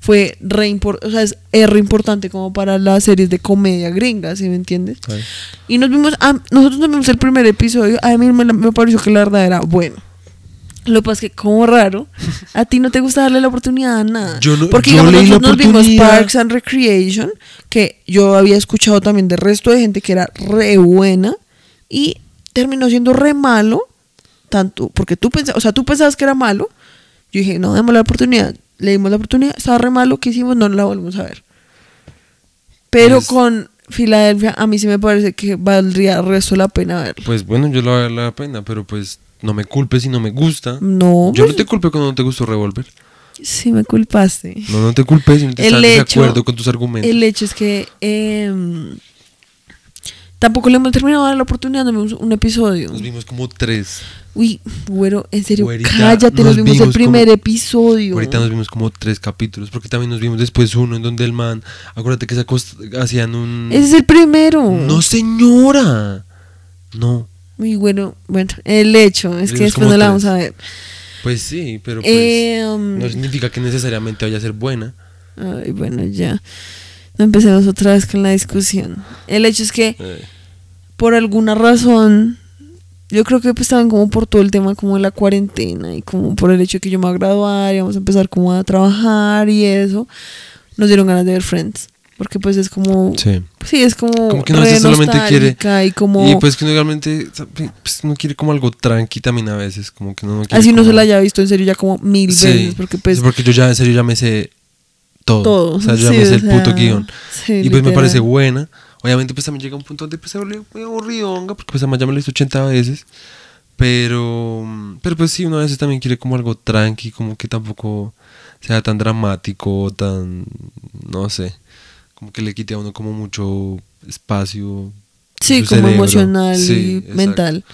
fue re impor- o sea, es, es re importante como para las series de comedia gringas, ¿sí me entiendes? Ay, Y nos vimos, ah, nosotros nos vimos el primer episodio, a mí me, me pareció que la verdad era bueno. Lo que pasa es que como raro, a ti no te gusta darle la oportunidad a nada. Yo no- Porque yo digamos, leí la nosotros nos vimos. Parks and Recreation, que yo había escuchado también de resto de gente que era re buena y terminó siendo re malo, tanto porque tú pensabas, o sea, tú pensabas que era malo. Yo dije, no, démosle la oportunidad. Le dimos la oportunidad, estaba re malo, ¿qué hicimos? No la volvemos a ver. Pero Pues- con Filadelfia, a mí sí me parece que valdría el resto la pena verlo. Pues bueno, yo lo voy a dar la pena, pero pues no me culpes si no me gusta. No, Yo no te culpe cuando no te gustó Revolver. sí me culpaste. No, no te culpes si no te El estás de acuerdo con tus argumentos. El hecho es que em, tampoco le hemos terminado de dar la oportunidad de un, un episodio. Nos vimos como tres. Uy, güero, en serio, Güerita, cállate, nos, nos vimos, el primer como- episodio. Ahorita nos vimos como tres capítulos, porque también nos vimos después uno en donde el man, acuérdate que se hacían un... Ese es el primero. No señora. No. Muy bueno, bueno, el hecho es que después no la vamos a ver. Pues sí, pero pues Em, no significa que necesariamente vaya a ser buena. Ay, bueno, ya. No empecemos otra vez con la discusión. El hecho es que Eh, por alguna razón, yo creo que pues estaban como por todo el tema como de la cuarentena y como por el hecho de que yo me voy a graduar y vamos a empezar como a trabajar y eso, nos dieron ganas de ver Friends. Porque pues es como... sí. Sí, es como... Como que no solamente quiere- Y como... Y pues que uno realmente pues, uno quiere como algo tranqui también a veces, como que no quiere así no se la haya visto en serio ya como mil Sí, veces. Porque pues... porque yo ya en serio ya me sé todo. todo. O sea, yo ya Sí, me sé el puto guion. sí, y pues me parece buena. Obviamente pues también llega un punto donde pues se vuelve muy aburridonga, porque pues además ya me lo he visto 80 veces. Pero, pero pues sí, uno a veces también quiere como algo tranqui, como que tampoco sea tan dramático, tan, no sé, como que le quite a uno como mucho espacio. Sí, como cerebro. emocional Sí, y exacto. mental.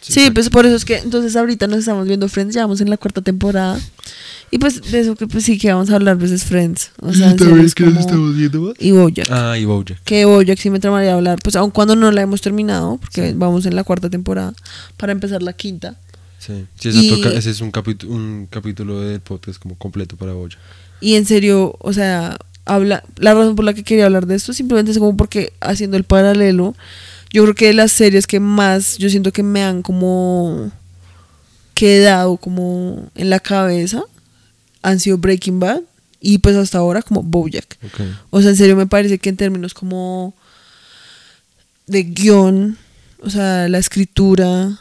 Sí, pues por eso es que entonces ahorita nos estamos viendo Friends, ya vamos en la cuarta temporada. Y pues de eso que pues sí que vamos a hablar pues es Friends. O sea, en serio, es como- viendo más? Y Bojack. Ah, y Bojack. Que Bojack sí me tramaría a hablar, pues aun cuando no la hemos terminado, porque vamos en la cuarta temporada, para empezar la quinta. Sí, sí esa Y- toca- ese es un, capítulo un capítulo del podcast como completo para Bojack. Y en serio, o sea, habla, la razón por la que quería hablar de esto simplemente es como porque haciendo el paralelo, yo creo que las series que más yo siento que me han como quedado como en la cabeza han sido Breaking Bad y pues hasta ahora como Bojack. Ok. O sea, en serio me parece que en términos como de guion, o sea, la escritura,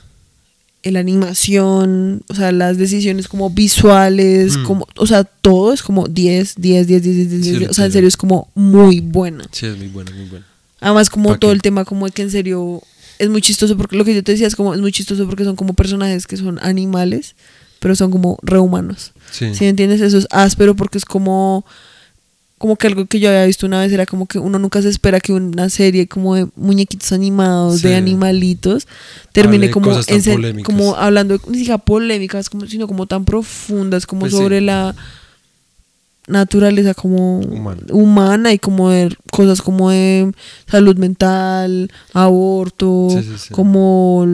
la animación, o sea, las decisiones como visuales, Mm. como, o sea, todo es como 10, 10, 10, 10, 10, 10, Sí, 10, o sea, en serio es como muy buena. Sí, es muy buena, muy buena. Además como ¿Pa' todo qué? el tema como de que en serio es muy chistoso porque lo que yo te decía es como es muy chistoso porque son como personajes que son animales, pero son como rehumanos. Sí. ¿Sí entiendes? Eso es áspero porque es como como que algo que yo había visto una vez era como que uno nunca se espera que una serie como de muñequitos animados, Sí. de animalitos, termine Hable como, en ser- como hablando, de- ni siquiera polémicas, como, sino como tan profundas, como Pues sí. sobre la naturaleza como Humana. humana y como de cosas como de salud mental, aborto, sí. como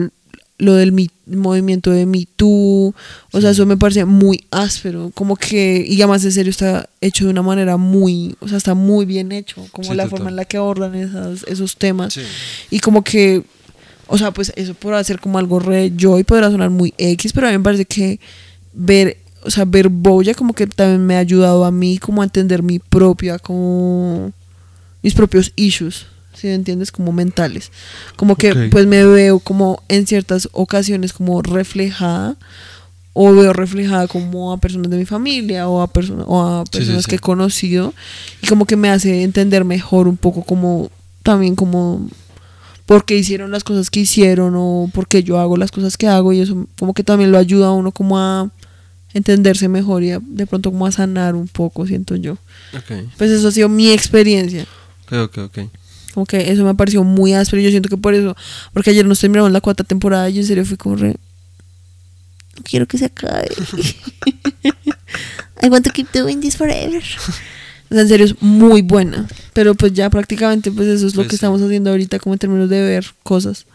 lo del mi- movimiento de Me Too, o sea, eso me parece muy áspero, como que, y además en serio está hecho de una manera muy, o sea, está muy bien hecho, como Sí, la total. forma en la que abordan esas, esos temas. Sí. Y como que, o sea, pues eso podrá ser como algo re yo y podrá sonar muy X, pero a mí me parece que ver, o sea, ver Boya como que también me ha ayudado a mí como a entender mi propia, como mis propios issues, si me entiendes? Como mentales. Como que Ok. pues me veo como en ciertas ocasiones como reflejada o veo reflejada como a personas de mi familia o a, personas o a Sí, sí, personas sí. que he conocido y como que me hace entender mejor un poco como también como por qué hicieron las cosas que hicieron o por qué yo hago las cosas que hago y eso como que también lo ayuda a uno como a entenderse mejor y a- de pronto como a sanar un poco, siento yo. Ok, Pues eso ha sido mi experiencia. ok, ok, ok. Como que eso me pareció muy áspero y yo siento que por eso, porque ayer nos terminamos la cuarta temporada y yo en serio fui como re... No quiero que se acabe. I want to keep doing this forever. O sea, en serio es muy buena. Pero pues ya prácticamente pues eso es lo Pues que sí. estamos haciendo ahorita como en términos de ver cosas.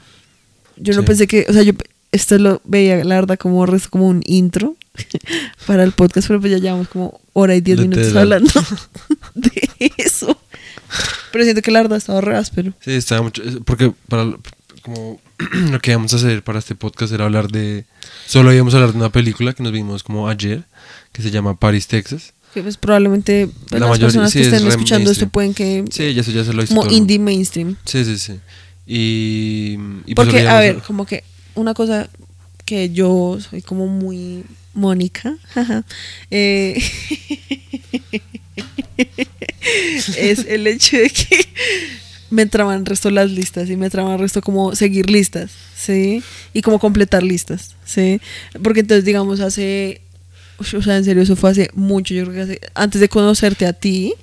Yo no pensé que, o sea, yo esto lo veía la verdad como como un intro para el podcast, pero pues ya llevamos como hora y diez minutos hablando de eso. Pero siento que la verdad estaba re áspero. Sí, estaba mucho. Porque para como lo que íbamos a hacer para este podcast era hablar de. Solo íbamos a hablar de una película que nos vimos como ayer, que se llama Paris, Texas. Que pues probablemente La las mayoría- personas sí, que es estén escuchando esto pueden que Sí, ya ya se lo como todo indie mainstream. Sí, sí, sí. Y. y pues Porque, a ver, como que una cosa que yo soy como muy Mónica, eh, es el hecho de que me traban resto las listas y me traban resto como seguir listas, ¿sí? Y como completar listas, ¿sí? Porque entonces, digamos, hace, o sea, en serio, eso fue hace mucho, yo creo que hace, antes de conocerte a ti,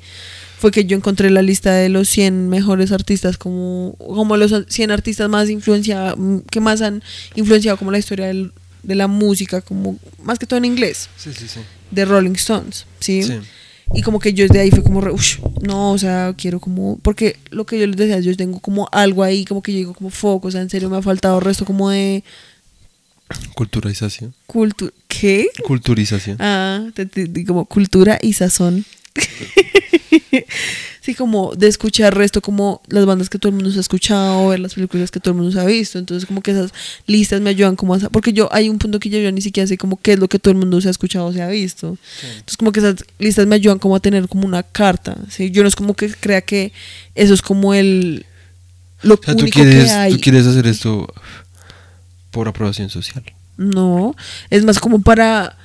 fue que yo encontré la lista de los 100 mejores artistas, como, como los 100 artistas más influenciados, que más han influenciado como la historia del- de la música, como más que todo en inglés, Sí, sí, sí. de Rolling Stones, ¿sí? Sí. Y como que yo desde ahí fue como, re, "Ush, no, o sea, quiero como, porque lo que yo les decía, yo tengo como algo ahí, como que yo digo como foco, o sea, en serio me ha faltado el resto como de Culturización. cultura, ¿qué? Culturización. Ah, te- te- como cultura y sazón. sí, como de escuchar resto, como las bandas que todo el mundo se ha escuchado, ver las películas que todo el mundo se ha visto. Entonces, como que esas listas me ayudan como a... Porque yo, hay un punto que yo ya ni siquiera sé como qué es lo que todo el mundo se ha escuchado o se ha visto. Entonces, como que esas listas me ayudan como a tener como una carta. ¿sí? Yo no es como que crea que eso es como el... Lo O sea, tú único quieres, que hay. tú quieres hacer esto por aprobación social. No, es más como para,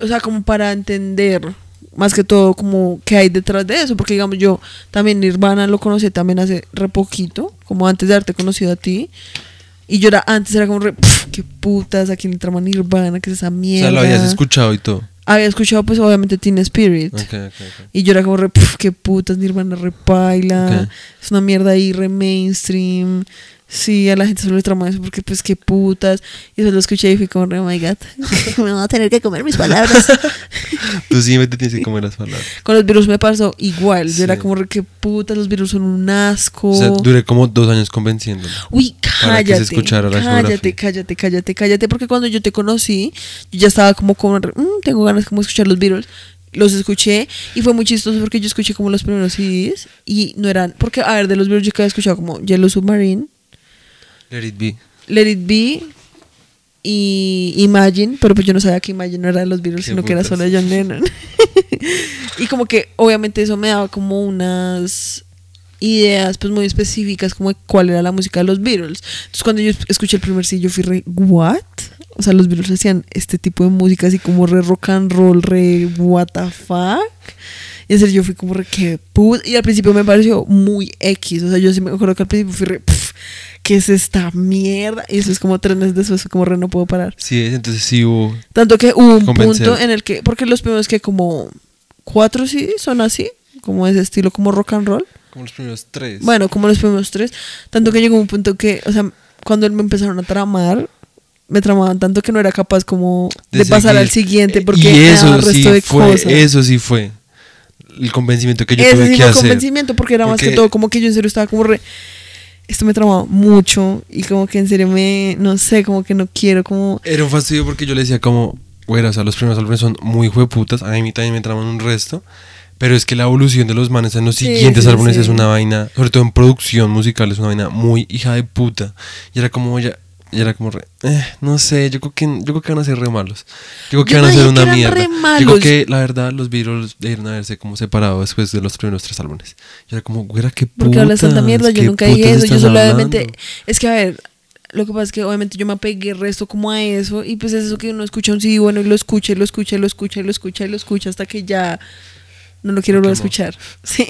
o sea, como para entender más que todo como qué hay detrás de eso, porque digamos yo también Nirvana lo conocí también hace re poquito, como antes de haberte conocido a ti, y yo era antes era como re, "Pf, qué putas, aquí le trama Nirvana, que es esa O mierda. sea, lo habías escuchado y todo. Había escuchado pues obviamente Teen Spirit. Y yo era como re, "Pf, qué putas, Nirvana re paila, Ok. es una mierda ahí re mainstream. Sí, a la gente solo le trama eso porque pues qué putas. Y eso lo escuché y fui como oh my god, me van a tener que comer mis palabras. Tú sí me tienes que comer las palabras. Con los virus me pasó igual. Yo era Sí. como qué putas, los virus son un asco. O sea, duré como dos años convenciéndolo. Uy, para que se cállate. escuchara la cállate, cállate, cállate, cállate. Porque cuando yo te conocí, yo ya estaba como con. "Mm, tengo ganas como de escuchar los Beatles. Los escuché y fue muy chistoso porque yo escuché como los primeros CDs y no eran. Porque, a ver, de los Beatles yo que había escuchado como Yellow Submarine, Let it be. Let It Be y Imagine, pero pues yo no sabía que Imagine no era de los Beatles, Qué sino que era putas. solo de John Lennon. y como que obviamente eso me daba como unas ideas pues muy específicas como de cuál era la música de los Beatles. Entonces cuando yo escuché el primer sí, yo fui re, ¿what? O sea, los Beatles hacían este tipo de música así como re rock and roll, re what the fuck. Y en serio yo fui como re, qué put... Y al principio me pareció muy X. O sea, yo sí me acuerdo que al principio fui re, "Pff, ¿qué es esta mierda? Y eso es como tres meses después, como re, no puedo parar. Sí, es, entonces sí hubo. Tanto que hubo un Convencer. punto en el que, porque los primeros que como cuatro sí son así, como ese estilo como rock and roll. Como los primeros tres. Bueno, como los primeros tres. Tanto que llegó un punto que, o sea, cuando me empezaron a tramar, me tramaban tanto que no era capaz como de, pasar al siguiente porque y eso daba resto sí de fue, cosas. eso sí fue el convencimiento que yo Ese tuve sí que fue el hacer. convencimiento porque era más que todo como que yo en serio estaba como re esto me traumaba mucho y como que en serio me, no sé, como que no quiero, como... Era un fastidio porque yo le decía como, güey, o sea, los primeros álbumes son muy jueputas, a mí también me traman un resto, pero es que la evolución de los manes en los Sí, siguientes sí, álbumes sí. es una vaina, sobre todo en producción musical, es una vaina muy hija de puta. Y era como, ya, y era como, re, eh, no sé, yo creo, que, yo creo que van a ser re malos. Yo creo que Yo van a ser una mierda. re Yo creo que la verdad los Beatles debieron haberse como separado después de los primeros tres álbumes. Y era como, güey, qué puta. Porque hablas tanta mierda, yo nunca dije eso, yo solamente... Es que a ver, lo que pasa es que obviamente yo me apegué el resto como a eso y pues es eso que uno escucha un CD bueno y lo escucha y lo escucha y lo escucha y lo escucha y lo escucha hasta que ya no lo quiero volver a escuchar. Sí,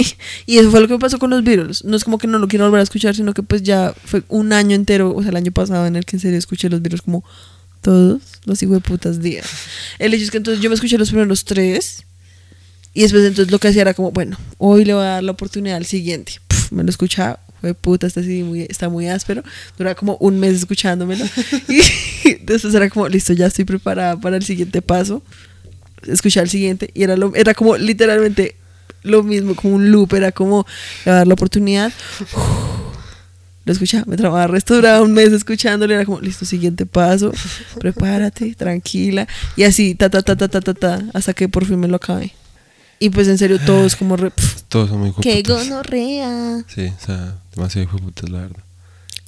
y eso fue lo que me pasó con los Beatles. No es como que no lo quiero volver a escuchar, sino que pues ya fue un año entero, o sea, el año pasado en el que en serio escuché los Beatles como todos los hijos de putas días. El hecho es que entonces yo me escuché los primeros tres y después entonces lo que hacía era como, bueno, hoy le voy a dar la oportunidad al siguiente. Puf, me lo escuchaba, fue puta, este sí muy, está muy áspero. Duraba como un mes escuchándomelo. y después era como, listo, ya estoy preparada para el siguiente paso. Escuchar el siguiente. Y era, lo, era como literalmente lo mismo, como un loop. Era como, le voy a dar la oportunidad. Lo escuchaba, me trababa resto, duraba un mes escuchándolo, era como, listo, siguiente paso, prepárate, tranquila, y así, ta, ta, ta, ta, ta, ta, ta, hasta que por fin me lo acabé. Y pues en serio, todos como re, pf, Todos son muy ¡Qué gonorrea! Sí, o sea, demasiado la verdad.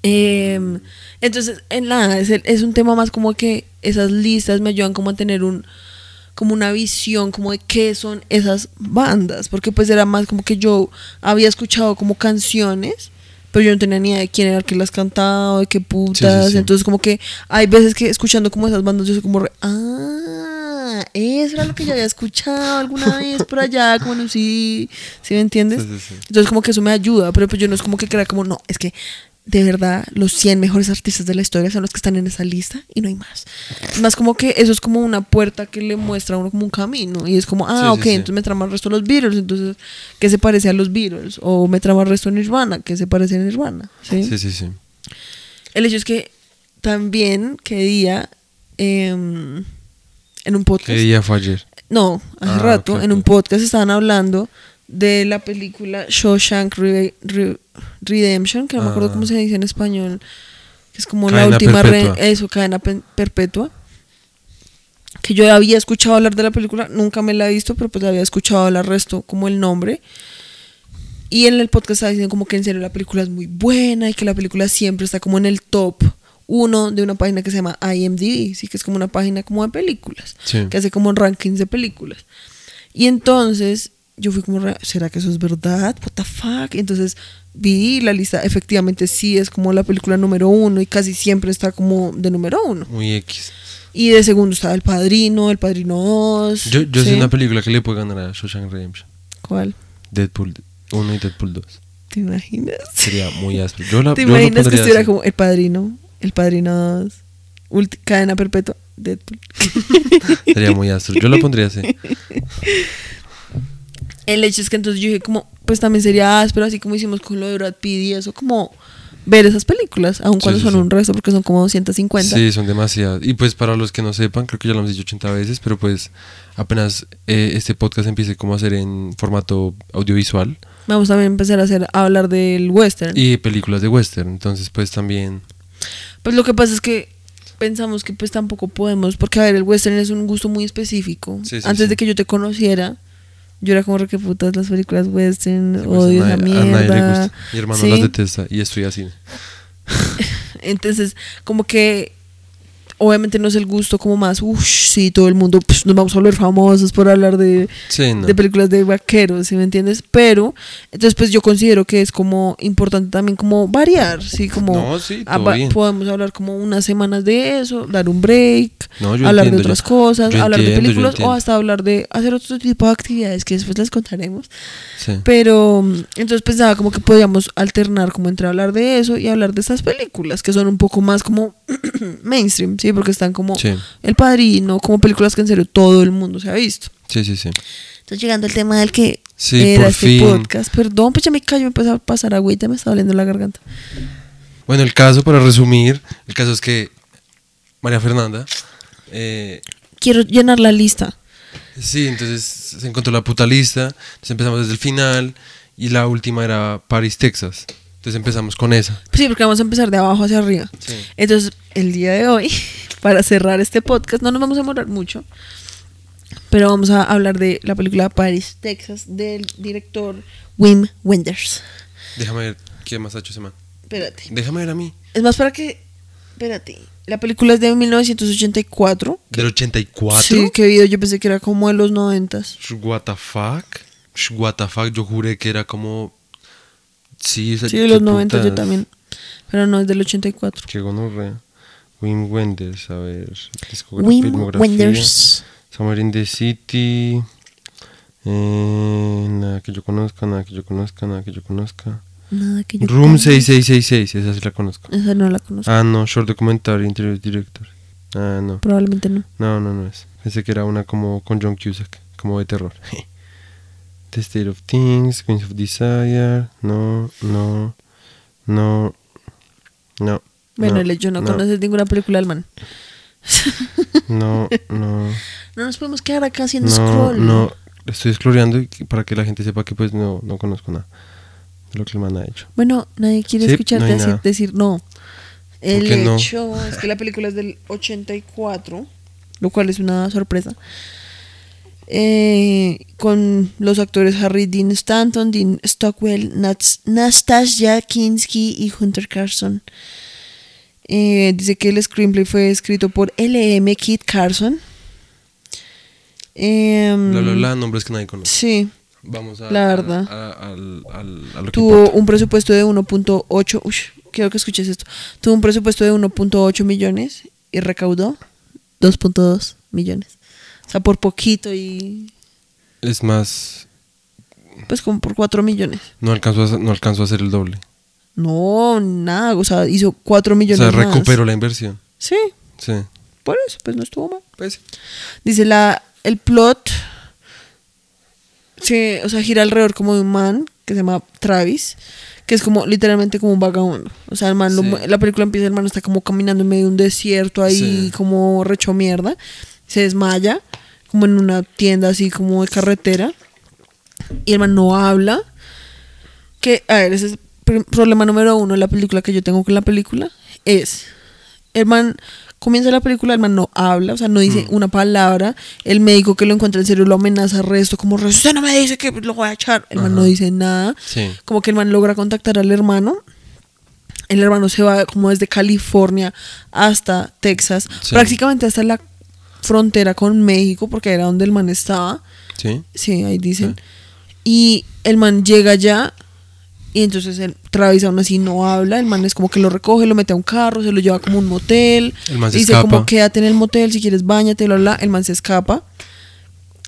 Em, entonces, en nada, es, el- es un tema más como que esas listas me ayudan como a tener un como una visión como de qué son esas bandas, porque pues era más como que yo había escuchado como canciones, pero yo no tenía ni idea de quién era el que las cantaba, de qué putas, sí. entonces como que hay veces que escuchando como esas bandas yo soy como re, ah, eso era lo que yo había escuchado alguna vez por allá, como no sí, ¿sí me entiendes? Sí, sí, sí. Entonces como que eso me ayuda, pero pues yo no es como que crea como, no, es que de verdad los 100 mejores artistas de la historia son los que están en esa lista y no hay más. Es Más como que eso es como una puerta que le muestra a uno como un camino y es como, ah, Sí, ok, sí. entonces me trama el resto de los Beatles, entonces, ¿qué se parece a los Beatles? O me trama el resto de Nirvana, ¿qué se parece a Nirvana? ¿Sí? Sí, sí. El hecho es que también que día em, en un podcast... ¿Qué día fue ayer? No, hace Ah, rato, ok, en un podcast estaban hablando de la película Shawshank Re- Re- Redemption, que no me acuerdo Ah. cómo se dice en español, que es como la última eso, cadena pe- perpetua. Que yo había escuchado hablar de la película, nunca me la he visto, pero pues había escuchado hablar resto como el nombre. Y en el podcast estaba diciendo como que en serio la película es muy buena y que la película siempre está como en el top uno de una página que se llama IMDb, sí que es como una página como de películas, Sí. que hace como rankings de películas. Y entonces yo fui como, ¿será que eso es verdad? What the fuck? Y entonces vi la lista, efectivamente sí es como la película número uno y casi siempre está como de número uno. Muy X. Y de segundo estaba El Padrino, El Padrino 2. Yo, yo ¿sí? sé una película que le puede ganar a Shawshank Redemption. ¿Cuál? Deadpool 1 y Deadpool 2. ¿Te imaginas? Sería muy áspero. Yo la, ¿Te yo imaginas que estuviera como El Padrino, El Padrino 2, ulti- Cadena Perpetua, Deadpool? Sería muy áspero. Yo lo pondría así. El hecho es que entonces yo dije como, pues también sería áspero, así como hicimos con lo de Brad Pitt y eso, como ver esas películas, aun Sí, cuando sí, son sí. un resto, porque son como 250. Sí, son demasiadas. Y pues para los que no sepan, creo que ya lo hemos dicho 80 veces, pero pues apenas eh, este podcast empiece como a hacer en formato audiovisual Vamos también a empezar a hacer, a hablar del western. y películas de western. Entonces pues también... Pues lo que pasa es que pensamos que pues tampoco podemos, porque a ver, el western es un gusto muy específico. Sí, sí, Antes sí. de que yo te conociera, yo era como que putas las películas western, pues, odio a esa nadie- a nadie le mierda. gusta. Mi hermano Sí. las detesta y estoy así. Entonces, como que obviamente no es el gusto como más, uff, sí, todo el mundo pues, nos vamos a volver famosos por hablar de, Sí, no. de películas de vaqueros, ¿sí me entiendes? Pero, entonces pues yo considero que es como importante también como variar, ¿sí? Como No, sí, podemos hablar como unas semanas de eso, dar un break, No, hablar entiendo, de otras yo- cosas, yo hablar de entiendo, yo películas o hasta hablar de hacer otro tipo de actividades que después les contaremos. Sí. Pero entonces pensaba como que podíamos alternar como entre hablar de eso y hablar de estas películas que son un poco más como mainstream, ¿sí? Porque están como Sí. El Padrino, como películas que en serio todo el mundo se ha visto. Sí, sí, sí. Entonces llegando al tema del que Sí, era este fin. podcast. Perdón, pues ya me callo, me empezó a pasar agüita, me está doliendo la garganta. Bueno, el caso, para resumir, el caso es que María Fernanda, eh, Quiero llenar la lista. sí, entonces se encontró la puta lista, entonces empezamos desde el final y la última era Paris, Texas. Entonces empezamos con esa. Sí, porque vamos a empezar de abajo hacia arriba. Sí. Entonces, el día de hoy, para cerrar este podcast, no nos vamos a demorar mucho, pero vamos a hablar de la película Paris, Texas, del director Wim Wenders. Déjame ver qué más ha hecho ese man. Espérate. Déjame ver a mí. Es más para que... Espérate. La película es de 1984. ¿Del 84? Sí, qué video. Yo pensé que era como de los noventas. Sh, What the fuck? What the fuck? Yo juré que era como. Sí, esa- Sí, de los 90 yo también. Pero no, es del 84. Qué gonorrea. Wim Wenders, a ver. Wim. Wenders. Summer in the City. Eh, nada que yo conozca, nada que yo conozca, nada que yo conozca. Nada que yo Room conozca. 6666, esa sí la conozco. Esa no la conozco. Ah, no, Short Documentary, Interior Director. Ah, no. Probablemente no. No, no, no es. Pensé que era una como con John Cusack, como de terror. The State of Things, Queens of Desire. No, no, no, no. Bueno, no, el hecho no, no, conoces ninguna película del man. No, no, No nos podemos quedar acá haciendo no, scroll. no. Estoy y para que la gente sepa que pues no, no conozco nada de lo que el man ha hecho. Bueno, nadie quiere Sí, escucharte decir, no. El hecho es que la película es del 84, lo cual es una sorpresa. Eh, con los actores Harry Dean Stanton, Dean Stockwell, Nats- Nastasia Kinski y Hunter Carson. Eh, dice que el screenplay fue escrito por L.M. Kit Carson. Em, Bla, bla, bla, nombres que nadie conoce. Sí, Vamos a, La verdad. a, lo tuvo un presupuesto de 1.8, uy, quiero que escuches esto. Tuvo un presupuesto de 1.8 millones y recaudó 2.2 millones. O sea, por poquito y Es más, pues como por 4 millones. no alcanzó, a, no alcanzó a hacer el doble. No, nada, o sea, hizo 4 O millones sea, más. recuperó la inversión. Sí, Sí. por eso, pues no estuvo mal. Pues, Dice la el plot se, o sea, gira alrededor como de un man que se llama Travis, que es como literalmente como un vagabundo. O sea, el man Sí. la película empieza el man está como caminando en medio de un desierto ahí Sí. como recho mierda. Se desmaya como en una tienda así como de carretera. Y el man no habla. Que, a ver, ese es el problema número uno de la película que yo tengo con la película. Es, el man comienza la película, el man no habla, o sea, no dice Mm. una palabra. El médico que lo encuentra en serio lo amenaza resto, como, usted no me dice que lo voy a echar. El man no Ajá. dice nada. sí. Como que el man logra contactar al hermano. El hermano se va como desde California hasta Texas, Sí. prácticamente hasta la frontera con México, porque era donde el man estaba. Sí. Sí, ahí dicen. Y el man llega allá y entonces el Travis aún así no habla. El man es como que lo recoge, lo mete a un carro, se lo lleva como a un motel. El man se dice escapa. como quédate en el motel, si quieres bañate, bla, bla. El man se escapa.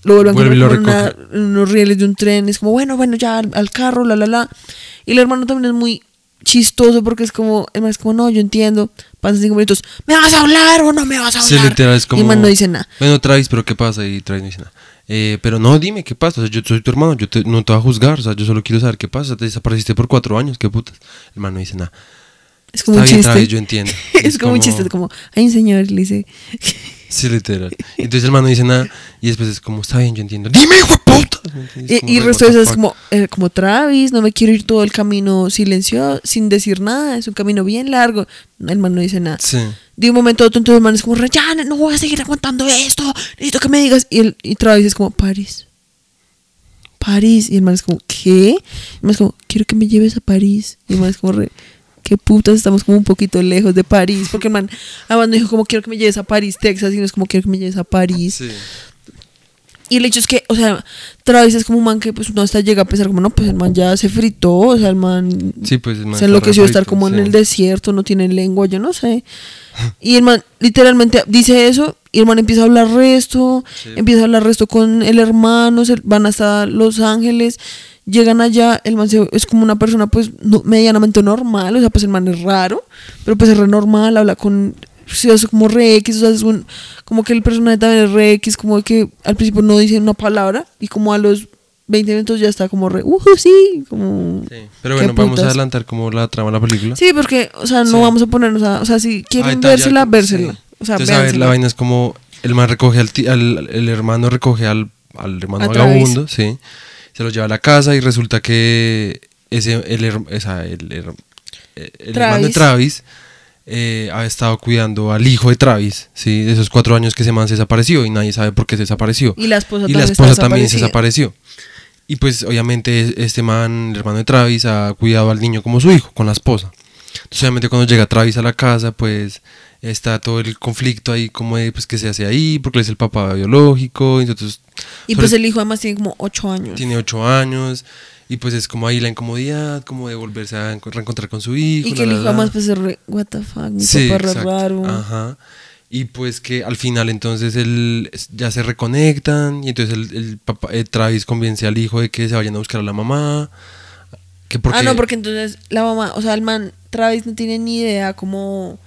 Lo vuelve a en unos rieles de un tren. Es como, bueno, bueno, ya al, al carro, la, la, la. Y el hermano también es muy chistoso porque es como, el man es como, no, yo entiendo. Pasan cinco minutos, ¿me vas a hablar o no me vas a Sí, hablar? literal es como. Y el man no dice nada. Bueno, Travis, pero ¿qué pasa? Y Travis no dice nada. Eh, pero no, dime, ¿qué pasa? O sea, yo soy tu hermano, yo te- no te voy a juzgar, o sea, yo solo quiero saber qué pasa. Te desapareciste por cuatro años, ¿qué putas? El man no dice nada. Es como Está un bien, chiste. Travis, yo entiendo. es, como un chiste, es como, hay un señor, le dice, Sí, literal. Entonces el man no dice nada y después es como, está bien, yo entiendo. ¡Dime, hijo de puta! Y, y resto de es como, eh, como Travis, no me quiero ir todo el camino silencioso, sin decir nada, es un camino bien largo. El man no dice nada. Sí. De un momento a otro, entonces el man es como, ya, no voy a seguir aguantando esto, necesito que me digas. Y, el, y Travis es como, París. París. Y el man es como, ¿qué? Y el man es como, quiero que me lleves a París. Y el man es como, re, qué putas, estamos como un poquito lejos de París. Porque el man, además no dijo como, quiero que me lleves a París, Texas, sino es como, quiero que me lleves a París. Sí. Y el hecho es que, o sea, Travis es como un man que pues uno hasta llega a pensar como, no, pues el man ya se fritó, o sea, el man Sí, pues el man se enloqueció estar como en el desierto, no tiene lengua, yo no sé. Y el man literalmente dice eso y el man empieza a hablar resto, Sí. empieza a hablar resto con el hermano, se van hasta Los Ángeles, llegan allá, el man se- es como una persona pues no- medianamente normal, o sea, pues el man es raro, pero pues es re normal, habla con... sí, es como re X, o sea, es un- como que el personaje también es re X, como que al principio no dice una palabra y como a los 20 minutos ya está como re, uh, sí, como... Sí. Pero bueno, vamos a adelantar como la trama de la película. Sí, porque, o sea, no Sí. vamos a ponernos a. O sea, si quieren Ahorita vérsela, ya- vérsela. sí. O sea, Entonces, a ver, la vaina es como el man recoge al, ti- al- el hermano recoge al, al hermano vagabundo, sí. Se lo lleva a la casa y resulta que ese el, esa, el, her- el hermano de Travis. Eh, ha estado cuidando al hijo de Travis, ¿sí? De esos cuatro años que ese man se desapareció y nadie sabe por qué se desapareció. Y la esposa Y la también esposa está también se desapareció. Y pues obviamente este man, el hermano de Travis, ha cuidado al niño como su hijo, con la esposa. Entonces obviamente cuando llega Travis a la casa, pues está todo el conflicto ahí como de pues que se hace ahí, porque él es el papá biológico, entonces Y sobre- pues el hijo además tiene como ocho años. tiene ocho años y pues es como ahí la incomodidad, como de volverse a enco- reencontrar con su hijo. Y que la, el hijo la. además pues es re, what the fuck, mi Sí, papá exacto. raro. Ajá. Y pues que al final entonces él ya se reconectan y entonces el, el papá, eh, Travis convence al hijo de que se vayan a buscar a la mamá. Que porque, Ah, no, porque entonces la mamá, o sea, el man Travis no tiene ni idea como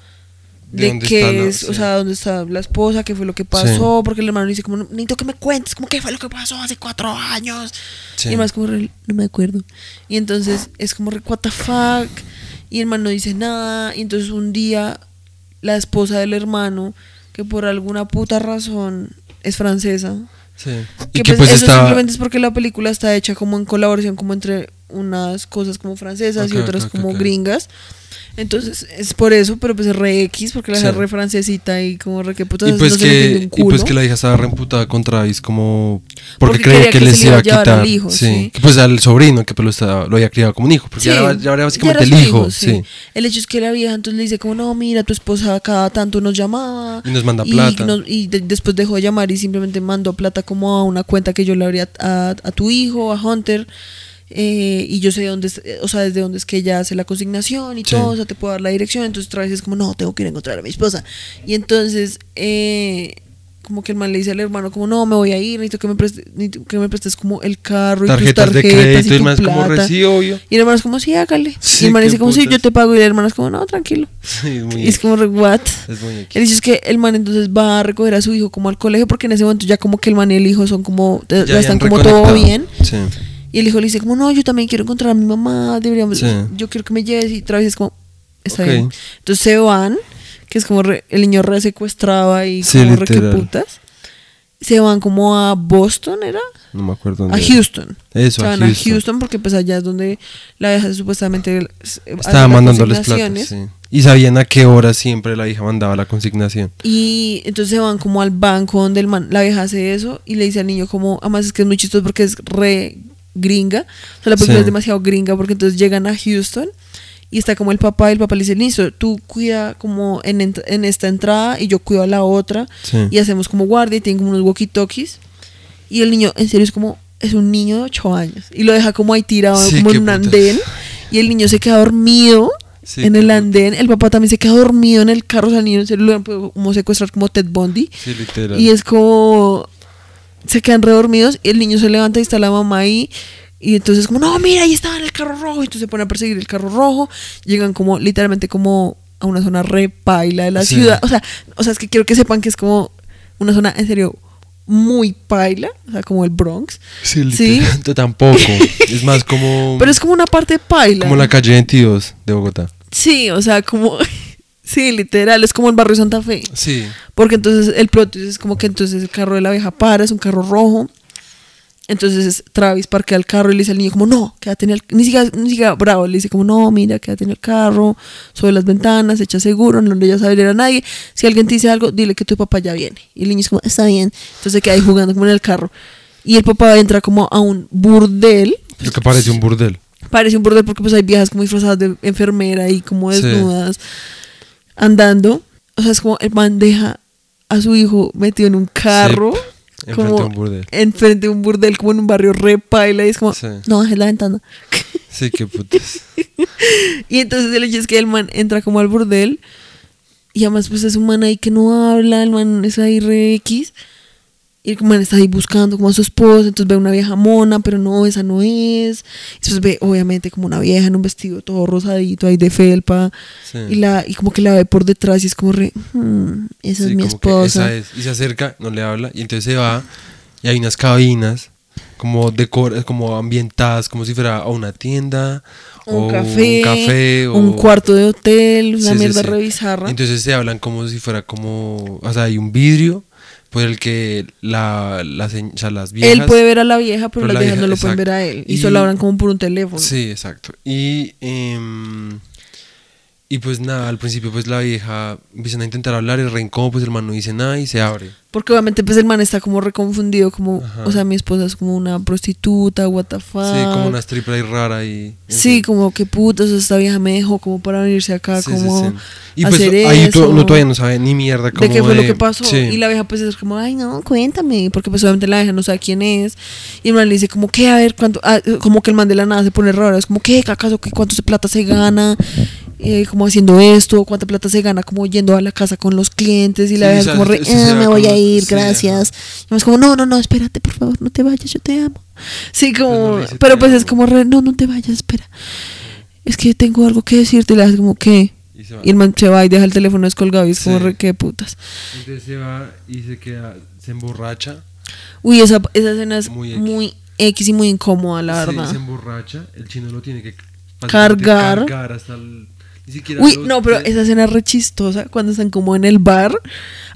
¿De de, qué la- es, o sea, dónde está la esposa, qué fue lo que pasó, porque el hermano dice como, necesito que me cuentes, como qué fue lo que pasó hace cuatro años. Sí. Y es como, no me acuerdo. Y entonces es como, re, what the fuck, y el man no dice nada, y entonces un día la esposa del hermano, que por alguna puta razón es francesa, Sí. que, Y que pues, pues eso simplemente es porque la película está hecha como en colaboración como entre unas cosas como francesas y Ok, otras ok, como ok. gringas. Entonces es por eso, pero pues es re X, porque la Sí. es re francesita y como re que putas Y pues, no que, un y pues que la hija estaba reemputada con Travis como porque, Porque creía quería que, que les iba a quitar al hijo, sí. Que pues al sobrino que pues lo, estaba- lo había criado como un hijo porque Sí, ya, ya era básicamente ya el hijo, sí. El hecho es que la vieja entonces le dice como, no, mira, tu esposa cada tanto nos llamaba. Y nos manda y plata. nos- y de- después dejó de llamar y simplemente mandó plata como a una cuenta que yo le abría a, a tu hijo, a Hunter. Eh, y yo sé dónde, es- eh, o sea, desde dónde es que ella hace la consignación y Sí. todo, o sea, te puedo dar la dirección. Entonces otra vez es como, no, tengo que ir a encontrar a mi esposa. Y entonces, eh, como que el man le dice al hermano, como, no, me voy a ir, necesito que me prestes, necesito que me prestes como el carro y Tarjetas tus de tarjetas crédito y tu como plata. re sí, obvio. Y el hermano es como, sí, hágale. Sí, y el man dice como, sí, yo te pago. Y el hermano es como, no, tranquilo. Sí, es muy Y es como, what? es muy X. El hecho es que el man entonces va a recoger a su hijo como al colegio porque en ese momento ya como que el man y el hijo son como, ya, Ya están como todo bien. Sí. Y el hijo le dice como, no, yo también quiero encontrar a mi mamá, deberíamos, Sí. yo quiero que me lleves. Y Travis es como, está bien. Entonces se van, que es como re- el niño re secuestrado ahí, Sí, como re que literal. putas. Se van como a Boston, ¿era? No me acuerdo A dónde era. Houston. Eso, Se a van Houston. a Houston porque pues allá es donde la vieja supuestamente eh, Estaba mandándoles sí. Y sabían a qué hora siempre la hija mandaba la consignación. Y entonces se van como al banco donde el man, la vieja hace eso y le dice al niño como, además es que es muy chistoso porque es re gringa, o sea, la película Sí. es demasiado gringa porque entonces llegan a Houston y está como el papá y el papá le dice, listo, tú cuida como en, ent- en esta entrada y yo cuido a la otra Sí. y hacemos como guardia y tienen como unos walkie-talkies y el niño en serio es como, es un niño de 8 años y lo deja como ahí tirado Sí, como en un putas. andén y el niño se queda dormido Sí, en el andén, el papá también se queda dormido en el carro, o sea, el niño en serio lo como secuestrar como Ted Bundy. Sí, literal. Y es como. Se quedan redormidos y el niño se levanta y está la mamá ahí. Y entonces, como, no, mira, ahí estaba en el carro rojo. Y entonces se pone a perseguir el carro rojo. Llegan como, literalmente, como a una zona re paila de la Sí. ciudad. O sea, o sea, es que quiero que sepan que es como una zona, en serio, muy paila. O sea, como el Bronx. Sí, Sí. Tampoco. es más como, Pero es como una parte paila. como la calle 22 de Bogotá. Sí, o sea, como. Sí, literal, es como el barrio Santa Fe. Sí. Porque entonces el plot es como que entonces el carro de la vieja para, es un carro rojo. Entonces Travis parquea el carro y le dice al niño como, no, quédate en el... Ni siquiera, ni siquiera bravo, le dice como, no, mira, quédate en el carro, sube las ventanas, echa seguro, no le vayas a ver a nadie. Si alguien te dice algo, dile que tu papá ya viene. Y el niño es como, está bien. Entonces se queda ahí jugando como en el carro. Y el papá entra como a un burdel. Lo que parece un burdel. Parece un burdel porque pues hay viejas como disfrazadas de enfermera y como Sí. Andando. O sea, es como el man deja a su hijo metido en un carro. enfrente como de un burdel. enfrente de un burdel, como en un barrio re paila, y es como, Sí. no bajes la ventana. Sí, qué putas. y entonces el hecho es que el man entra como al burdel, y además pues es un man ahí que no habla, el man es ahí re X, y el man está ahí buscando como a su esposa, entonces ve una vieja mona, pero no, esa no es. Entonces ve obviamente como una vieja en un vestido todo rosadito ahí de felpa, Sí. y, la, y como que la ve por detrás y es como re, "Hmm, esa Sí, es mi esposa. esa es. Y se acerca, no le habla, y entonces se va, y hay unas cabinas como decor como ambientadas, como si fuera o una tienda, Un o café, un café, o un cuarto de hotel, una Sí, mierda sí. re bizarra. Entonces se hablan como si fuera como, o sea, hay un vidrio por el que la, la se- o sea, las viejas... Él puede ver a la vieja, pero, pero las la viejas vieja- no lo pueden ver a él. Y, Y- solo hablan como por un teléfono. Sí, exacto. Y em, Y pues nada, al principio pues la vieja empiezan a intentar hablar, el re incómodo, pues el man no dice nada y se abre. Porque obviamente pues el man está como reconfundido, como, Ajá. o sea, mi esposa es como una prostituta, what the fuck. Sí, como una stripper ahí rara y... Sí, fin. como que putas, esta vieja me dejó como para venirse acá, Sí, sí, como sí. Y pues hacer ahí tú- eso. uno todavía no sabe ni mierda como de qué fue lo que pasó. Sí. Y la vieja pues es como, ay no, cuéntame, porque pues obviamente la vieja no sabe quién es. Y el man le dice como, ¿qué? A ver, ¿cuánto? Ah, como que el man de la nada se pone raro, es como, ¿qué? ¿Acaso qué? ¿Cuánto de plata se gana? Eh, como haciendo esto, cuánta plata se gana como yendo a la casa con los clientes y la Sí, como re, "Ah, me voy a ir, sí, gracias. Y es como, no, no, no, espérate, por favor, no te vayas, yo te amo. Sí, Pues no como, le pero "Te pues es amo". como re, no, no te vayas, espera. Es que tengo algo que decirte y la hace como, ¿qué? Y se va. Y el man se va y deja el teléfono descolgado y es como re, qué putas. Entonces se va y se queda, se emborracha. Uy, esa, esa escena es Muy muy X. Y muy incómoda, la verdad. se emborracha, el chino lo tiene que Cargar. cargar hasta el... Ni siquiera Uy, no, pero esa escena es re chistosa cuando están como en el bar.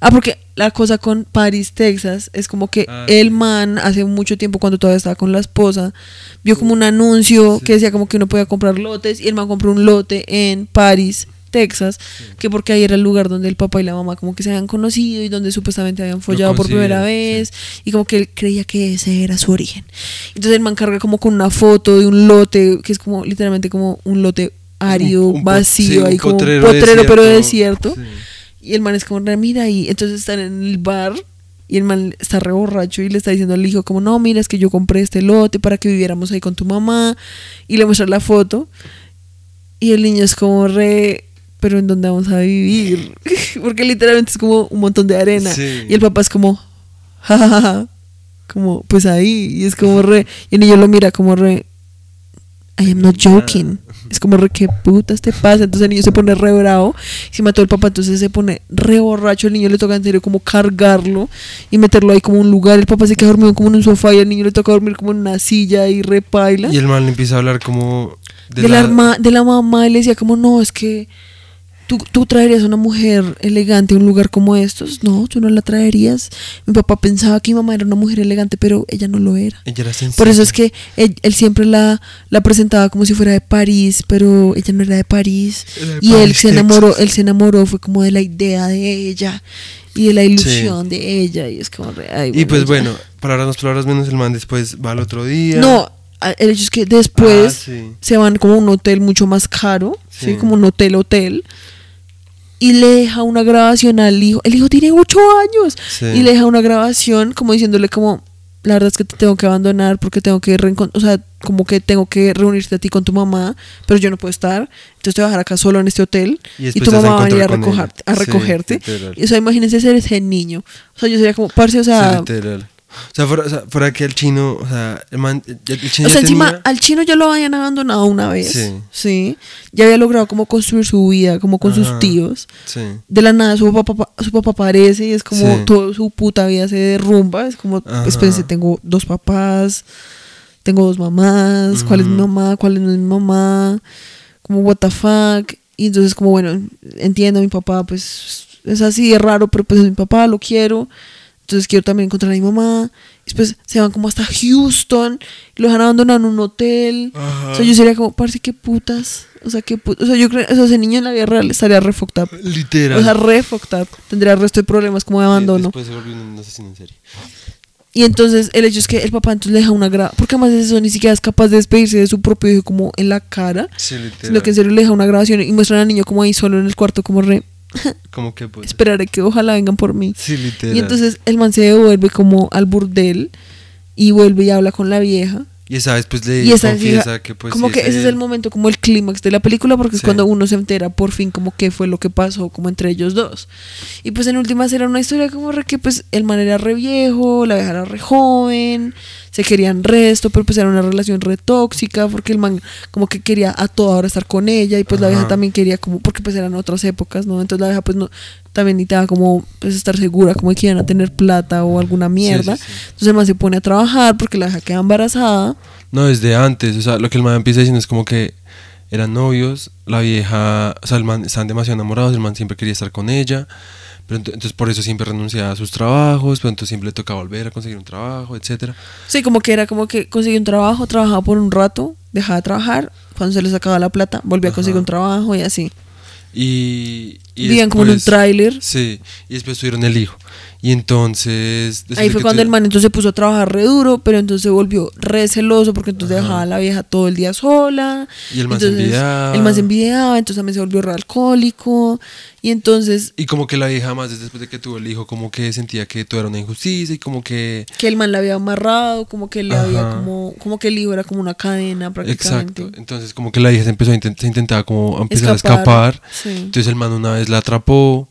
Ah, porque la cosa con Paris, Texas, es como que Ah, el man hace mucho tiempo cuando todavía estaba con la esposa, vio como un anuncio Sí. que decía como que uno podía comprar lotes y el man compró un lote en Paris, Texas, que porque ahí era el lugar donde el papá y la mamá como que se habían conocido y donde supuestamente habían follado por primera vez y como que él creía que ese era su origen. Entonces el man carga como con una foto de un lote que es como literalmente como un lote árido, Un- un po- vacío, sí, ahí como potrero pero desierto. Sí. Y el man es como, "Re, mira, y entonces están en el bar y el man está re borracho y le está diciendo al hijo como, no, mira, es que yo compré este lote para que viviéramos ahí con tu mamá y le muestra la foto y el niño es como re, pero ¿en dónde vamos a vivir? Porque literalmente es como un montón de arena Sí. y el papá es como, jajaja, como, pues ahí y es como re, y el niño lo mira como re, I am not joking. Es como re, ¿qué putas te pasa? Entonces el niño se pone re bravo. Y se mató el papá, entonces se pone re borracho. El niño le toca en serio como cargarlo y meterlo ahí como en un lugar. El papá se queda dormido como en un sofá y al niño le toca dormir como en una silla y repaila. Y el man le empieza a hablar como... de, la, de la mamá y le decía como, no, es que tú, tú traerías a una mujer elegante a un lugar como estos. No, tú no la traerías. Mi papá pensaba que mi mamá era una mujer elegante, pero ella no lo era. Ella era sencilla. Por eso es que él, él siempre la, la presentaba como si fuera de París, pero ella no era de París. Era de y él se enamoró, Texas. él se enamoró, fue como de la idea de ella y de la ilusión de ella. Y es como re- ay, Y pues ya. bueno, palabras palabras menos, el man después va al otro día. No, el hecho es que después Ah, sí. se van como a un hotel mucho más caro, ¿sí? Sí. como un hotel hotel. Y le deja una grabación al hijo. El hijo tiene ocho años. Sí. Y le deja una grabación como diciéndole como, la verdad es que te tengo que abandonar porque tengo que o sea, como que tengo que reunirte a ti con tu mamá, pero yo no puedo estar. Entonces te voy a dejar acá solo en este hotel Y tu mamá va a venir a, recogerte, a Sí, recogerte. literal. y, o sea, imagínense ser ese niño. O sea, yo sería como, parce, o sea, Sí. O sea, fuera, o sea, fuera que el chino, o sea, el man, el chino O sea, ya encima tenía- al chino ya lo habían abandonado una vez. Sí. Sí. Ya había logrado como construir su vida, como con sus Ajá. tíos. Sí. De la nada su papá, su papá aparece y es como Sí. toda su puta vida se derrumba. Es como, Ajá. espérense, tengo dos papás, tengo dos mamás, ¿cuál es mi mamá? ¿Cuál no es mi mamá? Como, what the fuck. Y entonces como, bueno, entiendo, mi papá pues es así, es raro, pero pues es mi papá, lo quiero. Entonces quiero también encontrar a mi mamá. Después se van como hasta Houston y lo dejan abandonado en un hotel. Ajá. O sea, yo sería como, parece que putas. O sea, que putas. O sea, yo creo, o sea, ese niño en la vida real estaría re fucked up. Literal. O sea, re fucked up. Tendría el resto de problemas como de abandono. Después se volvió un asesino en serie. Y entonces el hecho es que el papá entonces le deja una graba. Porque además de eso ni siquiera es capaz de despedirse de su propio hijo como en la cara. Sí, literal. Sino que en serio le deja una grabación y muestran al niño como ahí solo en el cuarto como re... Como que pues. Esperaré que ojalá vengan por mí. Sí, literal. Y entonces el man se devuelve como al burdel y vuelve y habla con la vieja. Y esa vez pues le y esa confiesa vieja- que pues como sí que ese es el momento como el clímax de la película porque es cuando uno se entera por fin como qué fue lo que pasó como entre ellos dos y pues en últimas era una historia como re que pues el man era re viejo la vieja era re joven se querían resto pero pues era una relación re tóxica porque el man como que quería a toda hora estar con ella y pues la vieja también quería como porque pues eran otras épocas no entonces la vieja pues no también necesitaba como pues estar segura como que iban a tener plata o alguna mierda sí, sí. entonces el man se pone a trabajar porque la vieja queda embarazada No, desde antes. O sea, lo que el man empieza diciendo es como que eran novios, la vieja, o sea, el man, estaban demasiado enamorados, el man siempre quería estar con ella, pero entonces por eso siempre renunciaba a sus trabajos, pero entonces siempre le tocaba volver a conseguir un trabajo, etcétera. Sí, como que era como que conseguía un trabajo, trabajaba por un rato, dejaba de trabajar, cuando se le sacaba la plata, volvía a conseguir un trabajo y así. Y, y como en un tráiler. Sí, y después tuvieron el hijo. Y entonces... Ahí fue cuando el man entonces se puso a trabajar re duro, pero entonces se volvió re celoso porque entonces Ajá. dejaba a la vieja todo el día sola. Y el man se entonces, envidiaba. El man se envidiaba, entonces también se volvió re alcohólico. Y entonces Y como que la vieja más después de que tuvo el hijo, como que sentía que todo era una injusticia y como que... que el man la había amarrado, como que le había como, como que el hijo era como una cadena prácticamente. Exacto. Entonces como que la hija se empezó a intent- se intentaba como a empezar a Escapar, escapar. sí. Entonces el man una vez la atrapó.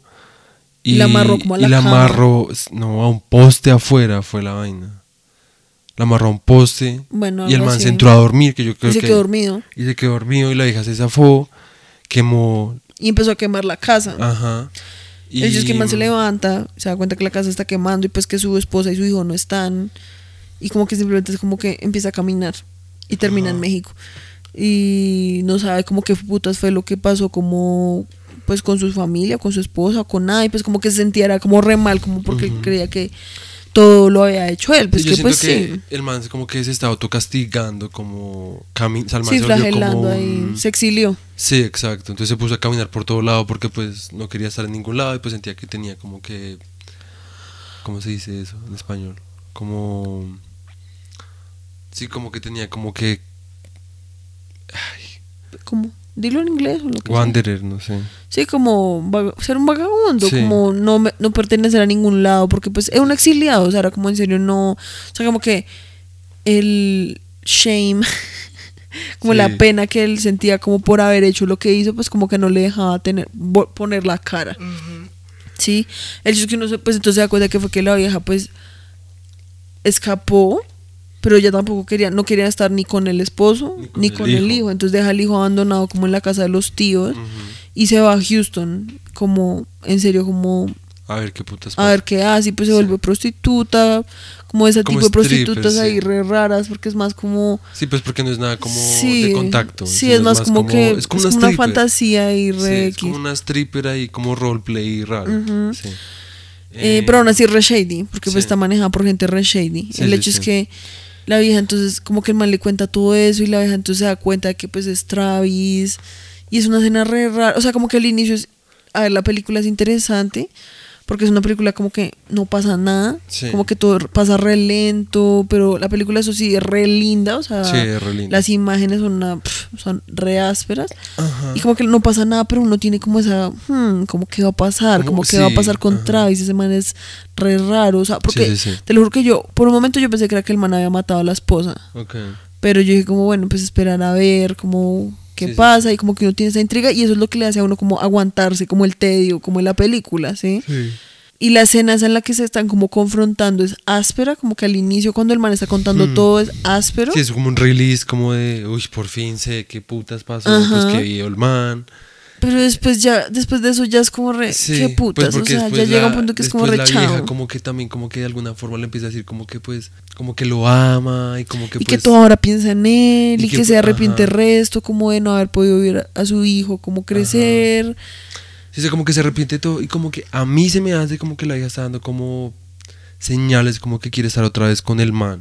Y la amarró como a la y la cama. amarró, no, a un poste afuera fue la vaina. La amarró a un poste. Bueno, y el man así. se entró a dormir, que yo creo Y se que... quedó dormido. Y se quedó dormido y la hija se zafó, quemó... Y empezó a quemar la casa. Ajá. El hecho es que el man se levanta, se da cuenta que la casa está quemando y pues que su esposa y su hijo no están. Y como que simplemente es como que empieza a caminar y termina en Ajá. México. Y no sabe como qué putas fue lo que pasó como pues con su familia, con su esposa, con nada. Y pues como que se sentía era como re mal, como porque creía que todo lo había hecho él. Pues yo que pues siento que sí. el man como que se estaba autocastigando, como... Cami o sea, el man Sí, se flagelando como ahí. un- Se exilió. Sí, exacto. Entonces se puso a caminar por todo lado porque pues no quería estar en ningún lado y pues sentía que tenía como que... ¿Cómo se dice eso en español? Como... Sí, como que tenía como que... ¿Cómo? Dilo en inglés o lo que sea. Wanderer, no sé. Sí, como ser un vagabundo, Sí. como no, me- no pertenecer a ningún lado, porque pues es un exiliado, o sea, era como en serio no, o sea, como que el shame, como Sí. la pena que él sentía como por haber hecho lo que hizo, pues como que no le dejaba tener, poner la cara. Sí, el hecho es que uno pues entonces se da cuenta que fue que la vieja pues escapó, pero ella tampoco quería, no quería estar ni con el esposo Ni con ni el con el hijo. entonces deja al hijo abandonado como en la casa de los tíos y se va a Houston como en serio como A ver qué putas a ver qué hace y pues se Sí. vuelve prostituta como ese Como tipo de prostitutas ahí sí. re raras porque es más como Sí, pues porque no es nada como sí, de contacto. sí es más como, que Es como una, una fantasía Sí, re es como una stripper ahí, como roleplay raro. Eh, Eh, pero aún así re shady, porque pues está manejada por gente re shady. El hecho es que la vieja entonces como que el man le cuenta todo eso y la vieja entonces se da cuenta de que pues es Travis. Y es una escena re rara, o sea, como que al inicio es, a ver, la película es interesante porque es una película como que no pasa nada, Sí. como que todo pasa re lento, pero la película eso sí es re linda, o sea, Sí, es re linda. las imágenes son, una, son re ásperas Ajá. y como que no pasa nada, pero uno tiene como esa, hmm, como que va a pasar, Como- como que va a pasar con ajá. Travis, ese man es re raro, o sea, porque te lo juro que yo, por un momento yo pensé que era que el man había matado a la esposa, Ok. pero yo dije como, bueno, pues esperar a ver como qué Sí, sí, pasa y como que uno tiene esa intriga y eso es lo que le hace a uno como aguantarse, como el tedio, como en la película, ¿sí? Sí. Y la escena en la que se están como confrontando es áspera, como que al inicio cuando el man está contando Hmm. todo es áspero. Sí, es como un release, como de, uy, por fin sé qué putas pasó, Ajá. pues que vio el man. Pero después ya, después de eso ya es como re, Sí, qué putas, pues o porque sea, ya llega un punto que es como re la vieja chao. como que también como que de alguna forma le empieza a decir como que pues como que lo ama y como que y pues que todo ahora piensa en él y, y que, que- se arrepiente el ajá. resto, como de no haber podido ver a, su hijo, como crecer. Sí, o sea, como que se arrepiente de todo y como que a mí se me hace como que la hija está dando como señales como que quiere estar otra vez con el man.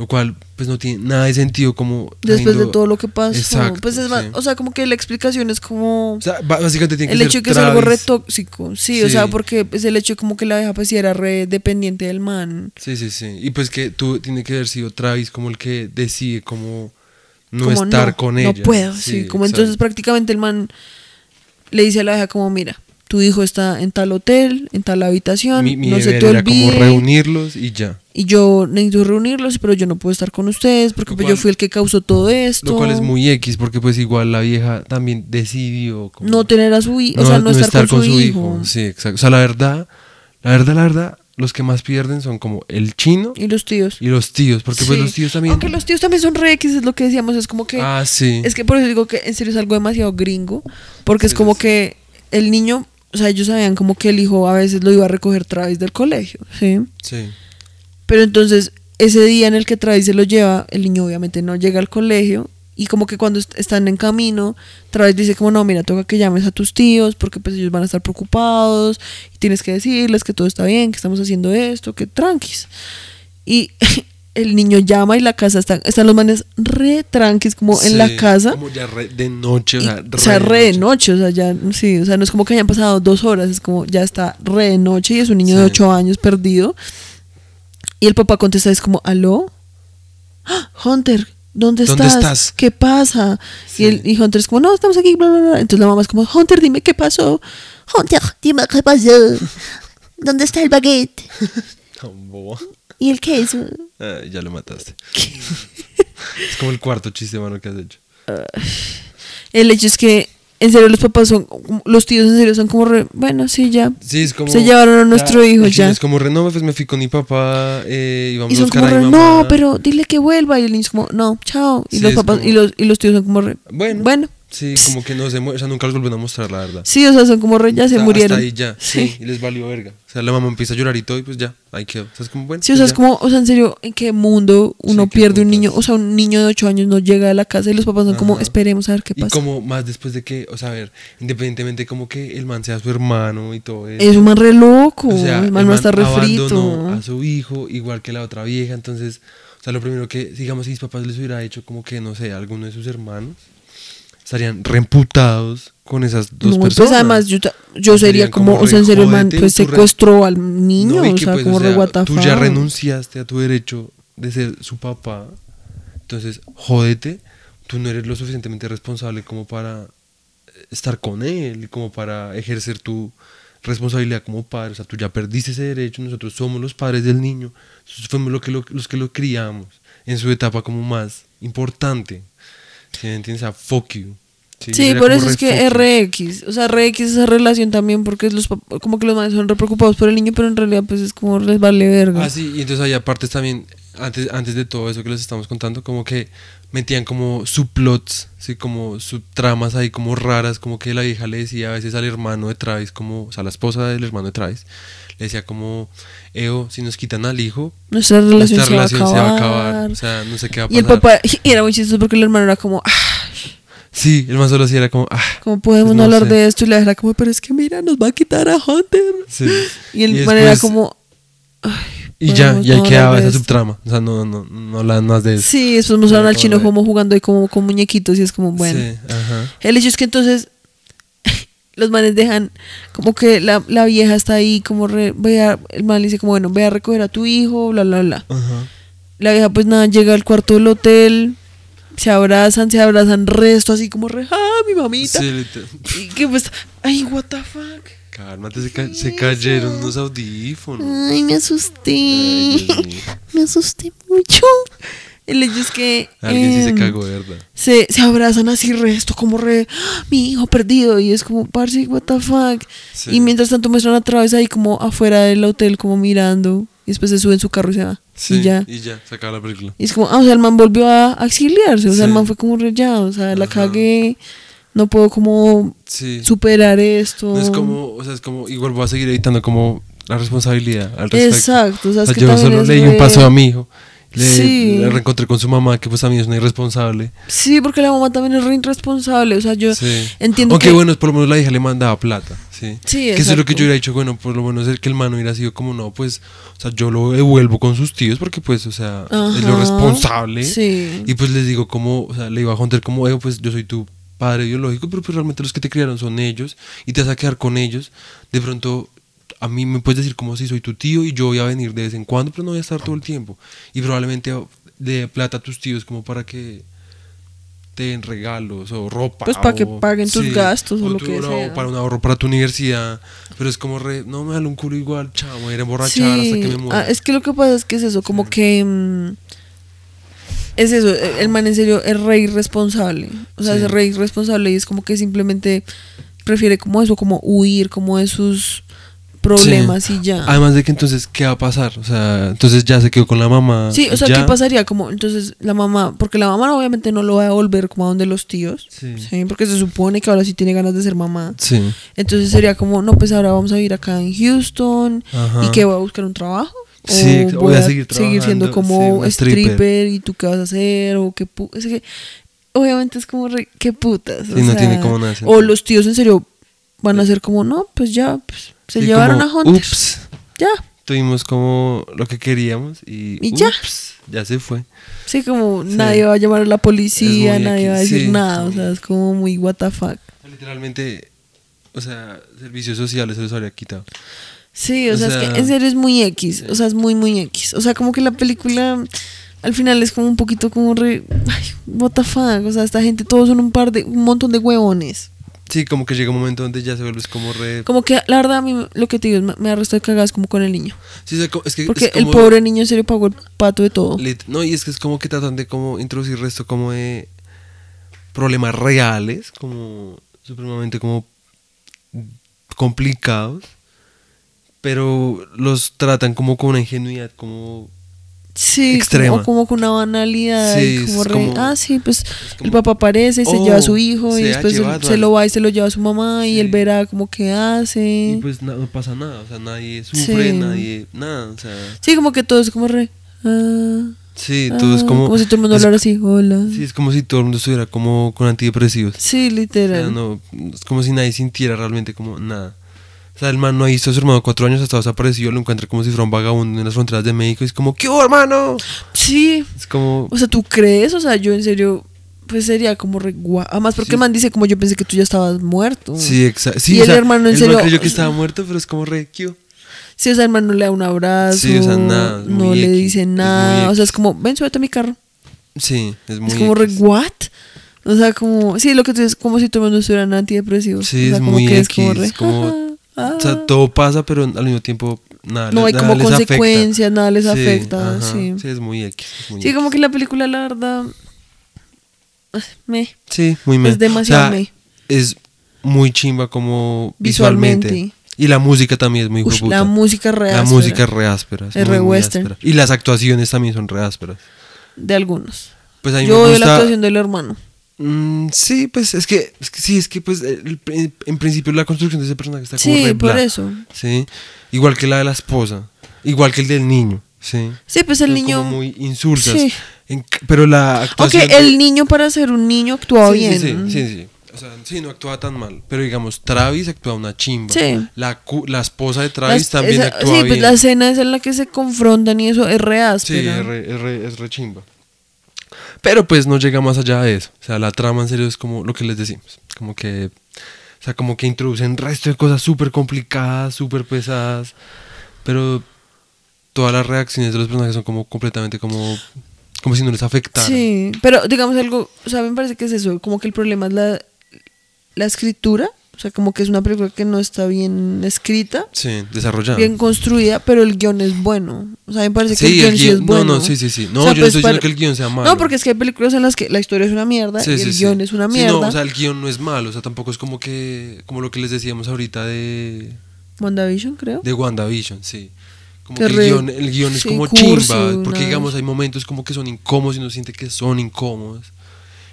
Lo cual pues no tiene nada de sentido como... Después de todo lo que pasó. Exacto, pues es más, sí. o sea, como que la explicación es como O sea, básicamente tiene que el ser hecho de que es algo re tóxico. Sí, o sea, porque es el hecho de como que la vieja pues sí era re dependiente del man. Sí, sí, sí. Y pues que tú tiene que haber sido Travis como el que decide como no como estar con ella. No puedo, sí. como exacto. entonces prácticamente el man le dice a la vieja como, mira, tu hijo está en tal hotel, en tal habitación, mi, mi no se te era como olvide. reunirlos y ya. Y yo necesito reunirlos, pero yo no puedo estar con ustedes porque pues, cual- yo fui el que causó todo esto. Lo cual es muy X porque pues igual la vieja también decidió como no tener a su hijo, o sea, no, estar, con, su, hijo. Sí, exacto. O sea, la verdad, la verdad, la verdad, los que más pierden son como el chino Y los tíos. y los tíos, porque pues los tíos también... Aunque los tíos también son re X, es lo que decíamos, es como que... Ah, sí. Es que por eso digo que en serio es algo demasiado gringo, porque es como sí. que el niño, o sea, ellos sabían como que el hijo a veces lo iba a recoger Travis del colegio, ¿sí? Sí. Pero entonces, ese día en el que Travis se lo lleva, el niño obviamente no llega al colegio. Y como que cuando est- están en camino, Travis dice como, no, mira, toca que llames a tus tíos porque pues ellos van a estar preocupados y tienes que decirles que todo está bien, que estamos haciendo esto, que tranquis. Y el niño llama y la casa está, están los manes re tranquis como en la casa. Como ya re de noche, o sea, o sea, de re de noche, o sea, ya, sí, o sea, no es como que hayan pasado dos horas, es como ya está re de noche y es un niño de ocho años perdido. Y el papá contesta, es como, ¿aló? ¡Ah! Hunter, ¿dónde estás? ¿Dónde estás? ¿Qué pasa? Sí. Y, el, y Hunter es como, no, estamos aquí, bla, bla, bla. Entonces la mamá es como, Hunter, dime qué pasó. Hunter, dime qué pasó. ¿Dónde está el baguette? ¿Y el queso? Ah, ya lo mataste. es como el cuarto chiste, mano, que has hecho. El hecho es que, en serio, los papás son, los tíos en serio son como, re, bueno, sí, ya. Sí, es como. Se llevaron a nuestro hijo ya. Es como, re, no, pues me fui con mi papá, eh, Y a son buscar como, a re, mamá. no, pero dile que vuelva. Y el niño es como, no, chao. Y Sí, los papás, como- y, los, y los tíos son como, re, Bueno. bueno. Sí, como que no se mueve, o sea, nunca los vuelven a mostrar, la verdad. Sí, o sea, son como, re, ya O se sea, murieron. Hasta ahí ya, sí. Sí. y les valió verga. O sea, la mamá empieza a llorar y todo, y pues ya, ahí quedó. O sea, es como, bueno. Sí, o sea, pues es ya. como, o sea, en serio, ¿en qué mundo uno Sí, pierde un niño? O sea, un niño de 8 años no llega a la casa y los papás son como, esperemos a ver qué Y pasa. como más después de que, o sea, a ver, independientemente como que el man sea su hermano y todo eso. Es un man re loco. O sea, el man no está refrito. a su hijo, igual que la otra vieja. Entonces, o sea, lo primero que, digamos, si mis papás les hubiera hecho como que, no sé, alguno de sus hermanos, estarían reemputados con esas dos No, pues personas. además yo, yo sería como, como o sea, en serio, man pues secuestró al niño, No, o que, sea, pues, como o sea, Tú ya renunciaste a tu derecho de ser su papá. Entonces, jódete. Tú no eres lo suficientemente responsable como para estar con él, como para ejercer tu responsabilidad como padre. O sea, tú ya perdiste ese derecho. Nosotros somos los padres del niño. Nosotros fuimos lo que lo- los que lo criamos en su etapa como más importante. ¿Sí me entiendes? O sea, fuck you. Sí, por eso es que. RX, o sea, RX esa relación también porque es los como que los madres son re preocupados por el niño, pero en realidad pues es como les vale verga. Ah, sí, y entonces hay aparte también, antes, antes de todo eso que les estamos contando, como que metían como subplots, ¿sí? como subtramas ahí como raras, como que la vieja le decía a veces al hermano de Travis, como, o sea, la esposa del hermano de Travis, le decía como, Eo, si nos quitan al hijo, Nuestra relación, se, relación va se va a acabar, o sea, no sé qué va a y el pasar. papá, y era muy chistoso porque el hermano era como, ah, Sí, el man solo así era como, ah, ¿cómo podemos Pues no hablar sé. de esto? Y la era como, pero es que mira, nos va a quitar a Hunter. sí. Y el Y man era como, ay, Y ya, y ahí quedaba esa subtrama, o sea, no, no, no hablan más de eso. Sí, después mostraron al chino como jugando ahí como con muñequitos y es como, bueno. Sí, ajá. El hecho es que entonces los manes dejan como que la, la vieja está ahí como re, ve a- el man le dice como bueno ve a recoger a tu hijo bla bla bla Ajá. la vieja pues nada llega al cuarto del hotel se abrazan se abrazan resto así como re ah mi mamita Sí, literal. y que pues ay what the fuck Cálmate, se, ca- se cayeron unos audífonos. ay me asusté Ay, me asusté mucho el hecho es que Alguien sí se em, cagó, verdad. se, se abrazan así resto, como re, "Ah, mi hijo perdido, y es como, parce, what the fuck. Sí. Y mientras tanto muestran a Travis ahí como afuera del hotel, como mirando, y después se sube en su carro y se va. Sí, Y ya. Y ya, se acaba la película. Y es como, ah, o sea, el man volvió a exiliarse, o sea, el man fue como re, ya, o sea, la Ajá. cagué, no puedo como Sí. superar esto. No es como, o sea, es como, igual voy a seguir editando como la responsabilidad al respecto. Exacto, o sea, es O sea, que yo solo es leí un paso a mi hijo. Le, Sí. le reencontré con su mamá, que pues también es una irresponsable. Sí, porque la mamá también es re irresponsable, o sea, yo Sí. entiendo Aunque que... bueno, por lo menos la hija le mandaba plata. Sí. Sí, que eso es lo que yo hubiera dicho, bueno, por lo menos el que el mano hubiera sido como, no, pues, o sea, yo lo devuelvo con sus tíos porque pues, o sea, es lo responsable. Sí. Y pues les digo como, o sea, le iba a contar como, "Eh, pues yo soy tu padre biológico, pero pues realmente los que te criaron son ellos y te vas a quedar con ellos. De pronto a mí me puedes decir como si soy tu tío y yo voy a venir de vez en cuando, pero no voy a estar todo el tiempo. Y probablemente de plata a tus tíos como para que te den regalos o ropa. Pues para que paguen tus gastos o lo tu- que no, sea. para un ahorro para tu universidad. Pero es como re, no me da un culo igual, a ir a emborrachar hasta que me muera. Ah, es que lo que pasa es que es eso, como que mm, es eso, el man en serio es re irresponsable. O sea, Sí. es re irresponsable y es como que simplemente prefiere como eso, como huir como de sus problemas Sí. y ya. Además de que entonces, ¿qué va a pasar? O sea, entonces ya se quedó con la mamá. Sí, o sea, ya. ¿qué pasaría? Como entonces la mamá, porque la mamá obviamente no lo va a devolver como a donde los tíos, Sí. ¿sí? porque se supone que ahora sí tiene ganas de ser mamá. Sí. Entonces sería como, no, pues ahora vamos a vivir acá en Houston Ajá. y que voy a buscar un trabajo. Sí, o voy a seguir siendo trabajando, como sí, stripper. stripper. y tú qué vas a hacer o qué pu- es que obviamente es como re- qué putas. o no sea, tiene como nada O los tíos en serio van a ser como, no, pues ya, pues, se Sí, llevaron como, a Hunter. Ups. Ya. tuvimos como lo que queríamos y, Y ya. ups, ya se fue. Sí, como nadie va a llamar a la policía, nadie va a decir nada, o sea, es como muy what the fuck. Literalmente, o sea, servicios sociales se los habría quitado. Sí, o, O sea, es sea, que en serio es muy X, o sea, es muy, muy X. O sea, como que la película al final es como un poquito como re, ay, what the fuck, o sea, esta gente, todos son un par de, un montón de huevones. Sí, como que llega un momento donde ya se vuelve como re... Como que la verdad a mí lo que te digo es, me- arrestó de cagadas como con el niño. Sí, es que Porque es el como- pobre niño en serio pagó el pato de todo. No, y es que es como que tratan de como introducir resto como de problemas reales, como supremamente como complicados, pero los tratan como con una ingenuidad, como... Sí, extrema. Como, como con una banalidad. Sí, y como re, como- ah, sí, pues como, el papá aparece, se "Oh, lleva a su hijo y se después se- llevado se lo va y se lo lleva a su mamá y Sí. él verá como que hace. Y pues na- no pasa nada, o sea, nadie sufre, Sí. nadie... Nada, o sea... Sí, como que todo es como re. ah, Sí, todo es ah, como... si todo el mundo hablara así, hola. Sí, es como si todo el mundo estuviera como con antidepresivos. Sí, O sea, literal. no, es como si nadie sintiera realmente como nada. O sea, el man no ha visto a su hermano cuatro años, hasta desaparecido, lo encuentra como si fuera un vagabundo en las fronteras de México. Y es como, ¿qué hubo, hermano? Sí. Es como, O sea, ¿tú crees? O sea, yo en serio, pues sería como re guau. Además, porque Sí. el man dice como yo pensé que tú ya estabas muerto. sí, exacto. Sí, Y o el sea, hermano en el serio- man creyó que estaba muerto, pero es como re, ¿qué hubo? Sí, o sea, el man no le da un abrazo. Sí, o sea, nada, es no le dice es nada. O sea, es como, ven, súbete a mi carro. Sí, es muy. es como re. ¿what? O sea, como, sí, lo que tú dices, como si el mundo estuviera en antidepresivos. Sí, o sea, es como muy que X, es como re, como- ah, O sea, todo pasa, pero al mismo tiempo nada, no les- hay nada como les afecta. consecuencias, nada les Sí, afecta. ajá, sí. Sí, es muy X. Sí, como que la película, la verdad, me. Sí, muy me. Es demasiado o sea, me. Es muy chimba como visualmente. Visualmente. Y la música también es muy hijueputa. la música real. La música es re áspera. Es muy, re muy western. áspera. Y las actuaciones también son re ásperas. De algunos. Pues a mí Yo me gusta... la actuación del hermano. Mm, sí, pues es que, es que sí, es que pues el- el- en principio la construcción de ese personaje está como Sí, re por bla, eso. Sí. Igual que la de la esposa. Igual que el del niño. Sí. Sí, pues el Son niño. Como muy insultas. Sí. En- pero la actuación. de- el niño para ser un niño actuaba sí, bien. Sí, sí, sí, sí. O sea, sí, no actuaba tan mal. Pero digamos, Travis actuaba una chimba. Sí. La, cu- la esposa de Travis Las- también esa- actuaba Sí, bien. pues la escena es en la que se confrontan y eso es re Sí, áspera. es re, es re- es re chimba. Pero pues no llega más allá de eso. O sea, la trama en serio es como lo que les decimos. Como que. O sea, como que introducen resto de cosas súper complicadas, súper pesadas. Pero todas las reacciones de los personajes son como completamente como. Como si no les afectara. Sí, pero digamos algo, o sea, me parece que es eso, como que el problema es la, la escritura, o sea, como que es una película que no está bien escrita, Sí, desarrollada. bien construida, pero el guion es bueno. O sea, me parece que el Sí, guion el sí es guion. bueno. No, no, sí, sí, sí. No, O sea, yo no pues, estoy para- diciendo que el guion sea malo. No, porque es que hay películas en las que la historia es una mierda Sí, y sí, el sí. guion es una Sí, mierda. no, o sea, el guion no es malo. O sea, tampoco es como que. Como lo que les decíamos ahorita de. WandaVision, creo. De WandaVision, sí. Como Que que el guion, el guion es sí, como chimba, porque digamos hay momentos como que son incómodos y uno siente que son incómodos.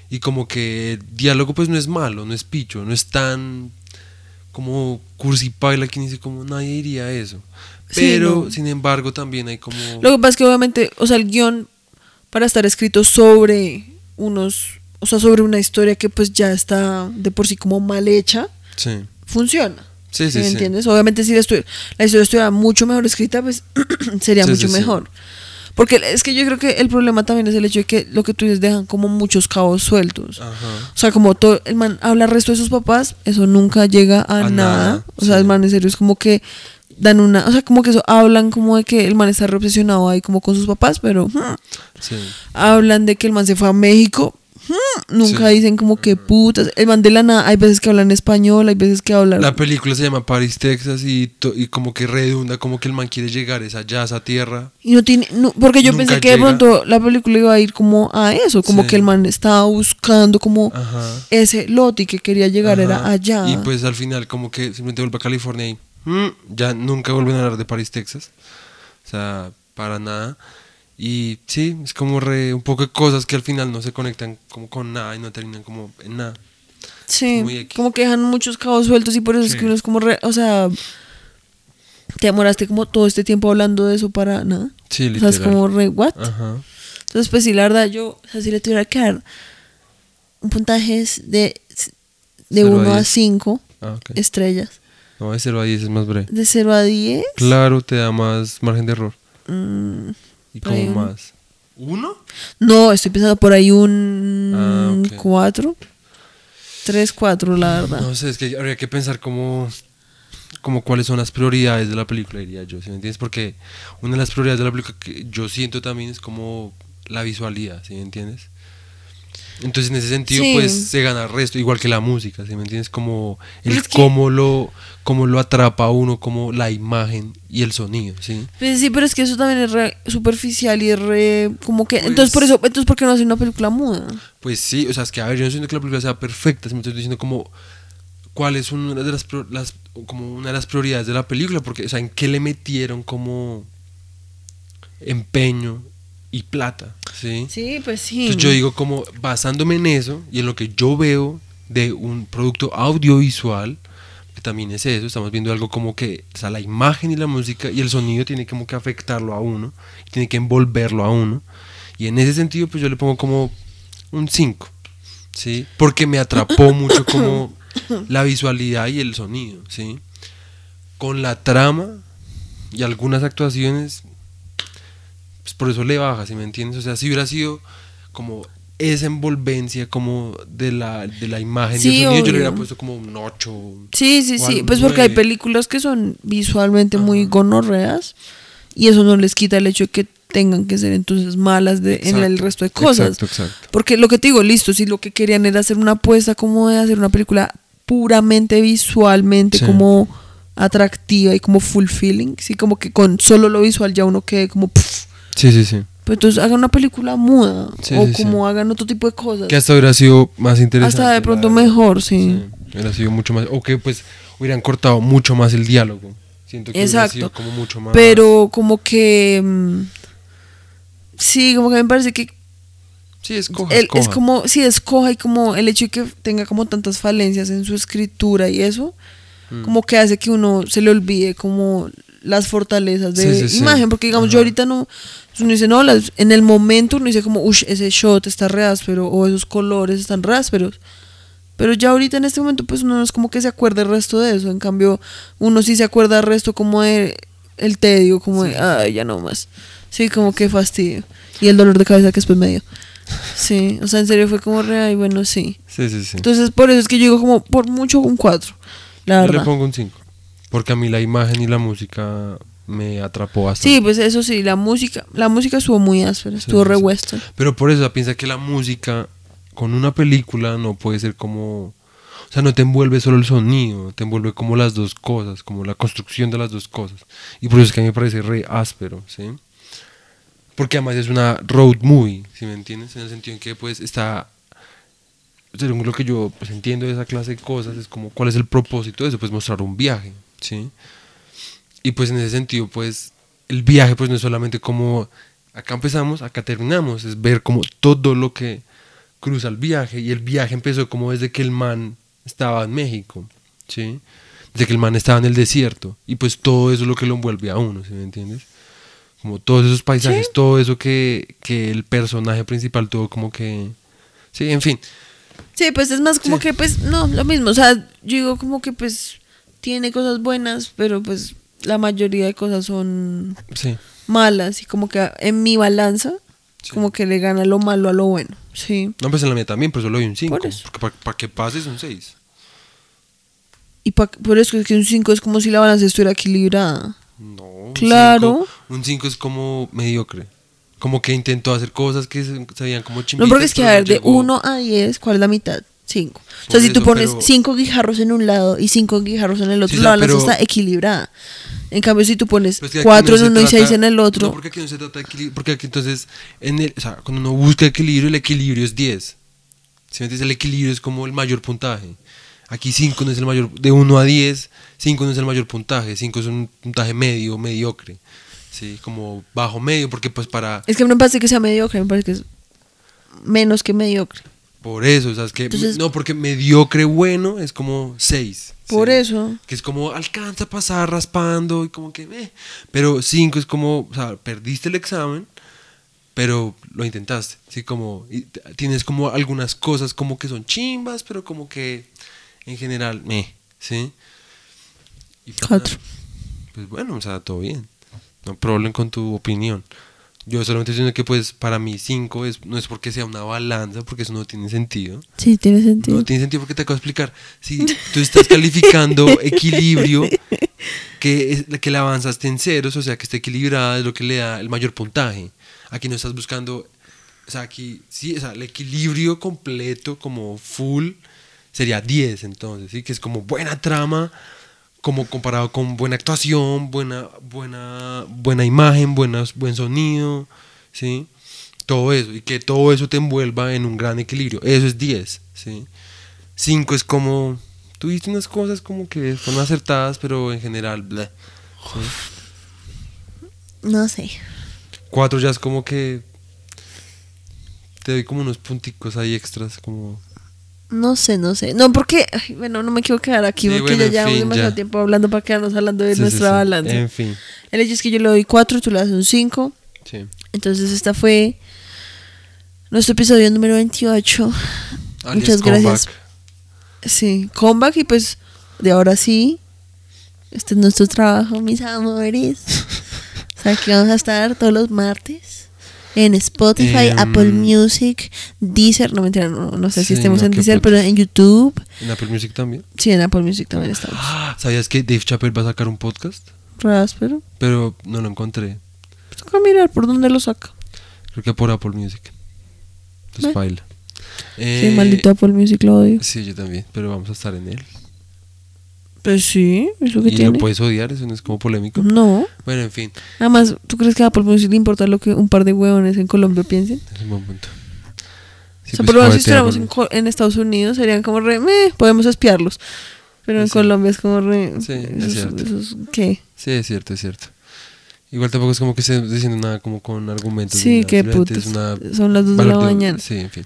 Y como que el diálogo pues no es malo, no es picho, no es tan como cursi paila que dice como nadie diría eso. Sí, Pero no. sin embargo también hay como... Lo que pasa es que obviamente, o sea, el guion para estar escrito sobre unos, o sea, sobre una historia que pues ya está de por sí como mal hecha, Sí, funciona. sí, sí. ¿Me sí. entiendes? Obviamente si la, la historia estuviera mucho mejor escrita, pues sería mucho mejor. Porque es que yo creo que el problema también es el hecho de que lo que tú dices dejan como muchos cabos sueltos. Ajá. O sea, como todo el man habla al resto de sus papás, eso nunca llega a, A nada. nada, O sea, sí. el man en serio es como que dan una, o sea, como que eso hablan como de que el man está re obsesionado ahí como con sus papás, pero hmm, Sí. hablan de que el man se fue a México. Nunca Sí. dicen como que putas. El man de la nada, hay veces que hablan español, hay veces que hablan. La película se llama Paris, Texas y, y como que redunda, como que el man quiere llegar es allá, a esa tierra. Y no tiene, no, porque yo Nunca pensé que de pronto la película iba a ir como a eso, como Sí. que el man estaba buscando como Ajá. ese lote y que quería llegar era allá. Y pues al final como que simplemente vuelve a California y mm, ya nunca vuelven a hablar de París, Texas. O sea, para nada. Y sí, es como re, un poco de cosas que al final no se conectan como con nada y no terminan como en nada. sí, como que dejan muchos cabos sueltos y por eso es que uno es como, re- o sea, te demoraste como todo este tiempo hablando de eso para nada. Sí, O sea, literal. es como re, what? Ajá. Entonces, pues sí, la verdad, yo, o sea, si le tuviera que dar un puntaje de, de Cero a 1 a diez. 5 Ah, estrellas. No, de 0 a 10 es más breve. ¿De 0 a 10? Claro, te da más margen de error. Mm, Y Por ahí como un- más. ¿Uno? no, estoy pensando por ahí un Ah. 4. 3, 4, la verdad. No sé, es que habría que pensar cómo, como cuáles son las prioridades de la película, diría yo, ¿sí me entiendes? Porque una de las prioridades de la película que yo siento también es como la visualidad, ¿sí me entiendes? Entonces, en ese sentido, Sí. pues se gana el resto, igual que la música, ¿sí me entiendes? Como el Es que- cómo lo, cómo lo atrapa a uno, como la imagen y el sonido, ¿sí? Pues sí, pero es que eso también es re superficial y es re como que Pues- entonces por eso entonces por qué no hacer una película muda? Pues sí, o sea, es que a ver, yo no siento que la película sea perfecta, me estoy diciendo como cuál es una de las, las- como una de las prioridades de la película, porque, o sea, en qué le metieron como empeño y plata, ¿sí? Sí, pues sí. Entonces yo digo como basándome en eso y en lo que yo veo de un producto audiovisual, también es eso, estamos viendo algo como que, o sea, la imagen y la música y el sonido tiene como que afectarlo a uno, tiene que envolverlo a uno. Y en ese sentido, pues yo le pongo como un 5, ¿sí? Porque me atrapó mucho como la visualidad y el sonido, ¿sí? Con la trama y algunas actuaciones, pues por eso le baja, ¿sí me entiendes? O sea, si hubiera sido como esa envolvencia como de la, de la imagen Sí, sonido, yo le hubiera puesto como un 8. Sí, sí, sí, pues porque hay películas que son visualmente muy gonorreas y eso no les quita el hecho de que tengan que ser entonces malas de, en el resto de cosas. Exacto, exacto. Porque lo que te digo, listo, si lo que querían era hacer una apuesta como de hacer una película puramente visualmente Sí. como atractiva y como fulfilling, sí, como que con solo lo visual ya uno quede como pff, Sí, sí, sí. Pues entonces hagan una película muda Sí, o sí, sí. como hagan otro tipo de cosas. Que hasta hubiera sido más interesante. Hasta de pronto mejor, sí. Hubiera sido mucho más. O que pues hubieran cortado mucho más el diálogo. Siento que hubiera Exacto. sido como mucho más. Pero como que mm, sí, como que me parece que Sí, escoja, escoja. es como sí escoja y como el hecho de que tenga como tantas falencias en su escritura y eso Mm. como que hace que uno se le olvide como las fortalezas de Sí, sí, sí. imagen porque digamos yo ahorita no uno dice no las, en el momento uno dice como uff ese shot está re áspero o esos colores están re ásperos pero ya ahorita en este momento pues uno no es como que se acuerde el resto de eso en cambio uno sí se acuerda el resto como de el tedio como de ay ya no más sí como que fastidio. Y el dolor de cabeza que después me dio sí o sea en serio fue como re ay bueno sí Sí, sí, sí. entonces por eso es que yo digo como por mucho un 4 la Yo le verdad. pongo un 5. Porque a mí la imagen y la música me atrapó bastante. Sí, pues eso sí, la música, la música estuvo muy áspera, estuvo sí, re western. Pero por eso piensa que la música con una película no puede ser como... O sea, no te envuelve solo el sonido, te envuelve como las dos cosas, como la construcción de las dos cosas. Y por eso es que a mí me parece re áspero, ¿sí? Porque además es una road movie, ¿sí me entiendes? En el sentido en que pues está... Según lo que yo pues, entiendo de esa clase de cosas, es como cuál es el propósito de eso, pues mostrar un viaje, ¿sí? Y pues en ese sentido, pues el viaje pues no es solamente como acá empezamos, acá terminamos, es ver como todo lo que cruza el viaje y el viaje empezó como desde que el man estaba en México, ¿sí? Desde que el man estaba en el desierto y pues todo eso es lo que lo envuelve a uno, ¿sí me entiendes? Como todos esos paisajes, todo eso que, que el personaje principal tuvo como que... Sí, en fin. Sí, pues es más como Sí. que, pues, no, lo mismo. O sea, yo digo como que, pues, tiene cosas buenas, pero pues la mayoría de cosas son Sí. malas. Y como que en mi balanza, Sí. como que le gana lo malo a lo bueno. Sí. No, pues en la mía también, pero solo hay un 5. Por eso. Porque para que pase es un 6. Y pa- por eso es que un 5 es como si la balanza estuviera equilibrada. No. Claro. Un 5 es como mediocre. Como que intentó hacer cosas que se, veían como No, chimbitas. porque es que, a no ver, de llegó. 1 a 10, ¿cuál es la mitad? 5. O Por sea, si tú eso, pones pero- 5 guijarros en un lado y 5 guijarros en el otro, Sí, o la balanza pero- está equilibrada. En cambio, si tú pones que aquí 4 no en uno y 6 trata- en el otro, No, porque aquí no se trata de equilibrio. Porque aquí entonces, en el, o sea, cuando uno busca equilibrio, el equilibrio es 10. Si me entiendes, el equilibrio es como el mayor puntaje. Aquí 5 no es el mayor, de 1 a 10, 5 no es el mayor puntaje, 5 es un puntaje medio, mediocre. Sí, como bajo medio, porque pues para, es que no me parece que sea mediocre, me parece que es menos que mediocre. Por eso, o sea, es que, Entonces- no, porque mediocre bueno es como 6. Por eso. Que es como alcanza a pasar raspando y como que, eh. Pero 5 es como, o sea, perdiste el examen, pero lo intentaste. ¿sí? Como, y tienes como algunas cosas como que son chimbas, pero como que en general, eh, ¿sí? Y pues nada. Pues bueno, o sea, todo bien. No hay problema con tu opinión. Yo solamente estoy diciendo que pues para mí 5 es, no es porque sea una balanza, porque eso no tiene sentido. Sí, tiene sentido. No tiene sentido porque te acabo de explicar. Si tú estás calificando equilibrio, que, es, que la avanzaste en ceros, o sea, que esté equilibrada es lo que le da el mayor puntaje. Aquí no estás buscando, o sea, aquí, sí, o sea, el equilibrio completo, como full, sería 10 entonces, ¿sí? Que es como buena trama, como comparado con buena actuación, buena, buena, buena imagen, buenas, buen sonido, ¿sí? Todo eso, y que todo eso te envuelva en un gran equilibrio. Eso es 10, ¿sí? 5 es como, tuviste unas cosas como que fueron acertadas, pero en general, bla. No sé. 4 ya es como que te doy como unos punticos ahí extras, como... No sé, no sé. No, porque, ay, bueno, no me quiero quedar aquí Sí, porque bueno, ya llevamos fin, demasiado ya. tiempo hablando para quedarnos hablando de Sí, nuestra sí. balanza. En fin, El hecho es que yo le doy 4, tú le das un 5. sí. Entonces, esta fue nuestro episodio número 28. Alias Muchas gracias. comeback. Sí, comeback y pues de ahora sí. Este es nuestro trabajo, mis amores. o sea, que vamos a estar todos los martes en Spotify, Em, Apple Music, Deezer. No mentira, no, no sé si Sí, estemos no, en Deezer, pero en YouTube. En Apple Music también. Sí, en Apple Music también estamos. ¿Sabías que Dave Chappelle va a sacar un podcast? Raspero. Pero no lo encontré. Pues toca mirar por dónde lo saca. Creo que por Apple Music. Entonces baila. Sí, Eh, maldito Apple Music lo odio. Sí, yo también, pero vamos a estar en él. Pues sí, es lo que Y tiene. lo puedes odiar, eso no es como polémico. No. Bueno, en fin, Además, ¿tú crees que a Apple Music le importa lo que un par de huevones en Colombia piensen? es un buen punto. Sí, o sea, pues, por lo menos si estuviéramos en, en Estados Unidos serían como re, meh, podemos espiarlos. Pero en Sí. Colombia es como re, Sí, es cierto. esos- ¿qué? Sí, es cierto, es cierto. Igual tampoco es como que esté diciendo nada como con argumentos. Sí, qué putas. Son las dos de la mañana. Sí, en fin.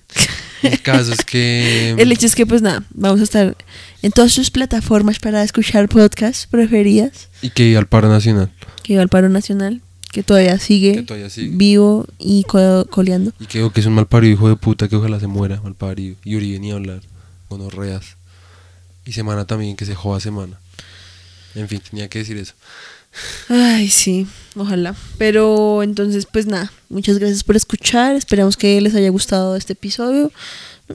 El caso es que... El hecho es que, pues nada, vamos a estar en todas sus plataformas para escuchar podcasts preferidas. Y que al paro nacional. Que iba al paro nacional, que todavía sigue, Que todavía sigue. vivo y co- coleando. Y que, que es un mal parido hijo de puta que ojalá se muera, mal parido. Y Uribe ni hablar, gonorreas. Y Semana también, que se joda Semana. En fin, tenía que decir eso. Ay, sí, ojalá. Pero entonces, pues nada, muchas gracias por escuchar. Esperamos que les haya gustado este episodio.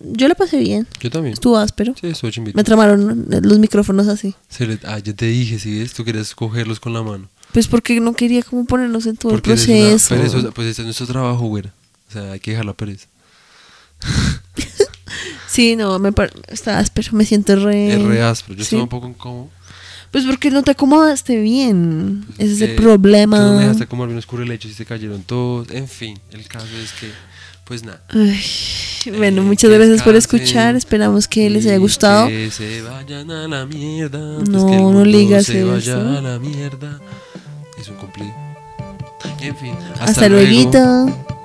Yo la pasé bien, Yo también. estuvo áspero. Sí, estuvo chimbito. Me tramaron los micrófonos así. Se le- ah, ya te dije, si ves, tú querías cogerlos con la mano. Pues porque no quería como ponernos en todo Porque el una proceso. perezosa. Pues este es nuestro trabajo, güera. O sea, hay que dejar la pereza. Sí, no, me está áspero, me siento re... es re áspero. Yo sí. estaba un poco incómodo. Pues porque no te acomodaste bien. Ese es el problema. No me dejaste comerme unos currelechos y se cayeron todos. En fin, el caso es que, pues nada. Ay, bueno, Eh, muchas gracias por escuchar. Esperamos que les haya gustado. Que se vayan a la mierda. antes No, que no digas se vaya eso. a la mierda. Es un cumplido. En fin, Hasta, luego. luego.